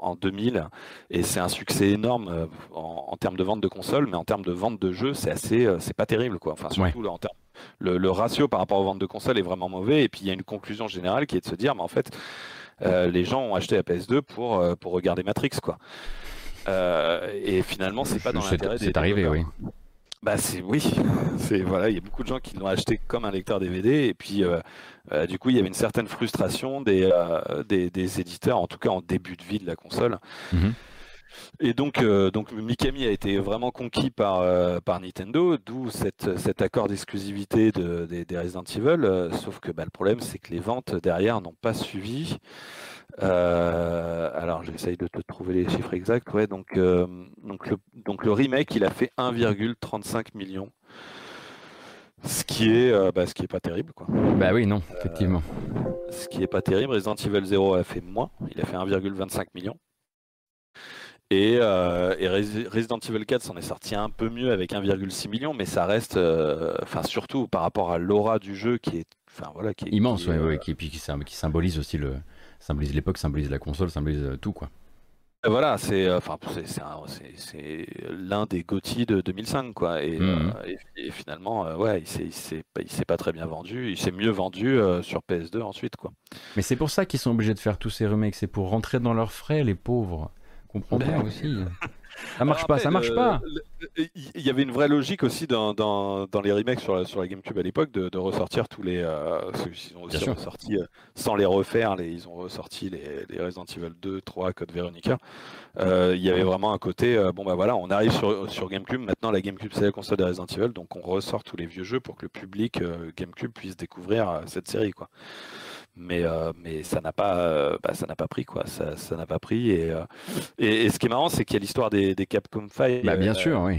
en- en 2000 et c'est un succès énorme en, en termes de vente de consoles, mais en termes de vente de jeux, c'est assez, c'est pas terrible quoi. Enfin, surtout là, en termes, le, le ratio par rapport aux ventes de consoles est vraiment mauvais. Et puis il y a une conclusion générale qui est de se dire, mais en fait, euh, les gens ont acheté la PS2 pour, euh, pour regarder Matrix quoi. Euh, et finalement, c'est pas dans l'intérêt des C'est arrivé, oui. Bah c'est oui, *laughs* c'est voilà, il y a beaucoup de gens qui l'ont acheté comme un lecteur DVD et puis euh, euh, du coup il y avait une certaine frustration des, euh, des, des éditeurs, en tout cas en début de vie de la console. Mhm. Et donc, euh, donc Mikami a été vraiment conquis par, euh, par Nintendo, d'où cet accord d'exclusivité de, des, des Resident Evil. euh, sauf que bah, le problème, c'est que les ventes derrière n'ont pas suivi. Alors, j'essaye de te trouver les chiffres exacts. Ouais, donc, donc, le, donc le remake, il a fait 1,35 million. Ce qui est, euh, bah, ce qui est pas terrible, quoi. Bah oui, non, effectivement. Ce qui est pas terrible. Resident Evil 0 a fait moins. Il a fait 1,25 million. Et, euh, et Resident Evil 4 s'en est sorti un peu mieux avec 1,6 million, mais ça reste, euh, enfin surtout par rapport à l'aura du jeu qui est, enfin voilà, qui est Immense, qui est, ouais, euh, ouais, qui, puis qui, sym- qui symbolise aussi le. Symbolise l'époque, symbolise la console, symbolise tout, quoi. Voilà, c'est enfin c'est c'est un- c'est- c'est l'un des GOTY de 2005 quoi et, finalement ouais il s'est pas très bien vendu il s'est mieux vendu sur PS2 ensuite quoi. Mais c'est pour ça qu'ils sont obligés de faire tous ces remakes, c'est pour rentrer dans leurs frais, les pauvres. Comprends bien aussi. *laughs* Ça marche Alors pas, après, ça marche le- pas. le- Il y avait une vraie logique aussi dans, dans, dans les remakes sur la, sur la GameCube à l'époque de, de ressortir tous les. Euh, ceux qui ont aussi Bien sûr. ressorti, euh, sans les refaire, les, ils ont ressorti les, les Resident Evil 2, 3, Code Veronica. Euh, il y avait vraiment un côté, euh, bon bah voilà, on arrive sur, sur GameCube, maintenant la GameCube c'est la console des Resident Evil, donc on ressort tous les vieux jeux pour que le public euh, GameCube puisse découvrir euh, cette série quoi. Mais, euh, mais ça n'a pas, euh, bah, ça n'a pas pris quoi, ça ça n'a pas pris et, euh, et, et ce qui est marrant c'est qu'il y a l'histoire des, des Capcom Files. Bah bien euh, sûr, oui.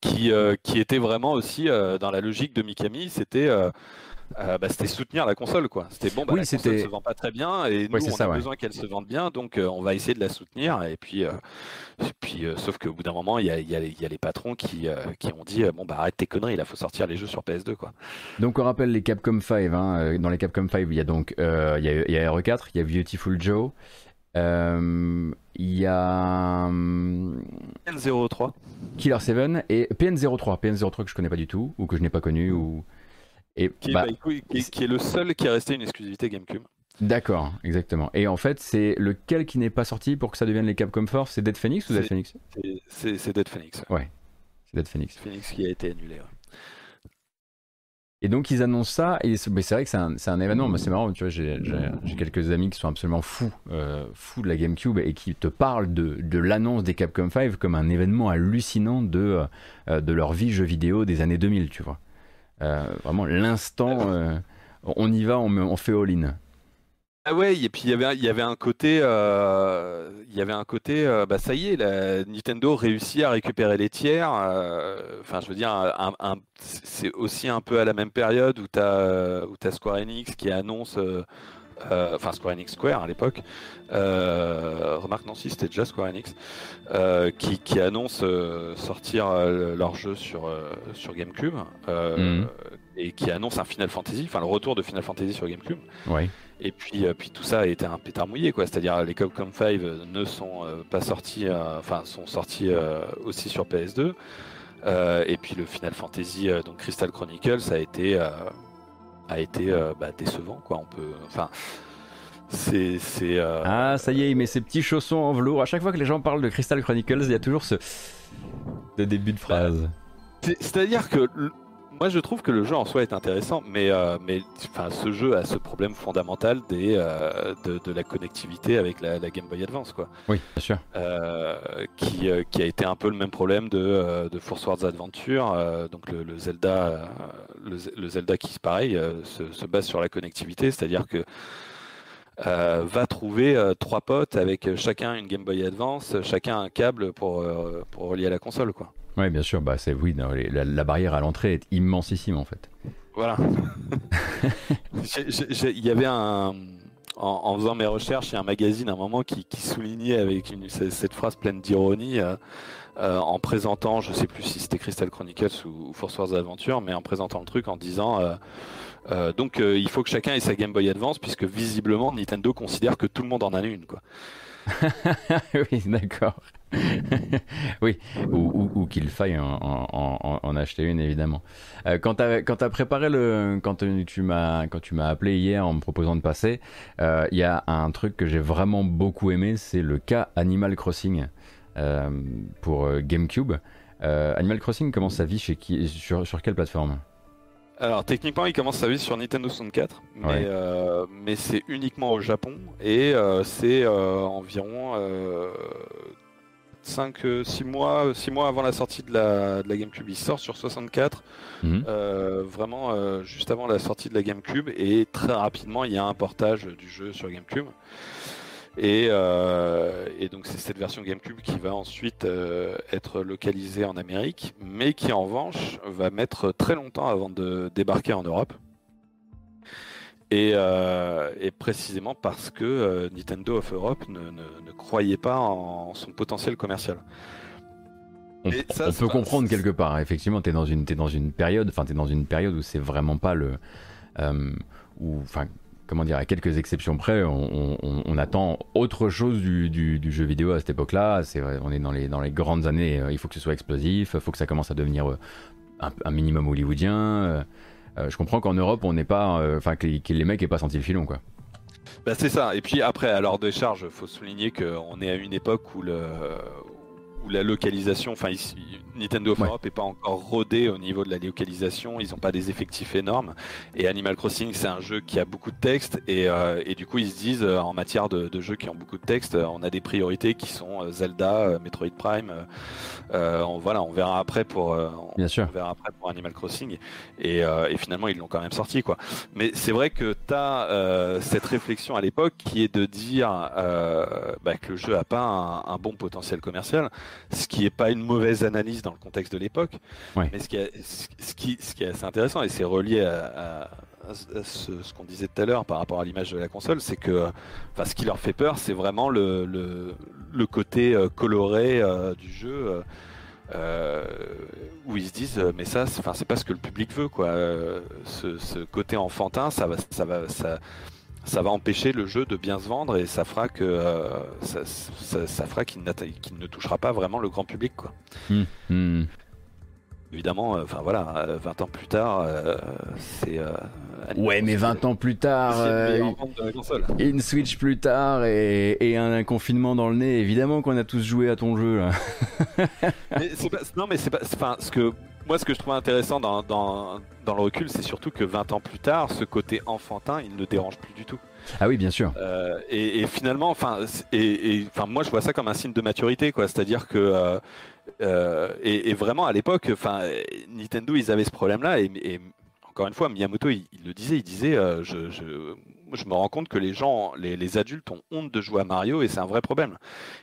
qui, euh, qui était vraiment aussi euh, dans la logique de Mikami, c'était euh, bah, c'était soutenir la console quoi. C'était bon, bah, Oui, la console se vend pas très bien et nous Ouais, on ça, a ouais. besoin qu'elle se vende bien, donc euh, on va essayer de la soutenir et puis euh, et puis sauf qu'au bout d'un moment il y a, y a y a les patrons qui, qui ont dit bon bah arrête tes conneries, il faut sortir les jeux sur PS2 quoi. Donc on rappelle les Capcom 5. hein, Dans les Capcom 5, il y a donc il y a, y a RE4, il y a Beautiful Joe, il y a hum, N03. Killer 7 et PN03. PN03 que je connais pas du tout ou que je n'ai pas connu ou et Qui, est- bah, bah, écoute, qui est- qui est le seul qui est resté une exclusivité GameCube. d'accord, exactement. Et en fait, c'est lequel qui n'est pas sorti pour que ça devienne les Capcom Force, c'est Dead Phoenix ou Dead C'est- Phoenix? C'est- Dead Phoenix. Ouais. C'est Dead Phoenix. Phoenix qui a été annulé. ouais. Et donc ils annoncent ça, et c'est vrai que c'est un, événement, c'est marrant, tu vois, j'ai quelques amis qui sont absolument fous, euh, fous de la GameCube, et qui te parlent de, de l'annonce des Capcom 5 comme un événement hallucinant de, euh, de leur vie jeu vidéo des années 2000, tu vois. Euh, vraiment l'instant, euh, on y va, on, me- on fait all-in. Ah ouais, et puis il y avait, il y avait un côté, euh, il y avait un côté, euh, bah ça y est, la, Nintendo réussit à récupérer les tiers. euh, Enfin, je veux dire, un- un- c'est aussi un peu à la même période où tu as, Square Enix qui annonce, enfin Square Enix Square à l'époque. Euh, remarque Nancy, c'était déjà Square Enix euh, qui, qui annonce euh, sortir euh, leur jeu sur euh, sur GameCube euh, Mhm. et qui annonce un Final Fantasy, enfin le retour de Final Fantasy sur GameCube. Et puis, euh, puis tout ça a été un pétard mouillé, quoi. C'est-à-dire les Capcom 5 ne sont euh, pas sortis, euh, enfin sont sortis euh, aussi sur PS2. Euh, et puis le Final Fantasy, euh, donc Crystal Chronicles, a été euh, a été euh, bah, décevant, quoi. On peut, enfin, c'est c'est. euh, Ah, ça y est, il met ses petits chaussons en velours. À chaque fois que les gens parlent de Crystal Chronicles, il y a toujours ce de début de phrase. c'est- C'est-à-dire que moi je trouve que le jeu en soi est intéressant, mais euh, mais ce jeu a ce problème fondamental des euh, de, de la connectivité avec la, la Game Boy Advance, quoi. Oui, bien sûr. euh, qui, euh, qui a été un peu le même problème de, de Force Wars Adventure, donc le, le Zelda, le, le Zelda qui pareil se, se base sur la connectivité, c'est-à-dire que euh, va trouver euh, trois potes avec chacun une Game Boy Advance, chacun un câble pour, euh, pour relier à la console, quoi. Oui, bien sûr. Bah, c'est oui, non, les- la, la barrière à l'entrée est immensissime en fait. Voilà. *laughs* Il y avait un. En, en faisant mes recherches, il y a un magazine à un moment qui, qui soulignait avec une- cette cette phrase pleine d'ironie euh, euh, en présentant, je sais plus si c'était Crystal Chronicles ou, ou Force Wars Adventure, mais en présentant le truc en disant euh, euh, donc euh, il faut que chacun ait sa Game Boy Advance puisque visiblement Nintendo considère que tout le monde en a une quoi. *laughs* oui, d'accord. *laughs* oui, ou, ou- ou qu'il faille en, en- en- en acheter une, évidemment. Euh, quand tu as, préparé le. Quand tu m'as quand tu m'as appelé hier en me proposant de passer, euh, il y a un truc que j'ai vraiment beaucoup aimé, c'est le cas Animal Crossing euh, pour GameCube. Animal Crossing commence sa vie chez qui, sur, sur quelle plateforme? Alors techniquement, il commence sa vie sur Nintendo 64, mais, Ouais. euh, mais c'est uniquement au Japon et euh, c'est euh, environ 5-6 mois, 6 mois avant la sortie de la, de la GameCube. Il sort sur 64, Mhm. euh, vraiment euh, juste avant la sortie de la GameCube et très rapidement il y a un portage du jeu sur GameCube. Et, euh, et donc c'est cette version GameCube qui va ensuite euh, être localisée en Amérique, mais qui en revanche va mettre très longtemps avant de débarquer en Europe. Et, euh, et précisément parce que euh, Nintendo of Europe ne, ne- ne croyait pas en son potentiel commercial. On, Et ça, on c'est peut comprendre quelque part. hein. Effectivement, tu es dans une t'es dans une période, enfin t'es dans une période où c'est vraiment pas le, euh, où, enfin comment dire, à quelques exceptions près, on, on- on attend autre chose du, du- du jeu vidéo à cette époque-là. C'est on est dans les dans les grandes années. euh, il faut que ce soit explosif, il faut que ça commence à devenir un, un minimum hollywoodien. Euh, je comprends qu'en Europe, on n'est pas, euh, enfin que, les- mecs aient pas senti le filon, quoi. Bah, c'est ça. Et puis après, à l'ordre des charges, faut souligner qu'on est à une époque où où la localisation, enfin ici, Nintendo of Ouais. Europe est pas encore rodé au niveau de la localisation, ils n'ont pas des effectifs énormes. Et Animal Crossing, c'est un jeu qui a beaucoup de texte, et, euh, et du coup ils se disent euh, en matière de, de jeux qui ont beaucoup de texte, euh, on a des priorités qui sont Zelda, Metroid Prime. euh, on, voilà, on verra après pour on- Bien sûr. on verra après pour Animal Crossing. Et, et finalement ils l'ont quand même sorti quoi. Mais c'est vrai que tu as cette réflexion à l'époque qui est de dire bah, que le jeu a pas un, un bon potentiel commercial, ce qui est pas une mauvaise analyse dans le contexte de l'époque. Ouais. Mais ce qui, est, ce, qui, ce qui est assez intéressant, et c'est relié à, à- à ce, ce qu'on disait tout à l'heure par rapport à l'image de la console, c'est que enfin, ce qui leur fait peur, c'est vraiment le, le, le côté euh, coloré euh, du jeu. euh, où ils se disent mais ça c'est enfin, c'est pas ce que le public veut quoi ce, ce côté enfantin ça va ça va ça ça va empêcher le jeu de bien se vendre et ça fera que euh, ça, ça- ça fera qu'il ne touchera pas vraiment le grand public quoi. Hmm, hmm. évidemment, euh, enfin voilà, euh, 20 ans plus tard, euh, c'est. euh, Ouais, mais Crossing, 20 ans plus tard, euh, une Switch plus tard et, et un confinement dans le nez, évidemment qu'on a tous joué à ton jeu là. Mais pas- non, mais c'est pas. Enfin, ce que moi, ce que je trouve intéressant dans, dans, dans le recul, c'est surtout que 20 ans plus tard, ce côté enfantin, il ne dérange plus du tout. Ah oui, bien sûr. Euh, et, et finalement, enfin, et, et, enfin, moi, je vois ça comme un signe de maturité, quoi. C'est-à-dire que euh, euh, et, et vraiment à l'époque, enfin, Nintendo, ils avaient ce problème-là, et, encore une fois, Miyamoto, il, il le disait, il disait, je, je me rends compte que les gens, les, adultes ont honte de jouer à Mario, et c'est un vrai problème.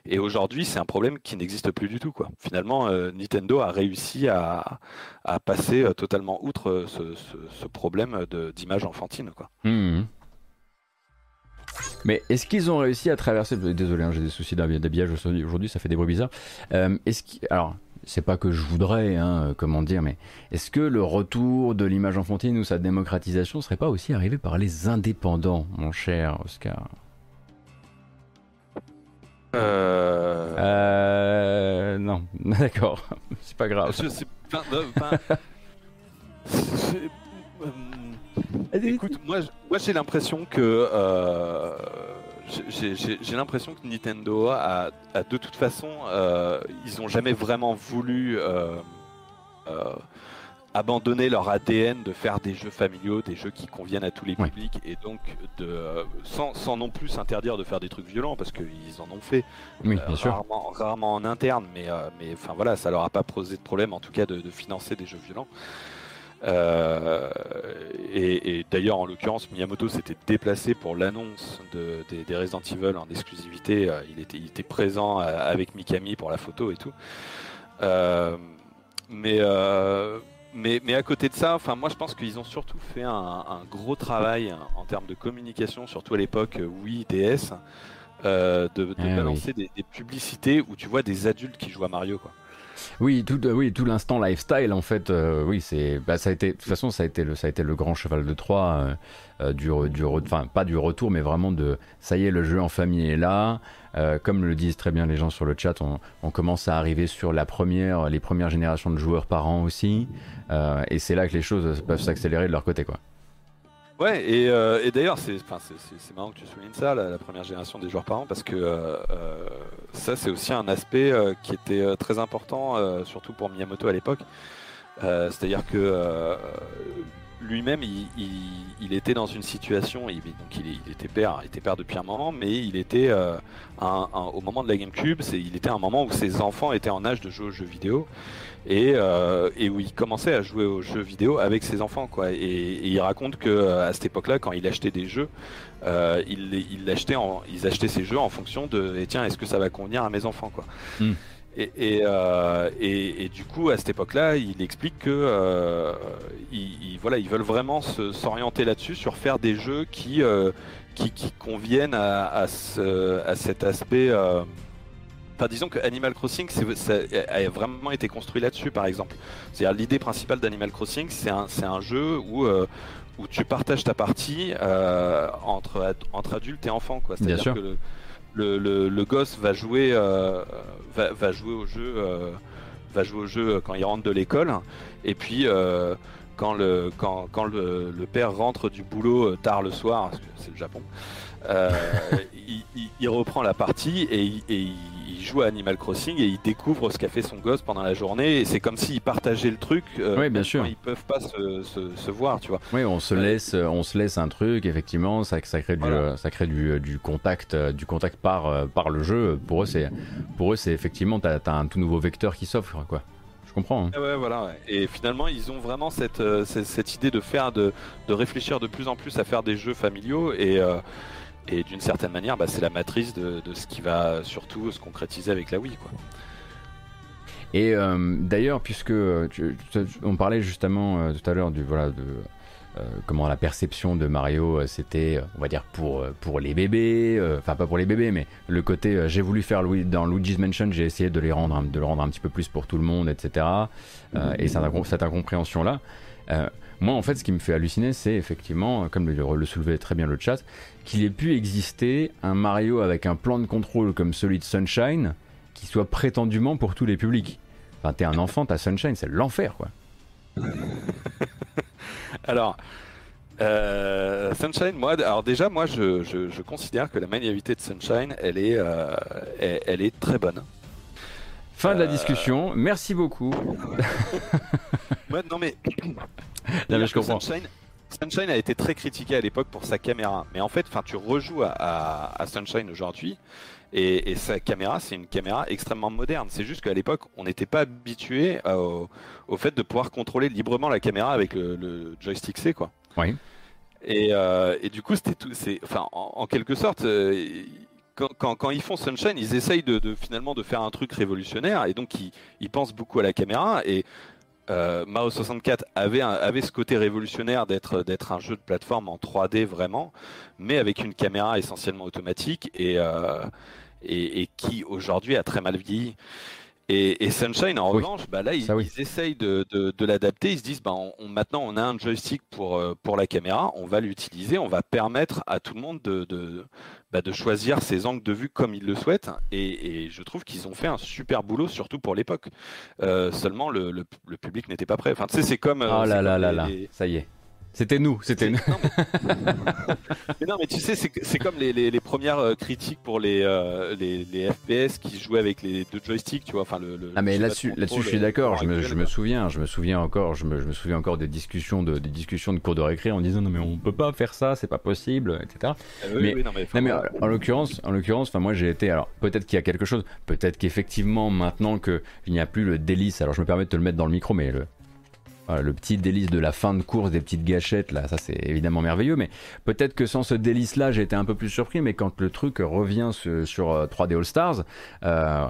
Et aujourd'hui, c'est un problème qui n'existe plus du tout, quoi. Finalement, euh, Nintendo a réussi à, passer euh, totalement outre euh, ce, problème d'image enfantine, quoi. Mhm. Mais est-ce qu'ils ont réussi à traverser Désolé, hein, j'ai des soucis d'habi- d'habillage aujourd'hui, ça fait des bruits bizarres. Alors, c'est pas que je voudrais, hein, comment dire, mais est-ce que le retour de l'image enfantine ou sa démocratisation serait pas aussi arrivé par les indépendants, mon cher Oscar Euh... Euh, non, *laughs* d'accord, c'est pas grave. Je sais pas. euh, *laughs* écoute, moi, moi j'ai l'impression que euh, j'ai- l'impression que Nintendo a, a de toute façon, euh, ils ont jamais vraiment voulu euh, euh, abandonner leur ADN de faire des jeux familiaux, des jeux qui conviennent à tous les publics et donc de sans, sans non plus s'interdire de faire des trucs violents parce qu'ils en ont fait Oui, euh, bien sûr. Rarement, rarement en interne, mais, euh, mais enfin voilà, ça leur a pas posé de problème en tout cas de, de financer des jeux violents. Euh, et et d'ailleurs, en l'occurrence, Miyamoto s'était déplacé pour l'annonce de, des, des Resident Evil en exclusivité. Euh, Il était, il était présent euh, avec Mikami pour la photo et tout. Euh, mais, euh, mais, mais à côté de ça, enfin moi je pense qu'ils ont surtout fait un, un gros travail en termes de communication, surtout à l'époque Wii DS, de, de Eh balancer des, des publicités où tu vois des adultes qui jouent à Mario quoi. Oui, tout, euh, oui, tout l'instant lifestyle en fait, euh, oui, c'est, bah, ça a été, de toute façon, ça a été le, ça a été le grand cheval de Troie euh, euh, du, du, enfin, pas du retour, mais vraiment de, ça y est, le jeu en famille est là. Euh, comme le disent très bien les gens sur le chat, on, on commence à arriver sur la première, les premières générations de joueurs par an aussi, et c'est là que les choses peuvent s'accélérer de leur côté, quoi. Ouais, et, euh, et d'ailleurs, c'est marrant que tu soulignes ça, la, première génération des joueurs par an, parce que euh, euh, ça, c'est aussi un aspect euh, qui était très important, surtout pour Miyamoto à l'époque. C'est-à-dire que lui-même, il, était dans une situation, il, donc il, était père, était père depuis un moment, mais il était euh, au moment de la GameCube, il était un moment où ses enfants étaient en âge de jouer aux jeux vidéo et, euh, où il commençait à jouer aux jeux vidéo avec ses enfants. Et, il raconte que euh, à cette époque-là, quand il achetait des jeux, ils achetaient ces jeux en fonction de et tiens est-ce que ça va convenir à mes enfants quoi. Mm. Et, et, euh, et- et du coup, à cette époque-là, il explique que euh, ils, ils- voilà, ils veulent vraiment se- s'orienter là-dessus, sur faire des jeux qui, euh, qui, qui conviennent à, à, ce- à cet aspect. Enfin, disons que Animal Crossing ça a vraiment été construit là-dessus, par exemple. C'est-à-dire l'idée principale d'Animal Crossing, c'est un, c'est un jeu où, où tu partages ta partie euh, entre, entre adultes et enfants. Quoi. Bien C'est-à-dire sûr. que le, le, gosse va jouer, euh, euh, va jouer au jeu quand il rentre de l'école, et puis euh, quand le père rentre du boulot tard le soir, parce que c'est le Japon, *laughs* il, reprend la partie et il, il joue à Animal Crossing et il découvre ce qu'a fait son gosse pendant la journée. Et c'est comme s'il partageait le truc. euh, Oui, bien sûr. quand Ils peuvent pas se, se- se voir, tu vois. Oui, on se Ouais. laisse, on se laisse un truc, effectivement, ça, ça crée du, Voilà. euh, ça crée du, euh, du contact, euh, du contact par, euh, par le jeu. Pour eux, c'est, pour eux, c'est effectivement, t'as, as un tout nouveau vecteur qui s'offre, quoi. Je comprends. hein. Ah ouais, voilà. Et finalement, ils ont vraiment cette, euh, cette, cette idée de faire, de, de réfléchir de plus en plus à faire des jeux familiaux et, euh, et d'une certaine manière, bah, c'est la matrice de, de ce qui va surtout se concrétiser avec la Wii, quoi. Et euh, d'ailleurs, puisque euh, tu- tu- on parlait justement euh, tout à l'heure du voilà de euh, comment la perception de Mario c'était, on va dire pour pour les bébés, enfin pas pour les bébés, mais le côté j'ai voulu faire Louis- dans Luigi's Mansion, j'ai essayé de les rendre de le rendre un petit peu plus pour tout le monde, etc. Euh, et cette incompréhension là. Moi, en fait, ce qui me fait halluciner, c'est effectivement, comme le, le soulevait très bien le chat, qu'il ait pu exister un Mario avec un plan de contrôle comme celui de Sunshine qui soit prétendument pour tous les publics. Enfin, t'es un enfant, t'as Sunshine, c'est l'enfer, quoi. *laughs* Alors, euh, Sunshine, moi, alors déjà, moi, je, je- je considère que la maniabilité de Sunshine, elle est, euh, elle, elle est très bonne. Fin de la Euh, discussion. Merci beaucoup. *laughs* Ouais, non mais, *coughs* Non, mais je comprends. Sunshine, Sunshine a été très critiqué à l'époque pour sa caméra, mais en fait, enfin, tu rejoues à, à- à Sunshine aujourd'hui. Et, et sa caméra, c'est une caméra extrêmement moderne. C'est juste qu'à l'époque, on n'était pas habitué au, au fait de pouvoir contrôler librement la caméra avec le, le joystick C, quoi. Oui. Et, euh, et du coup, c'était tout. C'est, enfin, en, en quelque sorte, euh, quand, quand- quand ils font Sunshine, ils essayent de, de- finalement de faire un truc révolutionnaire, et donc ils, ils pensent beaucoup à la caméra. Et euh, Mario 64 avait, un- avait ce côté révolutionnaire d'être un jeu de plateforme en 3D vraiment, mais avec une caméra essentiellement automatique et euh, qui aujourd'hui a très mal vieilli. Et, et Sunshine, en Oui. revanche, bah là, ils, oui. ils essayent de, de- de l'adapter. Ils se disent, bah, on, on- maintenant, on a un joystick pour, euh, pour la caméra, on va l'utiliser, on va permettre à tout le monde de, de, bah, de choisir ses angles de vue comme il le souhaite. Et, et je trouve qu'ils ont fait un super boulot, surtout pour l'époque. Euh, seulement, le, le- le public n'était pas prêt. Enfin, tu sais, c'est comme. euh, Oh là là là là. les- Ça y est. C'était nous, c'était nous. non, mais... mais non, mais tu sais, c'est comme les, les- les premières euh, critiques pour les, euh, les, les FPS qui jouaient avec les deux joysticks, tu vois. Enfin, le, le- Ah mais là-dessus, là-dessus, je suis euh, d'accord. Je me, je souviens, je me souviens encore, je me, je me souviens encore des discussions de, des discussions de cours de récré en disant non mais on peut pas faire ça, c'est pas possible, etc. Euh, oui, mais- oui, non, mais, Non mais en l'occurrence, en l'occurrence, enfin moi j'ai été alors peut-être qu'il y a quelque chose, peut-être qu'effectivement maintenant que il n'y a plus le délice, alors je me permets de te le mettre dans le micro, mais le le petit délice de la fin de course, des petites gâchettes là, ça c'est évidemment merveilleux, mais peut-être que sans ce délice là, j'ai été un peu plus surpris, mais quand le truc revient sur, sur, euh, 3D All Stars. Euh,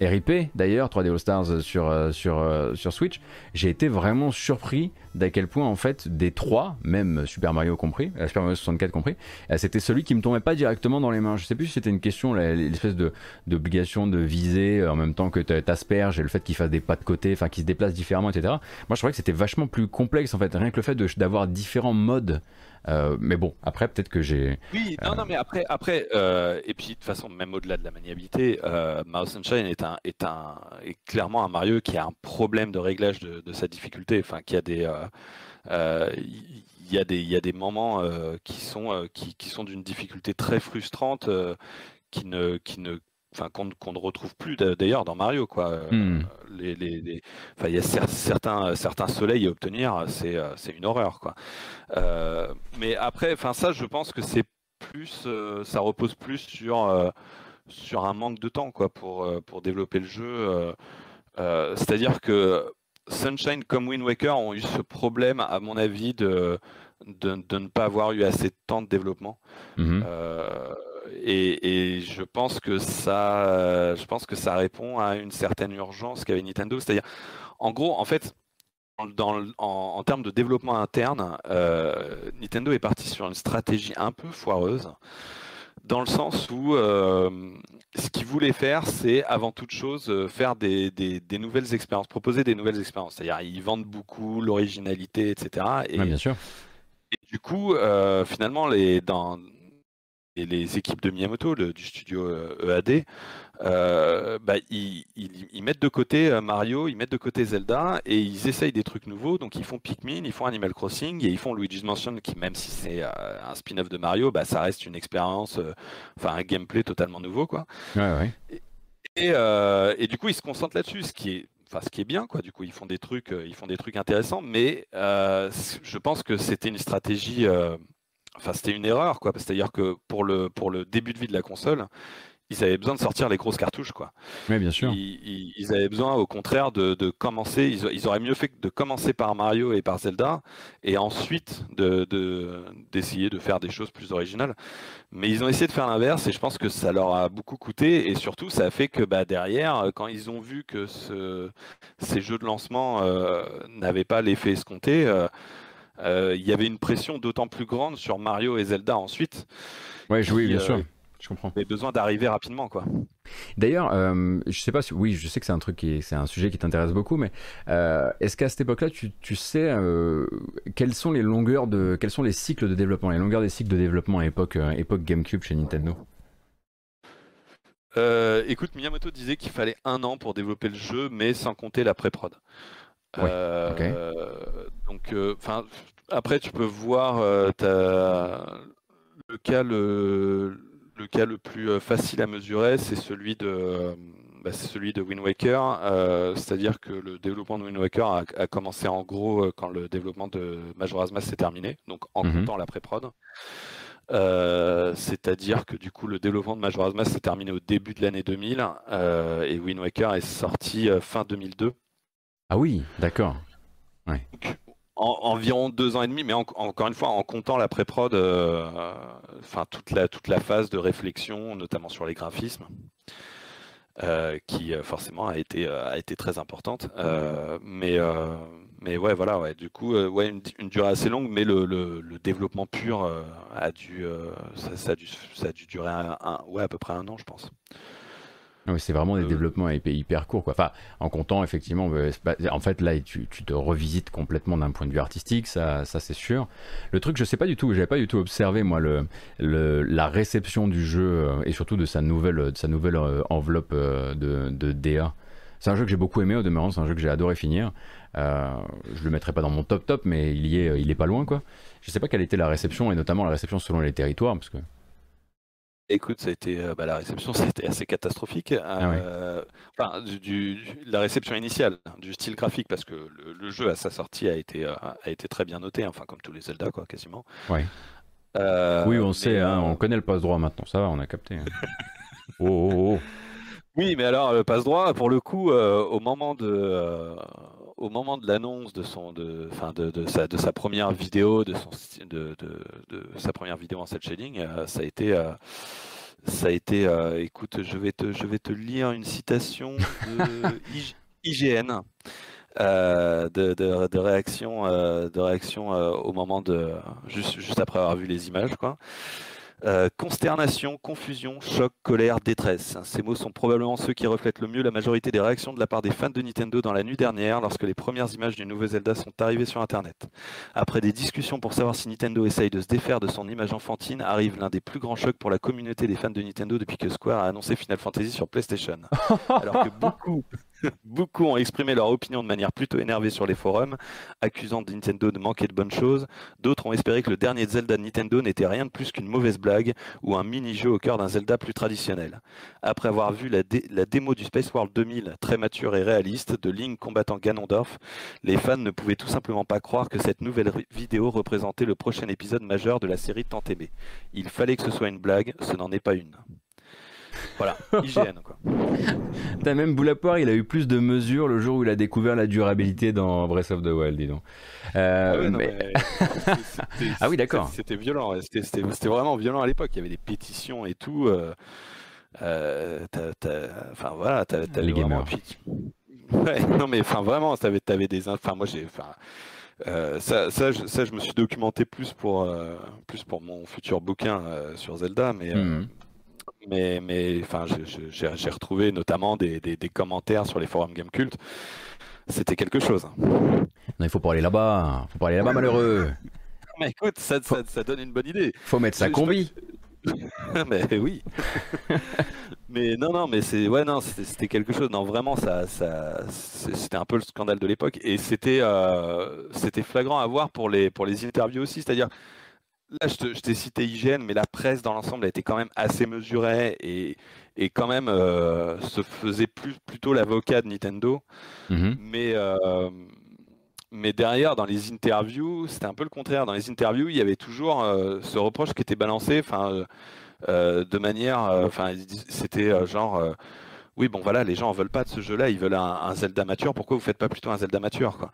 RIP d'ailleurs, 3D All Stars sur Switch, j'ai été vraiment surpris d'à quel point en fait des trois, même Super Mario compris, euh, Super Mario 64 compris, euh, c'était celui qui me tombait pas directement dans les mains. Je sais plus si c'était une question, l'espèce de d'obligation de viser euh, en même temps que t'a- t'asperges et le fait qu'il fasse des pas de côté, enfin qu'il se déplace différemment, etc. Moi je trouvais que c'était vachement plus complexe en fait, rien que le fait d'avoir différents modes. Euh, mais bon, après peut-être que j'ai. Oui, non, non, mais après, après euh, et puis de toute façon, même au-delà de la maniabilité, euh, Mario Sunshine est un, est un, est clairement un Mario qui a un problème de réglage de, de sa difficulté, enfin, qui a des, euh, euh, il y a des, il y a des moments euh, qui sont, euh, qui, qui sont d'une difficulté très frustrante, euh, qui ne, qui ne, enfin, qu'on, ne- retrouve plus d'a- d'ailleurs dans Mario, quoi. Euh, Hmm. Les, les, les- enfin, il y a cer- certains, certains soleils à obtenir, c'est, euh, une horreur, quoi. Euh, mais après, enfin ça, je pense que c'est plus, euh, ça repose plus sur euh, sur un manque de temps quoi pour pour développer le jeu. C'est-à-dire que Sunshine comme Wind Waker ont eu ce problème, à mon avis, de de, de ne pas avoir eu assez de temps de développement. Mhm. Euh, et, et je pense que ça, je pense que ça répond à une certaine urgence qu'avait Nintendo. C'est-à-dire, en gros, en fait, dans en, en termes de développement interne, euh, Nintendo est parti sur une stratégie un peu foireuse, dans le sens où euh, ce qu'ils voulaient faire, c'est avant toute chose euh, faire des, des- des nouvelles expériences, proposer des nouvelles expériences. C'est-à-dire, ils vendent beaucoup l'originalité, etc. Et, Ouais, bien sûr. et du coup, finalement, les, dans et les équipes de Miyamoto, le- du studio euh, EAD, euh, bah, ils, ils- ils mettent de côté euh, Mario, ils mettent de côté Zelda et ils essayent des trucs nouveaux. Donc ils font Pikmin, ils font Animal Crossing et ils font Luigi's Mansion, qui même si c'est un spin-off de Mario, bah, ça reste une expérience, euh, enfin un gameplay totalement nouveau, quoi. Ouais, ouais. Et, euh, et du coup, ils se concentrent là-dessus, ce qui est, enfin, ce qui est bien, quoi. Du coup, ils font des trucs, ils font des trucs intéressants, mais je pense que c'était une stratégie, enfin, c'était une erreur, quoi. C'est-à-dire que pour le pour le début de vie de la console, ils avaient besoin de sortir les grosses cartouches, quoi. Bien sûr. Ils, ils- ils avaient besoin, au contraire, de, de commencer. Ils, ils auraient mieux fait de commencer par Mario et par Zelda, et ensuite de de- d'essayer de, faire des choses plus originales. Mais ils ont essayé de faire l'inverse, et je pense que ça leur a beaucoup coûté, et surtout, ça a fait que bah, derrière, quand ils ont vu que ce- ces jeux de lancement euh, n'avaient pas l'effet escompté. euh, il y avait une pression d'autant plus grande sur Mario et Zelda ensuite. Ouais, oui, bien euh, sûr. Je comprends. avaient besoin d'arriver rapidement, quoi. D'ailleurs, euh, je sais pas si, oui, je sais que c'est un truc qui, est- c'est un sujet qui t'intéresse beaucoup, mais euh, est-ce qu'à cette époque-là, tu, tu sais euh, quelles sont les longueurs de, quels sont les cycles de développement, les longueurs des cycles de développement à époque, euh, époque GameCube chez Nintendo? Euh, écoute, Miyamoto disait qu'il fallait un an pour développer le jeu, mais sans compter la pré-prod. Ouais, Euh, Donc, euh, enfin, après, tu peux voir euh, le cas le, le cas le plus facile à mesurer, c'est celui de bah, c'est celui de Wind Waker. Euh, C'est-à-dire que le développement de Wind Waker a, a commencé en gros quand le développement de Majora's Mask s'est terminé, donc en Mhm. comptant la pré-prod. Euh, c'est-à-dire que du coup le développement de Majora's Mask s'est terminé au début de l'année 2000 euh, et Wind Waker est sorti fin 2002. Ah oui, d'accord. En- environ deux ans et demi, mais en- encore une fois, en comptant la pré-prod, euh, enfin toute la, phase de réflexion, notamment sur les graphismes, euh, qui euh, forcément a été, très importante. Mais, mais ouais, voilà, ouais, du coup, une, durée assez longue, mais le, développement pur a, dû, ça, a dû, durer à peu près un an, je pense. Oui, c'est vraiment des Euh. développements hyper, courts. Quoi. Enfin, en comptant, effectivement, pas- en fait, là, tu, tu te revisites complètement d'un point de vue artistique, ça, ça c'est sûr. Le truc, je sais pas du tout, j'avais pas du tout observé, moi, le, le- la réception du jeu euh, et surtout de sa nouvelle, de sa nouvelle euh, enveloppe de, de DA. C'est un jeu que j'ai beaucoup aimé au demeurant, c'est un jeu que j'ai adoré finir. Euh, je le mettrai pas dans mon top top, mais il y est, il est pas loin, quoi. Je sais pas quelle était la réception et notamment la réception selon les territoires, parce que Écoute, ça a été, euh, bah, la réception, *laughs* été assez catastrophique. Ah. Euh, enfin, du, du- la réception initiale du style graphique, parce que le, le jeu à sa sortie a été, euh, a été très bien noté, enfin comme tous les Zelda, quoi, quasiment. Ouais. Euh, oui, on sait, hein, on connaît le passe droit maintenant, ça va, on a capté. hein. *laughs* oh, oh, oh. Oui, mais alors le passe droit, pour le coup, euh, au moment de, au moment de l'annonce de son, de, enfin de, de sa, de sa première vidéo, de son, de, de, de sa première vidéo en cel shading, euh, ça a été, euh, ça a été, euh, écoute, je vais te, je vais te lire une citation de *laughs* IG IGN. euh, de, de, de réaction, euh, de réaction euh, au moment de juste, juste après avoir vu les images, quoi. Euh, consternation, confusion, choc, colère, détresse. Ces mots sont probablement ceux qui reflètent le mieux la majorité des réactions de la part des fans de Nintendo dans la nuit dernière lorsque les premières images du nouveau Zelda sont arrivées sur Internet. Après des discussions pour savoir si Nintendo essaye de se défaire de son image enfantine, arrive l'un des plus grands chocs pour la communauté des fans de Nintendo depuis que Square a annoncé Final Fantasy sur PlayStation. *laughs* Alors que beaucoup, beaucoup ont exprimé leur opinion de manière plutôt énervée sur les forums, accusant Nintendo de manquer de bonnes choses, D'autres ont espéré que le dernier Zelda de Nintendo n'était rien de plus qu'une mauvaise blague ou un mini-jeu au cœur d'un Zelda plus traditionnel. Après avoir vu la, dé- la démo du Space World 2000, très mature et réaliste, de Link combattant Ganondorf, les fans ne pouvaient tout simplement pas croire que cette nouvelle vidéo représentait le prochain épisode majeur de la série tant aimée. Il fallait que ce soit une blague, ce n'en est pas une. Voilà, *laughs* IGN quoi. T'as même Boulapoire, il a eu plus de mesures le jour où il a découvert la durabilité dans Breath of the Wild, dis donc. Euh, Ah ouais, mais- *laughs* Ah oui, d'accord. C'était violent, c'était c'était- c'était vraiment violent à l'époque. Il y avait des pétitions et tout. euh, euh, t'as- t'as- Enfin voilà, t'avais Les gamers. Ouais, non mais enfin vraiment, t'avais avais des. Enfin moi j'ai. Enfin, euh, ça, ça, je, ça, je me suis documenté plus pour, euh, plus pour mon futur bouquin euh, sur Zelda, mais, euh, Mhm. Mais, mais enfin, j'ai retrouvé notamment des, des- des commentaires sur les forums Gamecult. C'était quelque chose. Non, il faut pas aller là-bas, faut pas aller là-bas, malheureux. Mais écoute, ça, ça, ça donne une bonne idée. Faut mettre sa combi. *laughs* mais oui. *laughs* mais non, non, mais c'est ouais, non, c'était quelque chose. Non, vraiment, ça, ça, c'était un peu le scandale de l'époque et c'était, euh, c'était flagrant à voir pour les pour les interviews aussi. C'est-à-dire, là, je t'ai cité IGN, mais la presse dans l'ensemble a été quand même assez mesurée et et quand même euh, se faisait plus plutôt l'avocat de Nintendo. Mhm. Mais, euh, mais derrière, dans les interviews, c'était un peu le contraire. Dans les interviews, il y avait toujours euh, ce reproche qui était balancé, enfin, de manière, enfin, c'était genre, oui, bon, voilà, les gens en veulent pas de ce jeu-là, ils veulent un, un Zelda mature. Pourquoi vous faites pas plutôt un Zelda mature, quoi?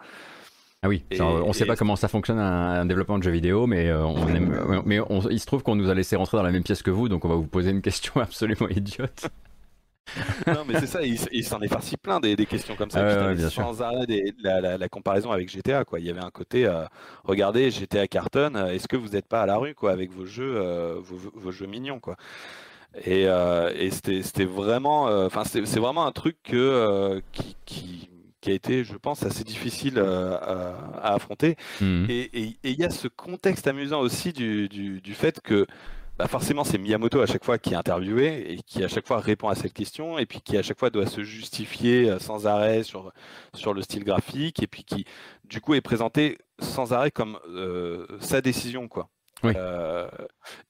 Ah oui, Et- on sait et- pas comment ça fonctionne un, un développement de jeux vidéo, mais, euh, on *laughs* aime, mais on- il se trouve qu'on nous a laissé rentrer dans la même pièce que vous, donc on va vous poser une question *laughs* absolument idiote. Non, mais c'est ça, il, s'en est farci plein des, des questions comme ça. Ouais, sûr. sans arrêt des- la, la- la comparaison avec GTA, quoi. Il y avait un côté, euh, regardez, GTA cartonne, euh, est-ce que vous n'êtes pas à la rue, quoi, avec vos jeux, vos, vos jeux mignons, quoi. Et, et c'était vraiment, enfin, c'est vraiment un truc que, qui, qui, qui a été, je pense, assez difficile euh, à, à affronter. Mhm. Et il y a ce contexte amusant aussi du, du, du fait que bah forcément c'est Miyamoto à chaque fois qui est interviewé et qui à chaque fois répond à cette question et puis qui à chaque fois doit se justifier euh, sans arrêt sur, sur le style graphique et puis qui du coup est présenté sans arrêt comme euh, sa décision quoi. Euh,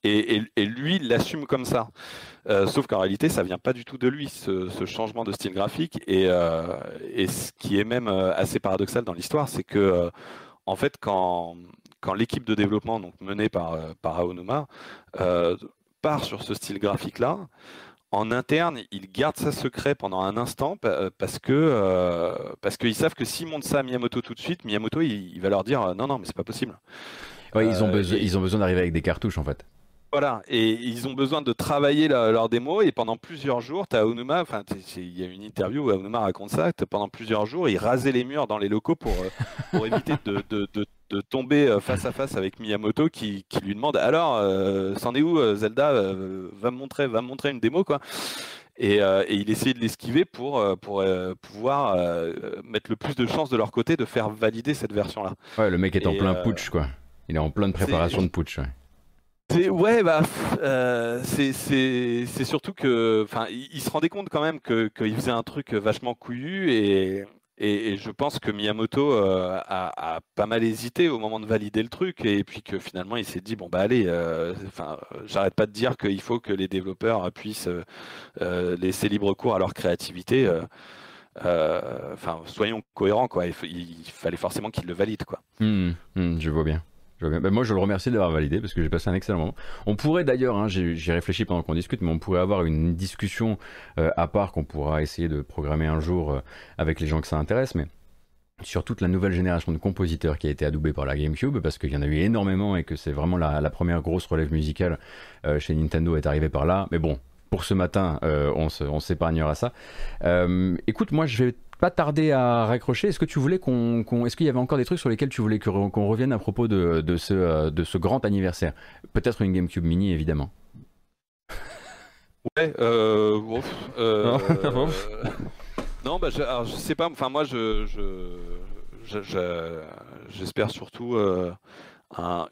et, lui l'assume comme ça. sauf qu'en réalité, ça vient pas du tout de lui, ce, changement de style graphique. Et, et, ce qui est même assez paradoxal dans l'histoire, c'est que, en fait, quand, l'équipe de développement, donc menée par, euh, par Aonuma, euh, part sur ce style graphique-là, en interne, ils gardent ça secret pendant un instant euh, parce que parce qu'ils savent que s'ils montent ça à Miyamoto tout de suite, Miyamoto il, va leur dire non non mais c'est pas possible. Ils ont besoin ils ont besoin d'arriver avec des cartouches en fait. Voilà, et ils ont besoin de travailler leur démo et pendant plusieurs jours, tu as Aonuma, enfin il y a une interview où Aonuma raconte ça, pendant plusieurs jours, il rasait les murs dans les locaux pour, pour éviter de, de, de, de tomber euh, face à face avec Miyamoto qui, qui lui demande alors euh, c'en est où euh, Zelda va me montrer va montrer une démo quoi. Et, et il essayait de l'esquiver pour, pour pouvoir mettre le plus de chances de leur côté de faire valider cette version là ouais le mec est en plein putsch quoi il est en pleine préparation de putsch ouais. Ouais, bah, c'est surtout que, enfin, il, se rendait compte quand même qu'il faisait un truc vachement couillu et, et, je pense que Miyamoto euh, a, pas mal hésité au moment de valider le truc, et puis que finalement il s'est dit bon bah allez, euh, enfin j'arrête pas de dire qu'il faut que les développeurs puissent euh, laisser libre cours à leur créativité. Enfin, soyons cohérents quoi. Il, fallait forcément qu'ils le valident quoi. Mmh, mmh, je vois bien. Ben, moi, je le remercie d'avoir validé parce que j'ai passé un excellent moment. On pourrait d'ailleurs, hein, j'ai réfléchi pendant qu'on discute, mais on pourrait avoir une discussion euh, à part qu'on pourra essayer de programmer un jour euh, avec les gens que ça intéresse, mais sur toute la nouvelle génération de compositeurs qui a été adoubée par la GameCube, parce qu'il y en a eu énormément et que c'est vraiment la, première grosse relève musicale euh, chez Nintendo est arrivée par là. Mais bon, pour ce matin, on s'épargnera ça. écoute, moi, je vais pas tarder à raccrocher. Est-ce que tu voulais qu'on, est-ce qu'il y avait encore des trucs sur lesquels tu voulais qu'on revienne à propos de, de, ce, euh, de ce grand anniversaire? Peut-être une GameCube Mini, évidemment. Ouais. Euh, euh *laughs* non, bah, je, alors, je sais pas. Enfin, moi, je, j'espère surtout. Euh,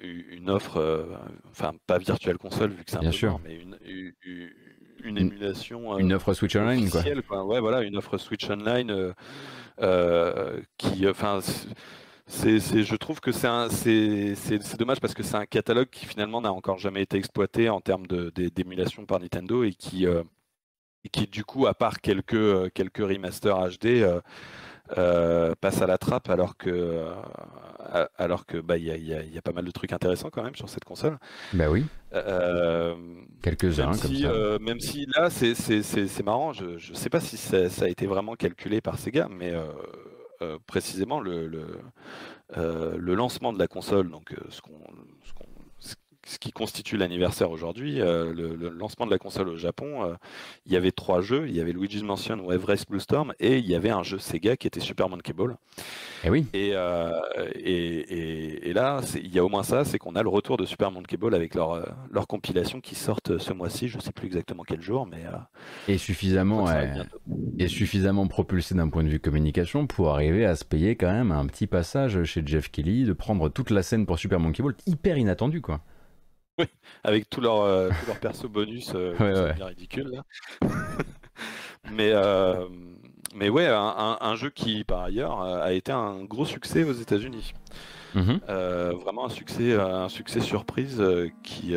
une offre, enfin pas virtuelle console vu que c'est un Bien peu sûr. mais une, une émulation. une offre Switch Online, quoi. Ouais, voilà, une offre Switch Online euh, euh, qui, enfin. C'est, je trouve que c'est, c'est, dommage parce que c'est un catalogue qui finalement n'a encore jamais été exploité en termes de, d'émulation par Nintendo et qui, euh, qui du coup, à part quelques, quelques remasters HD, euh, passe à la trappe alors que euh, alors que bah il y a, y a, pas mal de trucs intéressants quand même sur cette console. Bah oui. Euh, Quelques-uns comme ça. même si là c'est marrant, je, je sais pas si ça, a été vraiment calculé par Sega, mais précisément le, le, le, lancement de la console, donc ce qu'on ce qui constitue l'anniversaire aujourd'hui, euh, le, lancement de la console au Japon, euh, il y avait trois jeux. Il y avait Luigi's Mansion ou Everest Blue Storm et il y avait un jeu Sega qui était Super Monkey Ball. Eh oui. Euh, et, et, et, là, il y a au moins ça, c'est qu'on a le retour de Super Monkey Ball avec leur, leur compilation qui sortent ce mois-ci. Je ne sais plus exactement quel jour, mais. et suffisamment, et suffisamment propulsé d'un point de vue communication pour arriver à se payer quand même un petit passage chez Jeff Kelly, de prendre toute la scène pour Super Monkey Ball, hyper inattendu quoi. Oui, avec tous leurs euh, leur perso bonus, euh, ouais, bien ridicule *laughs* mais, euh, mais ouais, un, jeu qui par ailleurs a été un gros succès aux États-Unis. Mhm. vraiment un succès, un succès surprise qui,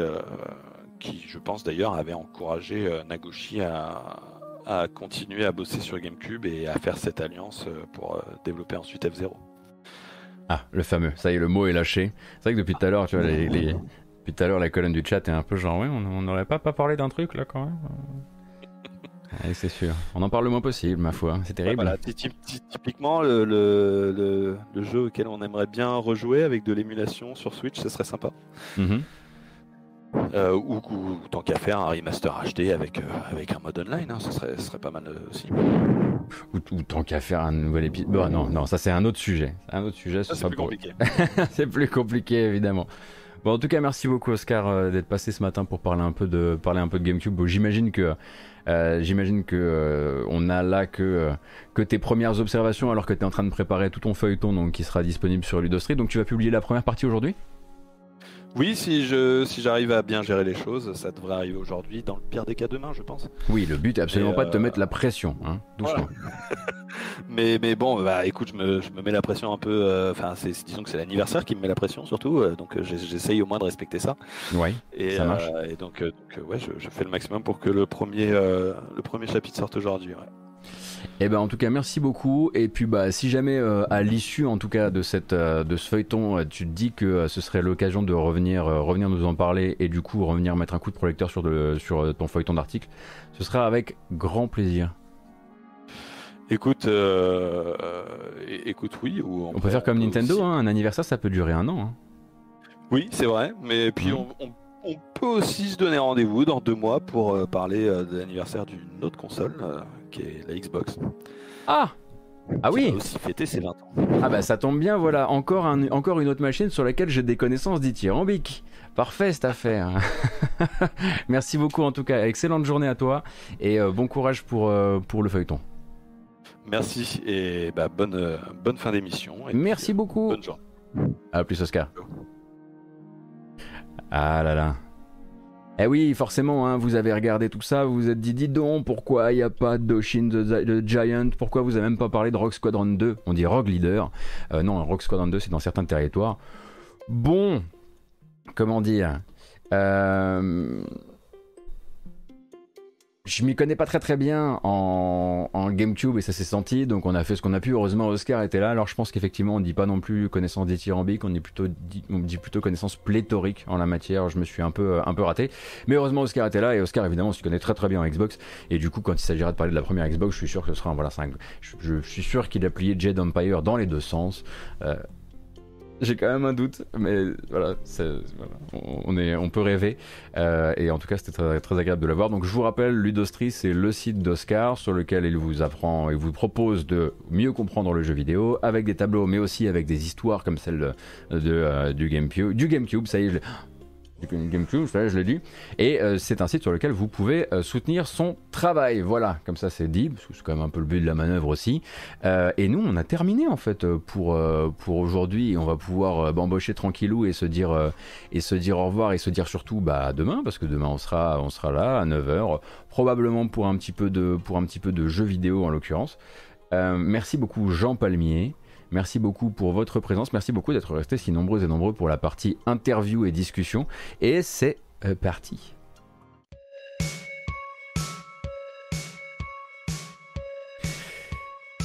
qui, je pense d'ailleurs, avait encouragé Nagoshi à, à continuer à bosser sur GameCube et à faire cette alliance pour développer ensuite F0. Ah, le fameux, ça y est, le mot est lâché. C'est vrai que depuis tout à l'heure, tu vois, les, puis tout à l'heure, la colonne du chat est un peu genre, oui, on n'aurait pas, pas parlé d'un truc là quand même. *laughs* c'est sûr. On en parle le moins possible, ma foi. C'est terrible. typiquement, le, le, le, jeu auquel on aimerait bien rejouer avec de l'émulation sur Switch, ce serait sympa. Mm-hmm. Euh, ou, tant qu'à faire un remaster HD avec, euh, avec un mode online, hein, ce, serait, serait pas mal euh, aussi. Ou, tant qu'à faire un nouvel épisode. Bon, non, non, ça c'est un autre sujet. Un autre sujet. C'est plus compliqué. *laughs* c'est plus compliqué, évidemment. Bon, en tout cas, merci beaucoup Oscar euh, d'être passé ce matin pour parler un peu de GameCube. J'imagine que euh, j'imagine que euh, on a là que que tes premières observations alors que tu es en train de préparer tout ton feuilleton qui sera disponible sur Ludostreet. Donc tu vas publier la première partie aujourd'hui? Oui, si je si j'arrive à bien gérer les choses, ça devrait arriver aujourd'hui, dans le pire des cas demain, je pense. Oui, le but est absolument pas de te euh, mettre la pression, hein, doucement. *laughs* Mais, mais bon, bah écoute, je me, je me mets la pression un peu. euh, Enfin, c'est- disons que c'est l'anniversaire qui me met la pression surtout, euh, donc euh, j'essaye au moins de respecter ça. Ouais, Et, ça marche. euh, et donc, euh, donc, euh, ouais, je, je fais le maximum pour que le premier euh, le premier chapitre sorte aujourd'hui. ouais. Eh ben en tout cas merci beaucoup et puis bah si jamais euh, à l'issue en tout cas de cette euh, de ce feuilleton euh, tu te dis que euh, ce serait l'occasion de revenir revenir nous en parler et du coup revenir mettre un coup de projecteur sur de, sur ton feuilleton d'article ce sera avec grand plaisir. Écoute, écoute, oui. Ou On peut faire comme Nintendo aussi- hein, un anniversaire ça peut durer un an. hein. Oui, c'est vrai. Mais puis Mhm. on, on- on peut aussi se donner rendez-vous dans deux mois pour parler de l'anniversaire d'une autre console, est la Xbox. Ah ah oui va aussi fêter ses 20 ans. ah bah ça tombe bien voilà encore un, encore une autre machine sur laquelle j'ai des connaissances dithyrambiques. Parfait cette affaire. *laughs* Merci beaucoup en tout cas excellente journée à toi et euh, bon courage pour euh, pour le feuilleton. Merci et bah, bonne, euh, bonne fin d'émission. et Merci puis, euh, beaucoup. Bonne journée. À plus Oscar. Ah là là. Eh oui, forcément, hein, vous avez regardé tout ça, vous vous êtes dit, dis donc, pourquoi il n'y a pas d'Oshin the, the Giant? Pourquoi vous avez même pas parlé de Rock Squadron 2 On dit Rogue Leader. Euh, non, Rock Squadron 2, c'est dans certains territoires. Bon, comment dire euh, Je m'y connais pas très très bien en, en GameCube et ça s'est senti, donc on a fait ce qu'on a pu. Heureusement, Oscar était là, alors je pense qu'effectivement, on dit pas non plus connaissance dithyrambique, on, est plutôt, on dit plutôt connaissance pléthorique en la matière. Je me suis un peu, un peu raté. Mais heureusement, Oscar était là et Oscar, évidemment, se connaît très très bien en Xbox. Et du coup, quand il s'agira de parler de la première Xbox, je suis sûr que ce sera un. Voilà, un- je, je suis sûr qu'il a plié Jade Empire dans les deux sens. Euh, j'ai quand même un doute, mais voilà, on, est, on peut rêver. Euh, et en tout cas, c'était très, agréable de l'avoir. Donc, je vous rappelle, Ludostri, c'est le site d'Oscar sur lequel il vous apprend et vous propose de mieux comprendre le jeu vidéo avec des tableaux, mais aussi avec des histoires comme celle euh, du GameCube. Ça y est, je GameCube, je l'ai dit. Et euh, c'est un site sur lequel vous pouvez euh, soutenir son travail. Voilà, comme ça c'est dit, parce que c'est quand même un peu le but de la manœuvre aussi. Euh, et nous, on a terminé en fait pour, pour aujourd'hui. On va pouvoir embaucher tranquillou et se dire et se dire au revoir et se dire surtout bah demain parce que demain on sera on sera là à 9h probablement pour un petit peu de pour un petit peu de jeux vidéo en l'occurrence. Merci beaucoup Jean Palmier. Merci beaucoup pour votre présence. Merci beaucoup d'être restés si nombreux et nombreux pour la partie interview et discussion. Et c'est euh, parti.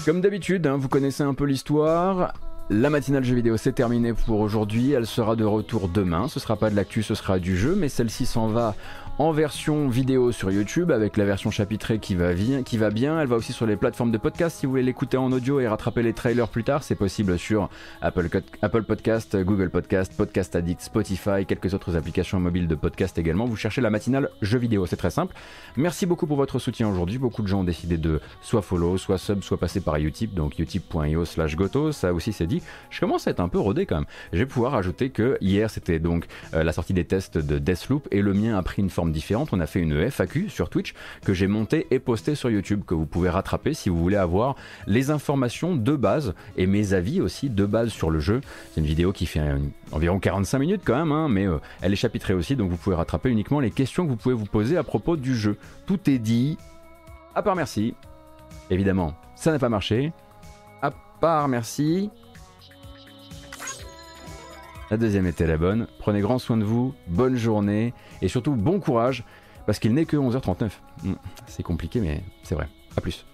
Comme d'habitude, hein, vous connaissez un peu l'histoire. La matinale jeu vidéo c'est terminé pour aujourd'hui. Elle sera de retour demain. Ce sera pas de l'actu, ce sera du jeu, mais celle-ci s'en va en version vidéo sur YouTube avec la version chapitrée qui va, bien, qui va bien. Elle va aussi sur les plateformes de podcast. Si vous voulez l'écouter en audio et rattraper les trailers plus tard, c'est possible sur Apple, Apple Podcast, Google Podcast, Podcast Addict, Spotify, quelques autres applications mobiles de podcast également. Vous cherchez la matinale jeu vidéo, c'est très simple. Merci beaucoup pour votre soutien aujourd'hui. Beaucoup de gens ont décidé de soit follow, soit sub, soit passer par Utip, donc utip.io slash goto. Ça aussi c'est dit. Je commence à être un peu rodé quand même. Je vais pouvoir ajouter que hier c'était donc euh, la sortie des tests de Deathloop et le mien a pris une forme différente. On a fait une FAQ sur Twitch que j'ai montée et postée sur YouTube que vous pouvez rattraper si vous voulez avoir les informations de base et mes avis aussi de base sur le jeu. C'est une vidéo qui fait environ 45 minutes quand même, hein, mais euh, elle est chapitrée aussi donc vous pouvez rattraper uniquement les questions que vous pouvez vous poser à propos du jeu. Tout est dit. À part merci. Évidemment, ça n'a pas marché. À part merci. La deuxième était la bonne. Prenez grand soin de vous, bonne journée et surtout bon courage parce qu'il n'est que 11h39. Hmm, C'est compliqué mais c'est vrai. A plus.